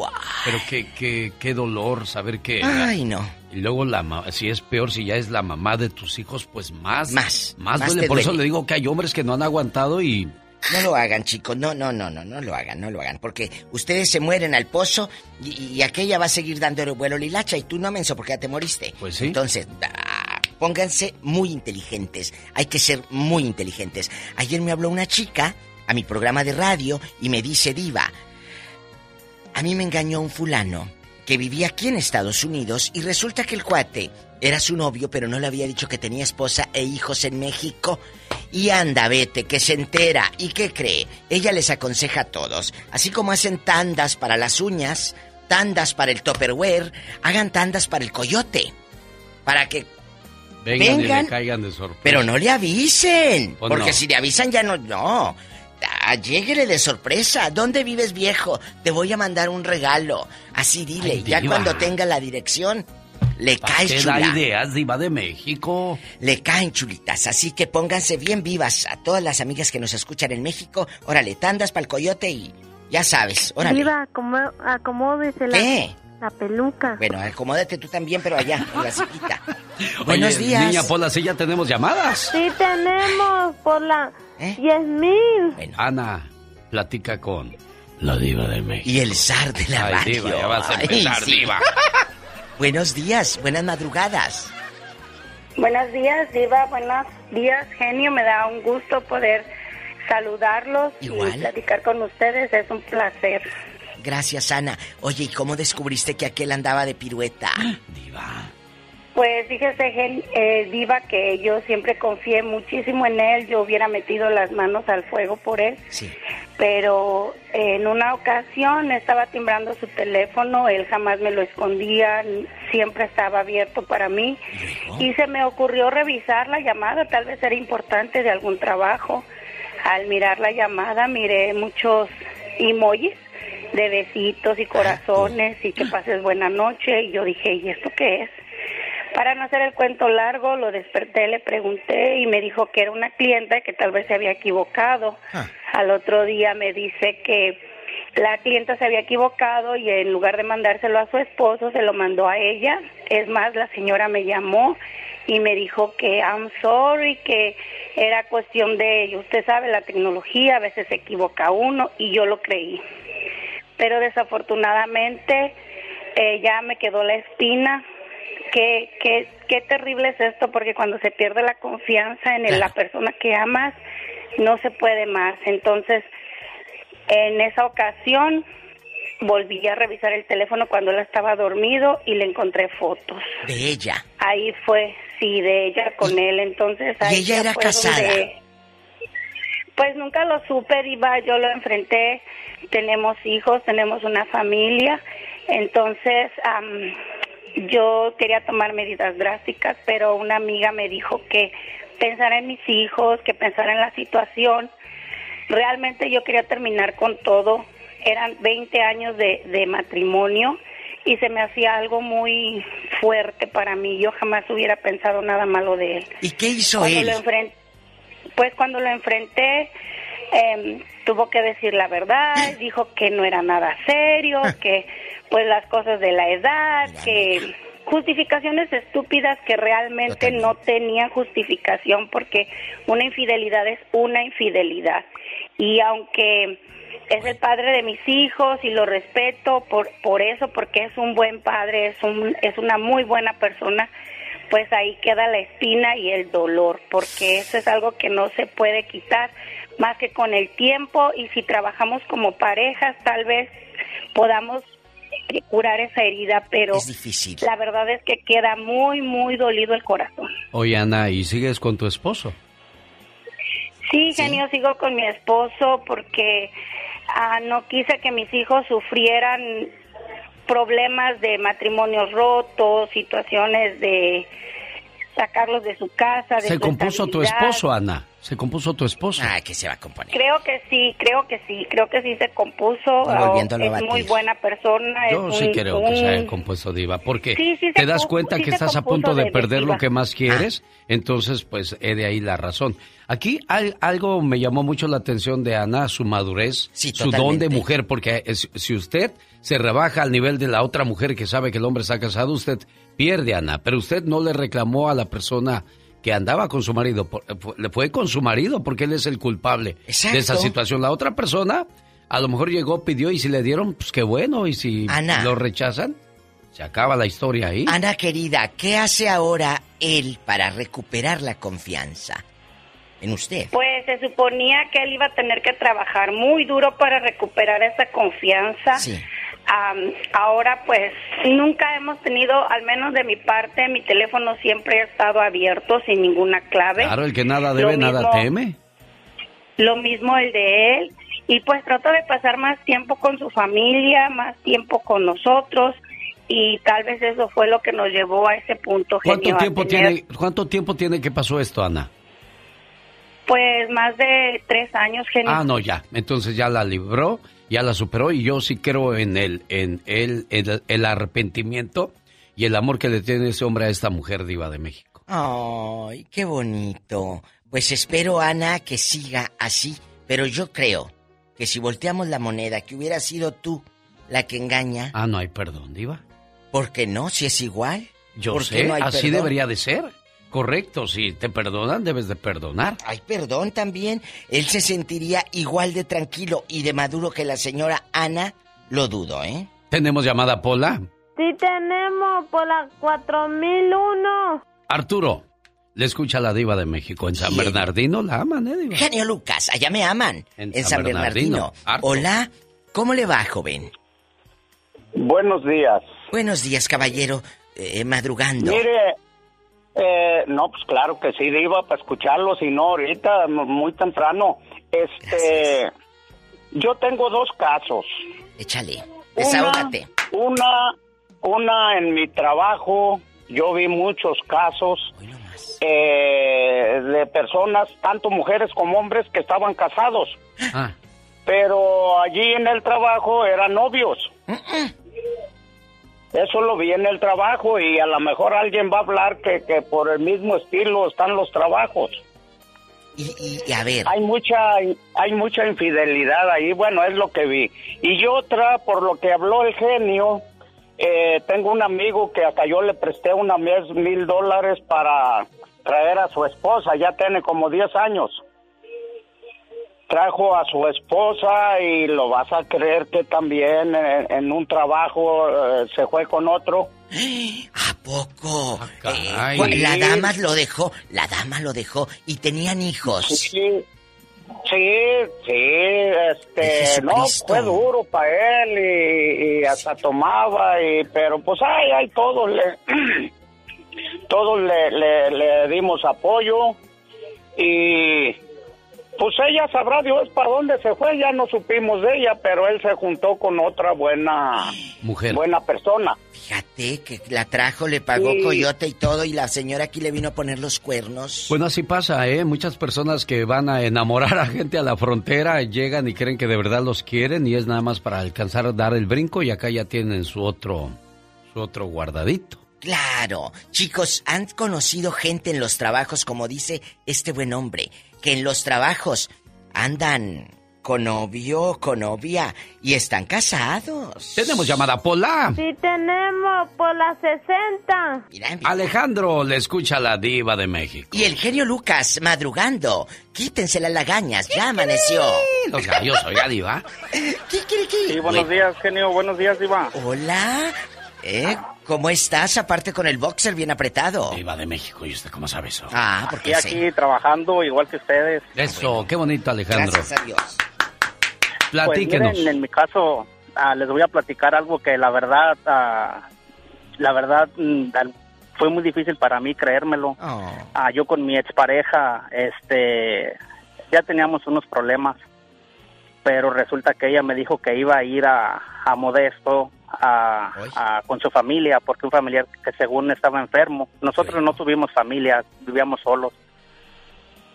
Pero qué, qué, qué dolor saber que... Ay, no. Y luego la si es peor, si ya es la mamá de tus hijos, pues más. Más, Más, más duele. Por eso le digo que hay hombres que no han aguantado y... No lo hagan, chicos. No, no, no, no, no lo hagan, no lo hagan. Porque ustedes se mueren al pozo y, y aquella va a seguir dando el vuelo lilacha y tú no, menso, porque ya te moriste. Pues sí. Entonces, ah, pónganse muy inteligentes. Hay que ser muy inteligentes. Ayer me habló una chica a mi programa de radio y me dice, Diva, a mí me engañó un fulano que vivía aquí en Estados Unidos y resulta que el cuate era su novio, pero no le había dicho que tenía esposa e hijos en México. Y anda, vete, que se entera. ¿Y qué cree? Ella les aconseja a todos. Así como hacen tandas para las uñas, tandas para el topperware, hagan tandas para el coyote. Para que... Vengan, y Vengan, le caigan de sorpresa. Pero no le avisen. Pues porque no. si le avisan ya no... No. Ah, Lléguele de sorpresa. ¿Dónde vives, viejo? Te voy a mandar un regalo. Así dile. Ay, ya cuando tenga la dirección, le ¿Para caes qué da chula. ideas, Diva de México? Le caen chulitas, así que pónganse bien vivas a todas las amigas que nos escuchan en México. Órale, tandas para el coyote y ya sabes, órale. Diva, acomo- acomódese la, ¿Qué? la peluca. Bueno, acomódate tú también, pero allá, en la sillita. Buenos Oye, días. Niña Pola, sí ya tenemos llamadas. Sí tenemos por la ¿Eh? 10 mil. Ana, platica con la Diva de México. Y el zar de la Ay, radio. Diva, ya vas a Ay, empezar, sí. Diva. Buenos días, buenas madrugadas. Buenos días, Diva. Buenos días, genio. Me da un gusto poder saludarlos Igual. y platicar con ustedes. Es un placer. Gracias, Ana. Oye, ¿y cómo descubriste que aquel andaba de pirueta? Pues fíjese, gen- eh, Diva, que yo siempre confié muchísimo en él. Yo hubiera metido las manos al fuego por él. Sí. Pero en una ocasión estaba timbrando su teléfono, él jamás me lo escondía, siempre estaba abierto para mí. Y se me ocurrió revisar la llamada, tal vez era importante de algún trabajo. Al mirar la llamada miré muchos emojis de besitos y corazones y que pases buena noche y yo dije, ¿y esto qué es? Para no hacer el cuento largo, lo desperté, le pregunté y me dijo que era una clienta que tal vez se había equivocado. Al otro día me dice que la clienta se había equivocado y en lugar de mandárselo a su esposo, se lo mandó a ella. Es más, la señora me llamó y me dijo que I'm sorry, que era cuestión de, usted sabe, la tecnología, a veces se equivoca uno y yo lo creí. Pero desafortunadamente eh, ya me quedó la espina. Qué, qué, qué terrible es esto, porque cuando se pierde la confianza en la persona que amas, no se puede más. Entonces, en esa ocasión, volví a revisar el teléfono cuando él estaba dormido y le encontré fotos. De ella. Ahí fue, sí, de ella con él. Entonces, ahí ella ya era casada? donde- Pues nunca lo supe, Diva. Yo lo enfrenté. Tenemos hijos, tenemos una familia. Entonces, am, yo quería tomar medidas drásticas, pero una amiga me dijo que pensara en mis hijos, que pensara en la situación. Realmente yo quería terminar con todo. Eran 20 años de, de matrimonio y se me hacía algo muy fuerte para mí. Yo jamás hubiera pensado nada malo de él. ¿Y qué hizo Cuando él? lo enfren- pues cuando lo enfrenté, em, tuvo que decir la verdad, dijo que no era nada serio, que pues las cosas de la edad, que justificaciones estúpidas que realmente no tenían justificación porque una infidelidad es una infidelidad. Y aunque es el padre de mis hijos y lo respeto por por eso porque es un buen padre, es un es una muy buena persona, pues ahí queda la espina y el dolor, porque eso es algo que no se puede quitar más que con el tiempo y si trabajamos como parejas tal vez podamos curar esa herida, pero Es difícil. la verdad es que queda muy, muy dolido el corazón. Oye, Ana, ¿y sigues con tu esposo? Sí, genio, sigo con mi esposo porque Ah, no quise que mis hijos sufrieran problemas de matrimonios rotos, situaciones de sacarlos de su casa. De Se su compuso tu esposo, Ana. Se compuso tu esposo. Ah, que se va a componer. Creo que sí, creo que sí, creo que sí se compuso. volviéndolo a es batir. muy buena persona. Yo es sí un- creo que se haya compuesto Diva, porque Sí, sí se te das cuenta sí que estás a punto de, de- de perder lo que más quieres, entonces pues he de ahí la razón. Aquí al- algo me llamó mucho la atención de Ana, su madurez, Sí, su don de mujer, porque es- si usted se rebaja al nivel de la otra mujer que sabe que el hombre está casado, usted pierde, Ana, pero usted no le reclamó a la persona que andaba con su marido, por- fue- le fue con su marido porque él es el culpable de esa situación. La otra persona a lo mejor llegó, pidió y si le dieron, pues qué bueno, y si Ana. lo rechazan, se acaba la historia ahí. Ana querida, ¿qué hace ahora él para recuperar la confianza en usted? Pues se suponía que él iba a tener que trabajar muy duro para recuperar esa confianza. Sí. Am, ahora pues nunca hemos tenido, al menos de mi parte, mi teléfono siempre ha estado abierto sin ninguna clave. Claro, el que nada Lo debe, nada mismo- teme. Lo mismo el de él. Y pues trato de pasar más tiempo con su familia, más tiempo con nosotros. Y tal vez eso fue lo que nos llevó a ese punto. ¿Cuánto genio, tiempo tener, tiene, cuánto tiempo tiene que pasó esto, Ana? Pues más de tres años, genio. Ah, no, ya. Entonces ya la libró, ya la superó y yo sí creo en el, en el, el, el arrepentimiento y el amor que le tiene ese hombre a esta mujer diva de México. Ay, qué bonito. Pues espero, Ana, que siga así. Pero yo creo que si volteamos la moneda, que hubiera sido tú la que engaña. Ah, no hay perdón, diva. ¿Por qué no? Si es igual. Yo ¿Por qué sé, no así perdón? debería de ser. Correcto, si te perdonan, debes de perdonar. Hay perdón también. Él se sentiría igual de tranquilo y de maduro que la señora Ana. Lo dudo, ¿eh? Tenemos llamada Pola. Sí tenemos por la 4001. Arturo, le escucha la diva de México. En San Bernardino la aman, ¿eh, diva? Genio Lucas, allá me aman. En, San San Bernardino. Bernardino. Hola, ¿cómo le va, joven? Buenos días. Buenos días, caballero. Eh, madrugando. Mire, eh, no, pues claro que sí, iba para escucharlo, si no ahorita, muy temprano. Este, yo tengo dos casos. Échale, Una, desahógate. una, una en mi trabajo, yo vi muchos casos eh, de personas, tanto mujeres como hombres, que estaban casados. Ah. Pero allí en el trabajo eran novios. Eso lo vi en el trabajo y a lo mejor alguien va a hablar que, que por el mismo estilo están los trabajos. Y, y a ver. Hay mucha, hay mucha infidelidad ahí, bueno, es lo que vi. Y yo otra, por lo que habló el genio, eh, tengo un amigo que hasta yo le presté una mes mil dólares para traer a su esposa, ya tiene como 10 años. Trajo a su esposa y lo vas a creer que también en, en un trabajo eh, se fue con otro. ¿A poco? Eh, cu- la dama lo dejó, la dama lo dejó y tenían hijos. Sí, sí, sí, este, no, fue duro para él y, y hasta tomaba, y, pero pues ay, ay, todos le, todos le, le, le dimos apoyo y pues ella sabrá Dios para dónde se fue, ya no supimos de ella, pero él se juntó con otra buena, Mujer. buena persona. Fíjate que la trajo, le pagó Sí. coyote y todo y la señora aquí le vino a poner los cuernos. Bueno, así pasa, ¿eh? Muchas personas que van a enamorar a gente a la frontera llegan y creen que de verdad los quieren y es nada más para alcanzar a dar el brinco y acá ya tienen su otro, su otro guardadito. Claro, chicos, han conocido gente en los trabajos, como dice este buen hombre, que en los trabajos andan con novio, con novia y están casados. Tenemos llamada Pola. Sí tenemos por la 60. Alejandro le escucha a la diva de México. Y el genio Lucas madrugando. Quítense las lagañas, ya amaneció. Los gallos, oiga, diva. Sí, buenos días, genio, buenos días, Diva. Hola. ¿Eh? ¿Cómo estás? Aparte con el boxer bien apretado. Diva de México, ¿y usted cómo sabe eso? Ah, porque Aquí, aquí, trabajando igual que ustedes. Eso, qué bonito, Alejandro. Gracias a Dios. Platíquenos. Pues miren, en mi caso, ah, les voy a platicar algo que la verdad, ah, la verdad, mm, fue muy difícil para mí creérmelo. Ah, yo con mi expareja, este, ya teníamos unos problemas. pero resulta que ella me dijo que iba a ir a, a Modesto a, a- con su familia, porque un familiar que según estaba enfermo. Nosotros no tuvimos familia, vivíamos solos.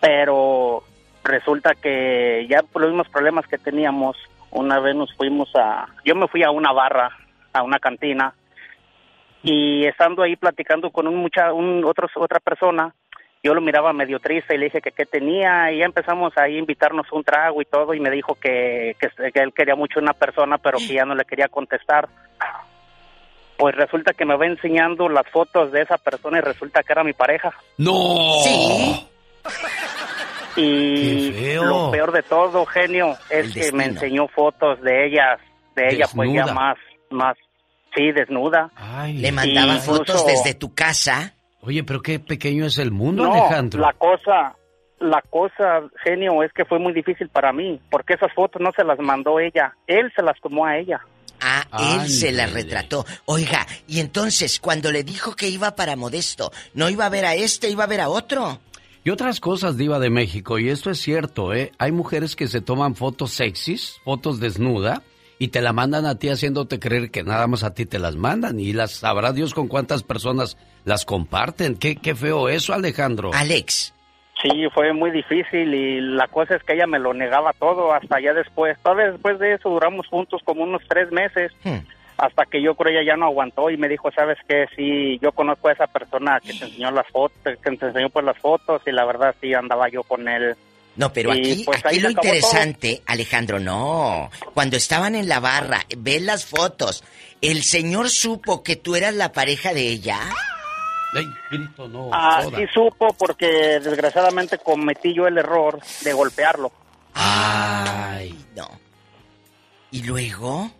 Pero resulta que ya por los mismos problemas que teníamos, una vez nos fuimos a... Yo me fui a una barra, a una cantina, y estando ahí platicando con un mucha, un, otro, otra persona, yo lo miraba medio triste y le dije que qué tenía y ya empezamos ahí a invitarnos un trago y todo y me dijo que, que, que él quería mucho a una persona pero que ya no le quería contestar. Pues resulta que me va enseñando las fotos de esa persona y resulta que era mi pareja. ¡No! Sí. Y Qué feo. lo peor de todo, genio, es que me enseñó fotos de ella, de ella pues ya más, más, sí, desnuda. Le mandaba fotos desde tu casa. Oye, pero qué pequeño es el mundo, No, Alejandro. la cosa, la cosa, genio, es que fue muy difícil para mí, porque esas fotos no se las mandó ella, él se las tomó a ella. Ah, él se la retrató. Oiga, y entonces, cuando le dijo que iba para Modesto, no iba a ver a este, iba a ver a otro. Y otras cosas, Diva de México, y esto es cierto, ¿eh? Hay mujeres que se toman fotos sexys, fotos desnuda, y te la mandan a ti haciéndote creer que nada más a ti te las mandan, y las sabrá Dios con cuántas personas las comparten. Qué, qué feo eso, Alejandro. Alex. Sí, fue muy difícil y la cosa es que ella me lo negaba todo hasta ya después. Todavía después de eso duramos juntos como unos tres meses. Hasta que yo creo ella ya no aguantó y me dijo, ¿sabes qué? Sí, yo conozco a esa persona que te enseñó las fotos, que te enseñó pues las fotos y la verdad sí andaba yo con él. No, pero aquí, pues, aquí lo todo. interesante, Alejandro, no. Cuando estaban en la barra, ven las fotos. ¿El señor supo que tú eras la pareja de ella? Grito, no. Ah, joda. sí supo porque desgraciadamente cometí yo el error de golpearlo. Ay, no. ¿Y luego?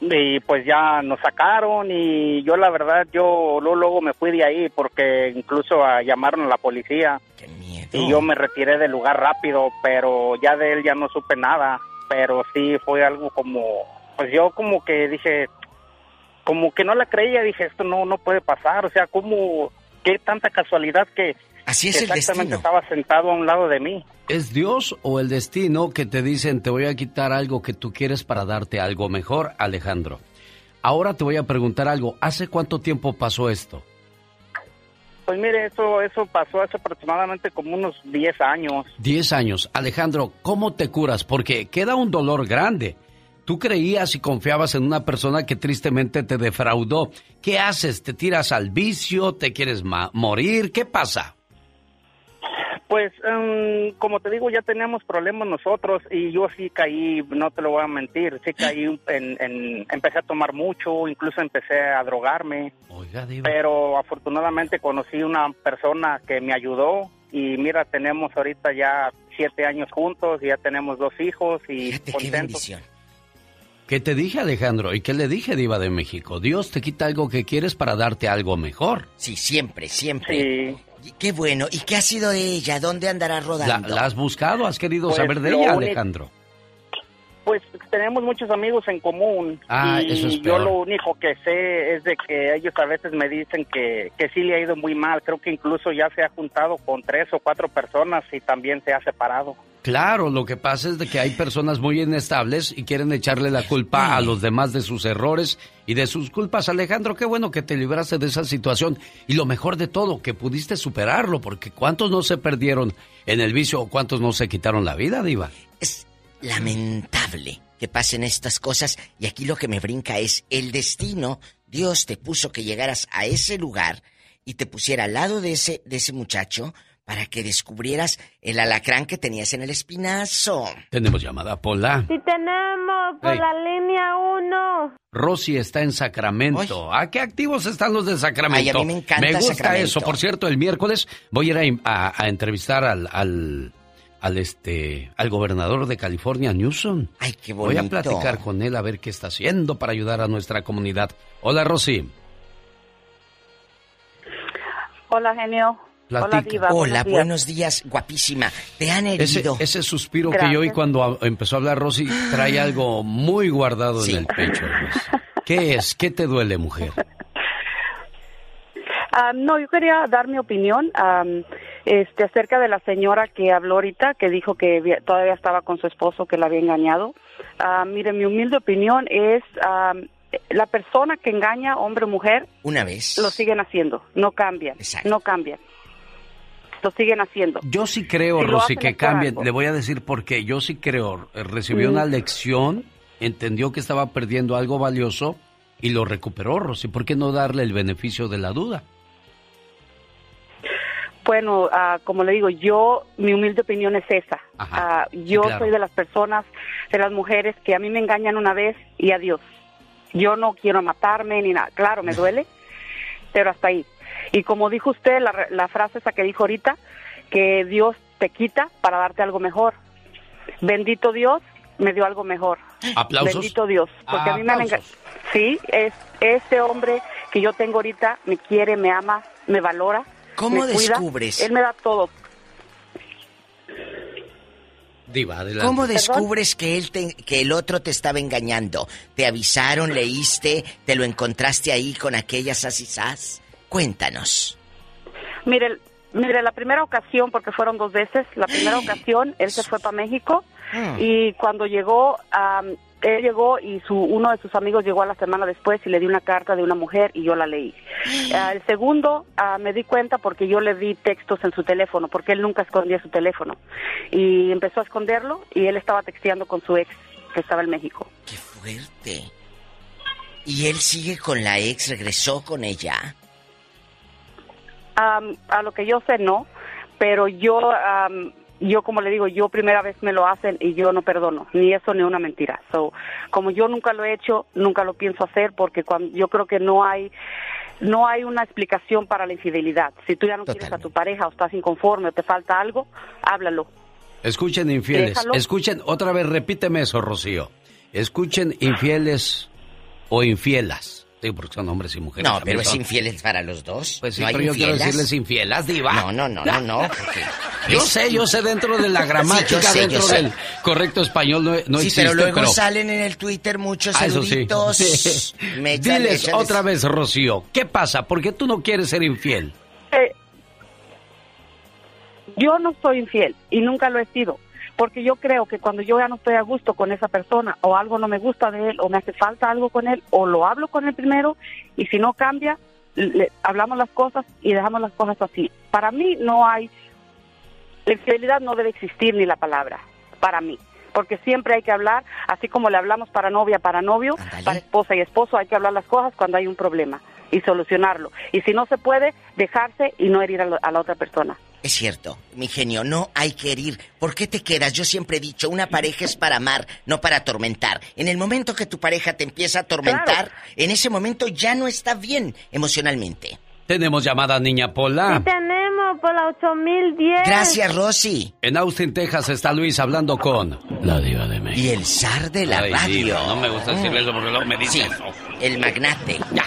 Y pues ya nos sacaron y yo la verdad, yo luego, luego me fui de ahí porque incluso a llamaron a la policía. Y yo me retiré del lugar rápido, pero ya de él ya no supe nada. Pero sí fue algo como, pues yo como que dije, como que no la creía, dije, esto no, no puede pasar. O sea, como, qué tanta casualidad que, Así es el exactamente destino. estaba sentado a un lado de mí. ¿Es Dios o el destino que te dicen te voy a quitar algo que tú quieres para darte algo mejor, Alejandro? Ahora te voy a preguntar algo. ¿Hace cuánto tiempo pasó esto? Pues mire, eso, eso pasó hace aproximadamente como unos 10 años. Diez años. Alejandro, ¿cómo te curas? Porque queda un dolor grande. Tú creías y confiabas en una persona que tristemente te defraudó. ¿Qué haces? ¿Te tiras al vicio? ¿Te quieres ma- morir? ¿Qué pasa? Pues, em, como te digo, ya teníamos problemas nosotros y yo sí caí, no te lo voy a mentir, sí caí en, en- empecé a tomar mucho, incluso empecé a drogarme. Oiga, Pero afortunadamente conocí una persona que me ayudó y mira, tenemos ahorita ya siete años juntos, y ya tenemos dos hijos y contentos. ¿Qué te dije, Alejandro? ¿Y qué le dije, Diva de México? Dios te quita algo que quieres para darte algo mejor. Sí, siempre, siempre. Y Qué bueno. ¿Y qué ha sido de ella? ¿Dónde andará ¿La, rodando? la has buscado? ¿Has querido Pues, saber de ella, único- Alejandro? Pues tenemos muchos amigos en común Ah, y eso es yo peor. lo único que sé es de que ellos a veces me dicen que, que sí le ha ido muy mal. Creo que incluso ya se ha juntado con tres o cuatro personas y también se ha separado. Claro, lo que pasa es de que hay personas muy inestables y quieren echarle la culpa a los demás de sus errores y de sus culpas. Alejandro, qué bueno que te libraste de esa situación y lo mejor de todo, que pudiste superarlo, porque ¿cuántos no se perdieron en el vicio o cuántos no se quitaron la vida, Diva? Lamentable que pasen estas cosas y aquí lo que me brinca es el destino. Dios te puso que llegaras a ese lugar y te pusiera al lado de ese, de ese muchacho para que descubrieras el alacrán que tenías en el espinazo. Tenemos llamada, Pola. Sí tenemos por Hey. la línea 1. Rosy está en Sacramento. ¿A qué activos están los de Sacramento? Ay, a mí me encanta gusta Sacramento. eso. Por cierto, el miércoles voy a ir a, a- a entrevistar al, al, al, este, al gobernador de California, Newsom. Ay, qué Voy a bonito. platicar con él a ver qué está haciendo para ayudar a nuestra comunidad. Hola, Rosy. Hola, genio. Hola, Platica. diva. Hola, buenos días. buenos días, guapísima. ¿Te han herido? ese suspiro que yo oí cuando a- empezó a hablar Rosy trae algo muy guardado en el pecho. Rosy. ¿Qué es? ¿Qué te duele, mujer? Ah, no, yo quería dar mi opinión. Am, Este, acerca de la señora que habló ahorita, que dijo que todavía estaba con su esposo, que la había engañado. Ah, mire, mi humilde opinión es, ah, la persona que engaña, hombre o mujer, Una vez. lo siguen haciendo, no cambian, no cambian. Lo siguen haciendo. Yo sí creo, Si Rosy, que cambien. Le voy a decir por qué. Yo sí creo. eh, Recibió Mm. una lección, entendió que estaba perdiendo algo valioso y lo recuperó, Rosy. ¿Por qué no darle el beneficio de la duda? Bueno, ah, como le digo, yo, mi humilde opinión es esa. Ah, yo claro. soy de las personas, de las mujeres que a mí me engañan una vez y adiós. Yo no quiero matarme ni nada. Claro, me duele, pero hasta ahí. Y como dijo usted, la, la frase esa que dijo ahorita, que Dios te quita para darte algo mejor. Bendito Dios, me dio algo mejor. ¿Aplausos? Bendito Dios, porque a mí me han. Sí, es este hombre que yo tengo ahorita me quiere, me ama, me valora. ¿Cómo me cuida. descubres? Él me da todo. Diva, adelante. ¿Cómo descubres que él te- que el otro te estaba engañando? ¿Te avisaron, leíste, te lo encontraste ahí con aquellas asisas? Cuéntanos. Mire, mire, la primera ocasión, porque fueron dos veces, la primera ocasión él se fue para México y cuando llegó, am, él llegó y su uno de sus amigos llegó a la semana después y le di una carta de una mujer y yo la leí. Ah, el segundo ah, me di cuenta porque yo le di textos en su teléfono, porque él nunca escondía su teléfono y empezó a esconderlo y él estaba texteando con su ex que estaba en México. Fuerte. ¿Y él sigue con la ex? ¿Regresó con ella? A lo que yo sé, no, pero yo, yo como le digo, yo primera vez me lo hacen y yo no perdono, ni eso ni una mentira. So, como yo nunca lo he hecho, nunca lo pienso hacer porque cuando yo creo que no hay no hay una explicación para la infidelidad. Si tú ya no quieres a tu pareja o estás inconforme o te falta algo, háblalo. Escuchen infieles. Déjalo. Escuchen, otra vez, repíteme eso, Rocío. Escuchen infieles o infielas. Digo, porque son hombres y mujeres. No, también pero es son. infieles para los dos. Pues sí, ¿No hay pero yo quiero decirles infielas, diva. No, no, no, no, no. porque Yo sé, yo sé dentro de la gramática, Sí, yo sé, dentro sé. del correcto español no, no sí, existe, pero luego salen en el Twitter muchos Ah, eso sí. eruditos. Me echan- Diles otra vez, Rocío, ¿qué pasa? ¿Por qué tú no quieres ser infiel? Eh, yo no soy infiel y nunca lo he sido, porque yo creo que cuando yo ya no estoy a gusto con esa persona o algo no me gusta de él o me hace falta algo con él o lo hablo con él primero y si no cambia, le- hablamos las cosas y dejamos las cosas así. Para mí no hay, la infidelidad no debe existir ni la palabra, para mí. Porque siempre hay que hablar, así como le hablamos para novia, para novio, para esposa y esposo, hay que hablar las cosas cuando hay un problema y solucionarlo. Y si no se puede, dejarse y no herir a, lo- a la otra persona. Es cierto, mi genio, no hay que herir. ¿Por qué te quedas? Yo siempre he dicho, una pareja es para amar, no para atormentar. En el momento que tu pareja te empieza a atormentar, en ese momento ya no está bien emocionalmente. Tenemos llamada Niña Pola. tenemos por la 8010. Gracias, Rosy. En Austin, Texas está Luis hablando con la diva de México. Y el zar de la Ay, radio. diva, no me gusta decirle eso porque luego me dice Sí, eso. el magnate. Ya.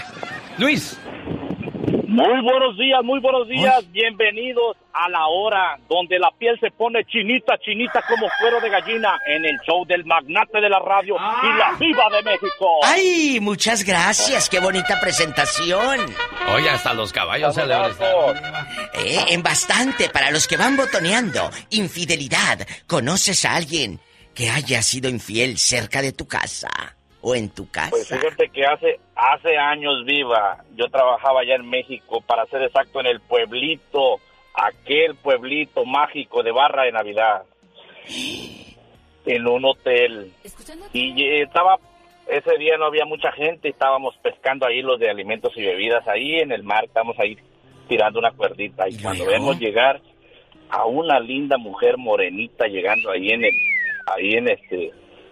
Luis. Muy buenos días, muy buenos días. Bienvenidos a la hora donde la piel se pone chinita, chinita como cuero de gallina en el show del magnate de la radio y la viva de México. ¡Ay! Muchas gracias, qué bonita presentación. Oye, hasta los caballos se le Eh, en bastante para los que van botoneando. Infidelidad. ¿Conoces a alguien que haya sido infiel cerca de tu casa? ¿O en tu casa? Pues fíjate que hace hace años viva, yo trabajaba allá en México, para ser exacto, en el pueblito, aquel pueblito mágico de Barra de Navidad, en un hotel. Y estaba, ese día no había mucha gente, estábamos pescando ahí los de alimentos y bebidas, ahí en el mar, estamos ahí tirando una cuerdita. Y cuando vemos llegar a una linda mujer morenita llegando ahí en el, ahí en este,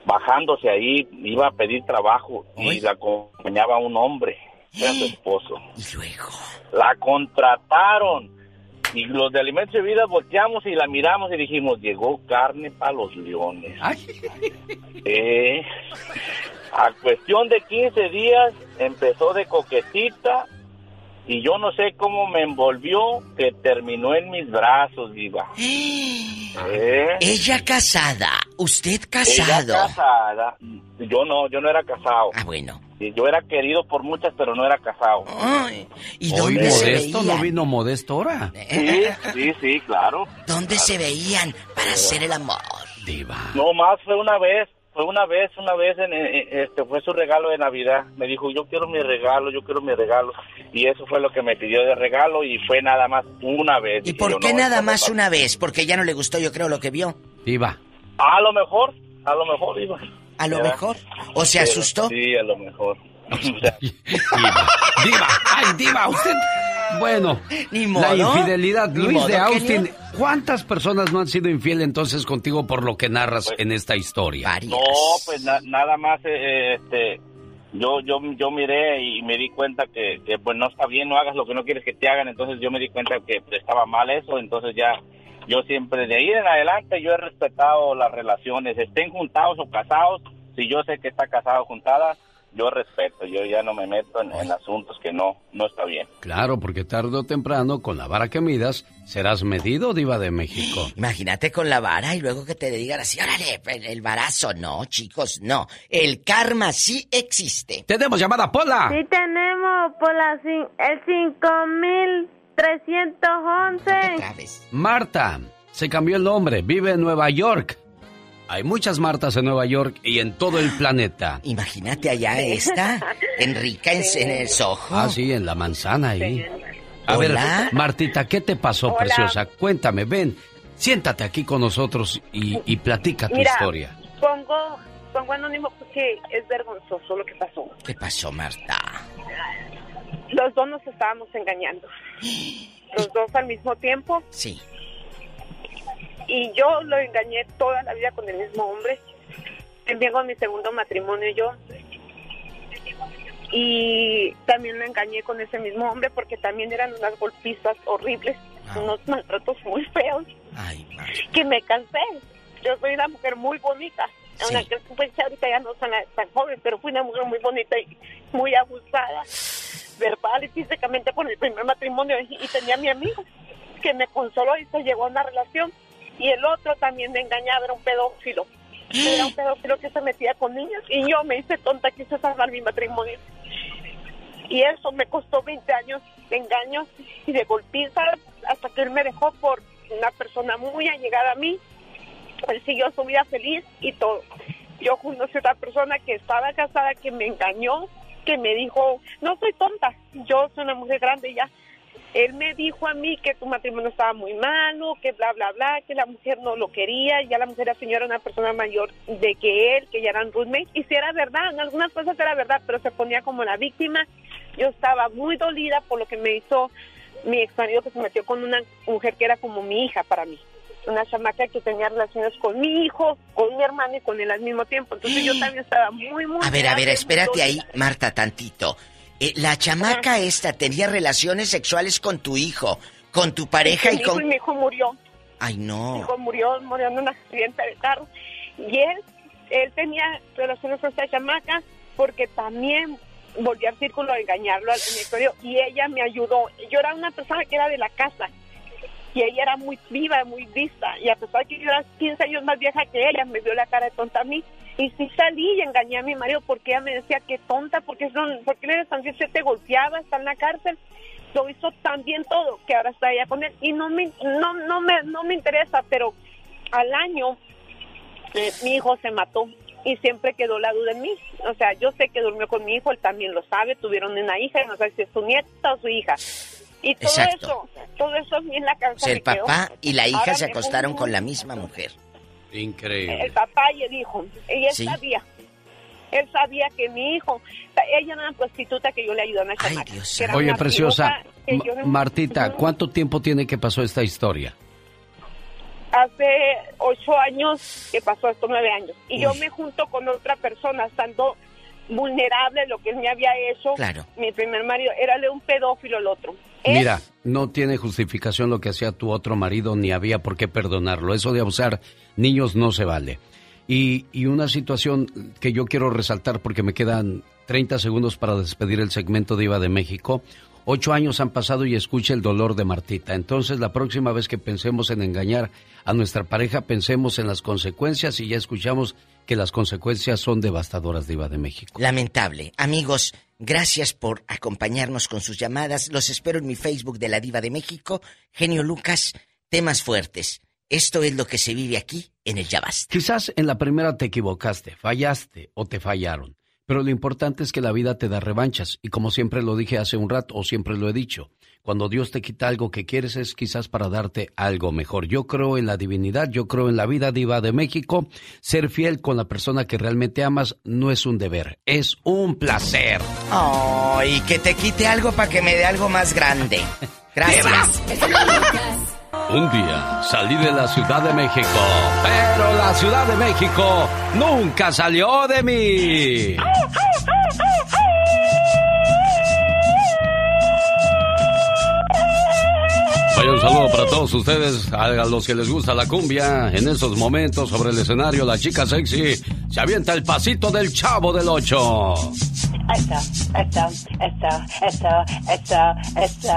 bajándose ahí, iba a pedir trabajo y la acompañaba un hombre, era su esposo. Y luego. La contrataron. Y los de alimentos y bebidas volteamos y la miramos y dijimos, llegó carne para los leones. Eh, a cuestión de 15 días empezó de coquetita y yo no sé cómo me envolvió que terminó en mis brazos, diva. ¿Eh? Ella casada, usted casado. Ella casada. Yo no, yo no era casado. Ah, bueno. Yo era querido por muchas, pero no era casado. ¿Y Hoy dónde se Modesto no vino Modesto ahora. Sí, sí, sí, claro. ¿Dónde se veían para hacer el amor? Diva. No más fue una vez, fue una vez, una vez, en, este fue su regalo de Navidad. Me dijo, yo quiero mi regalo, yo quiero mi regalo. Y eso fue lo que me pidió de regalo y fue nada más una vez. ¿Y por yo, qué "No, nada más pasa". una vez? Porque ya no le gustó, yo creo, lo que vio. Diva. A lo mejor, a lo mejor iba. ¿A lo ¿Verdad? mejor? ¿O se asustó? Sí, a lo mejor. Diva. Diva. Ay, Diva, usted. Bueno, Ni la infidelidad. Ni Luis modo, de Austin. ¿cuántas personas no han sido infiel entonces contigo por lo que narras en esta historia? No, pues na- nada más, eh, este, yo, yo, yo miré y me di cuenta que, que, pues no está bien, no hagas lo que no quieres que te hagan, entonces yo me di cuenta que pues, estaba mal eso, entonces ya, yo siempre de ahí en adelante yo he respetado las relaciones, estén juntados o casados, si yo sé que está casado o juntada, yo respeto, yo ya no me meto en, en asuntos que no, no está bien. Claro, porque tarde o temprano, con la vara que midas, serás medido, Diva de México. Imagínate con la vara y luego que te digan así, órale, el, el varazo. No, chicos, no. El karma sí existe. Tenemos llamada, Pola. Sí tenemos por la, cin- el 5311. Marta, se cambió el nombre, vive en Nueva York. Hay muchas Martas en Nueva York y en todo el planeta. Imagínate allá esta, Enrica en, en el Soho. Ah, sí, en la manzana ahí. A Hola. ver, Martita, ¿qué te pasó, Hola. preciosa? Cuéntame, ven, siéntate aquí con nosotros y, y platica tu Mira, historia. pongo, pongo anónimo porque es vergonzoso lo que pasó. ¿Qué pasó, Marta? Los dos nos estábamos engañando. Los dos al mismo tiempo. Sí. Y yo lo engañé toda la vida con el mismo hombre. También con mi segundo matrimonio yo. Y también lo engañé con ese mismo hombre porque también eran unas golpizas horribles, unos maltratos muy feos. que me cansé. Yo soy una mujer muy bonita. Aunque pues, ahorita ya no soy tan joven, pero fui una mujer muy bonita y muy abusada, verbal y físicamente por el primer matrimonio. Y, y tenía a mi amigo que me consoló y se llegó a una relación. Y el otro también me engañaba, era un pedófilo. Era un pedófilo que se metía con niños y yo me hice tonta, quise salvar mi matrimonio. Y eso me costó 20 años de engaños y de golpizas hasta que él me dejó por una persona muy allegada a mí. Él siguió su vida feliz y todo. Yo conocí a otra persona que estaba casada, que me engañó, que me dijo, no soy tonta, yo soy una mujer grande ya. Él me dijo a mí que tu matrimonio estaba muy malo, que bla, bla, bla, que la mujer no lo quería, ya la mujer la señora era una persona mayor de que él, que ya eran roommates, y si era verdad, en algunas cosas era verdad, pero se ponía como la víctima. Yo estaba muy dolida por lo que me hizo mi ex marido que se metió con una mujer que era como mi hija para mí. Una chamaca que tenía relaciones con mi hijo, con mi hermano y con él al mismo tiempo. Entonces yo también estaba muy, muy... A ver, a ver, espérate ahí. Marta, tantito. Eh, la chamaca esta tenía relaciones sexuales con tu hijo, con tu pareja mi y hijo con... mi hijo murió. Ay, Mi no. hijo murió, murió en un accidente de carro. Y él, él tenía relaciones con esta chamaca porque también volví al círculo de engañarlo al y ella me ayudó. Yo era una persona que era de la casa y ella era muy viva, muy vista. Y a pesar que yo era 15 años más vieja que ella, me dio la cara de tonta a mí. Y sí salí y engañé a mi marido porque ella me decía que tonta, porque son, porque él eres tan te golpeaba, está en la cárcel. Lo hizo tan bien todo que ahora está ella con él. Y no me, no, no me, no me interesa, pero al año eh, mi hijo se mató y siempre quedó la duda en mí. O sea, yo sé que durmió con mi hijo, él también lo sabe, tuvieron una hija, no sé si es su nieta o su hija. Y todo Exacto. eso, todo eso a mí en la O cabeza sea, el me quedó. papá y la hija Ahora se acostaron pongo- con la misma mujer. Increíble. El papá y el hijo. Y él Sí. sabía. Él sabía que mi hijo, ella era una prostituta que yo le ayudé a que era Oye, preciosa, yo le- Martita, ¿cuánto tiempo tiene que pasó esta historia? hace ocho años que pasó estos nueve años y yo me junto con otra persona estando vulnerable lo que él me había hecho Claro. mi primer marido era un pedófilo el otro Mira, no tiene justificación lo que hacía tu otro marido, ni había por qué perdonarlo. Eso de abusar niños no se vale. Y, y una situación que yo quiero resaltar porque me quedan 30 segundos para despedir el segmento de Iba de México. Ocho años han pasado y escucha el dolor de Martita. Entonces, la próxima vez que pensemos en engañar a nuestra pareja, pensemos en las consecuencias y ya escuchamos que las consecuencias son devastadoras, Diva de México. Lamentable. Amigos, gracias por acompañarnos con sus llamadas. Los espero en mi Facebook de la Diva de México. Genio Lucas, temas fuertes. Esto es lo que se vive aquí en el Yabas. Quizás en la primera te equivocaste, fallaste o te fallaron. Pero lo importante es que la vida te da revanchas. Y como siempre lo dije hace un rato, o siempre lo he dicho, cuando Dios te quita algo que quieres es quizás para darte algo mejor. Yo creo en la divinidad, yo creo en la vida diva de México. Ser fiel con la persona que realmente amas no es un deber, es un placer. Oh, y que te quite algo para que me dé algo más grande. Gracias. Un día salí de la Ciudad de México, pero la Ciudad de México nunca salió de mí. Un saludo para todos ustedes, a los que les gusta la cumbia. En esos momentos sobre el escenario, la chica sexy se avienta el pasito del chavo del ocho. Eso, eso, eso, eso, eso, eso.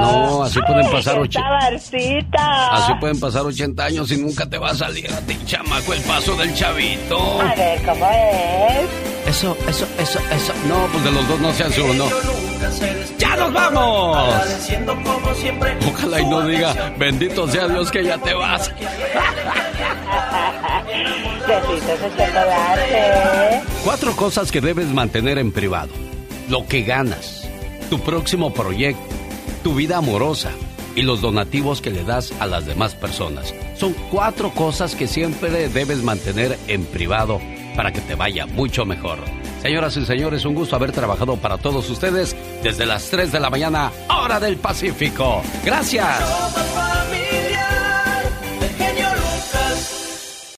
No, así pueden pasar ochenta. Así pueden pasar 80 años y nunca te va a salir a ti, chamaco, el paso del chavito. A ver, ¿cómo es? Eso, eso, eso, eso. No, pues de los dos no se hace uno. ¡Ya nos vamos! Ojalá y no diga, bendito sea Dios que ya te vas. Chocolate. Cuatro cosas que debes mantener en privado. Lo que ganas, tu próximo proyecto, tu vida amorosa y los donativos que le das a las demás personas. Son cuatro cosas que siempre debes mantener en privado para que te vaya mucho mejor. Señoras y señores, un gusto haber trabajado para todos ustedes desde las 3 de la mañana, hora del Pacífico. Gracias.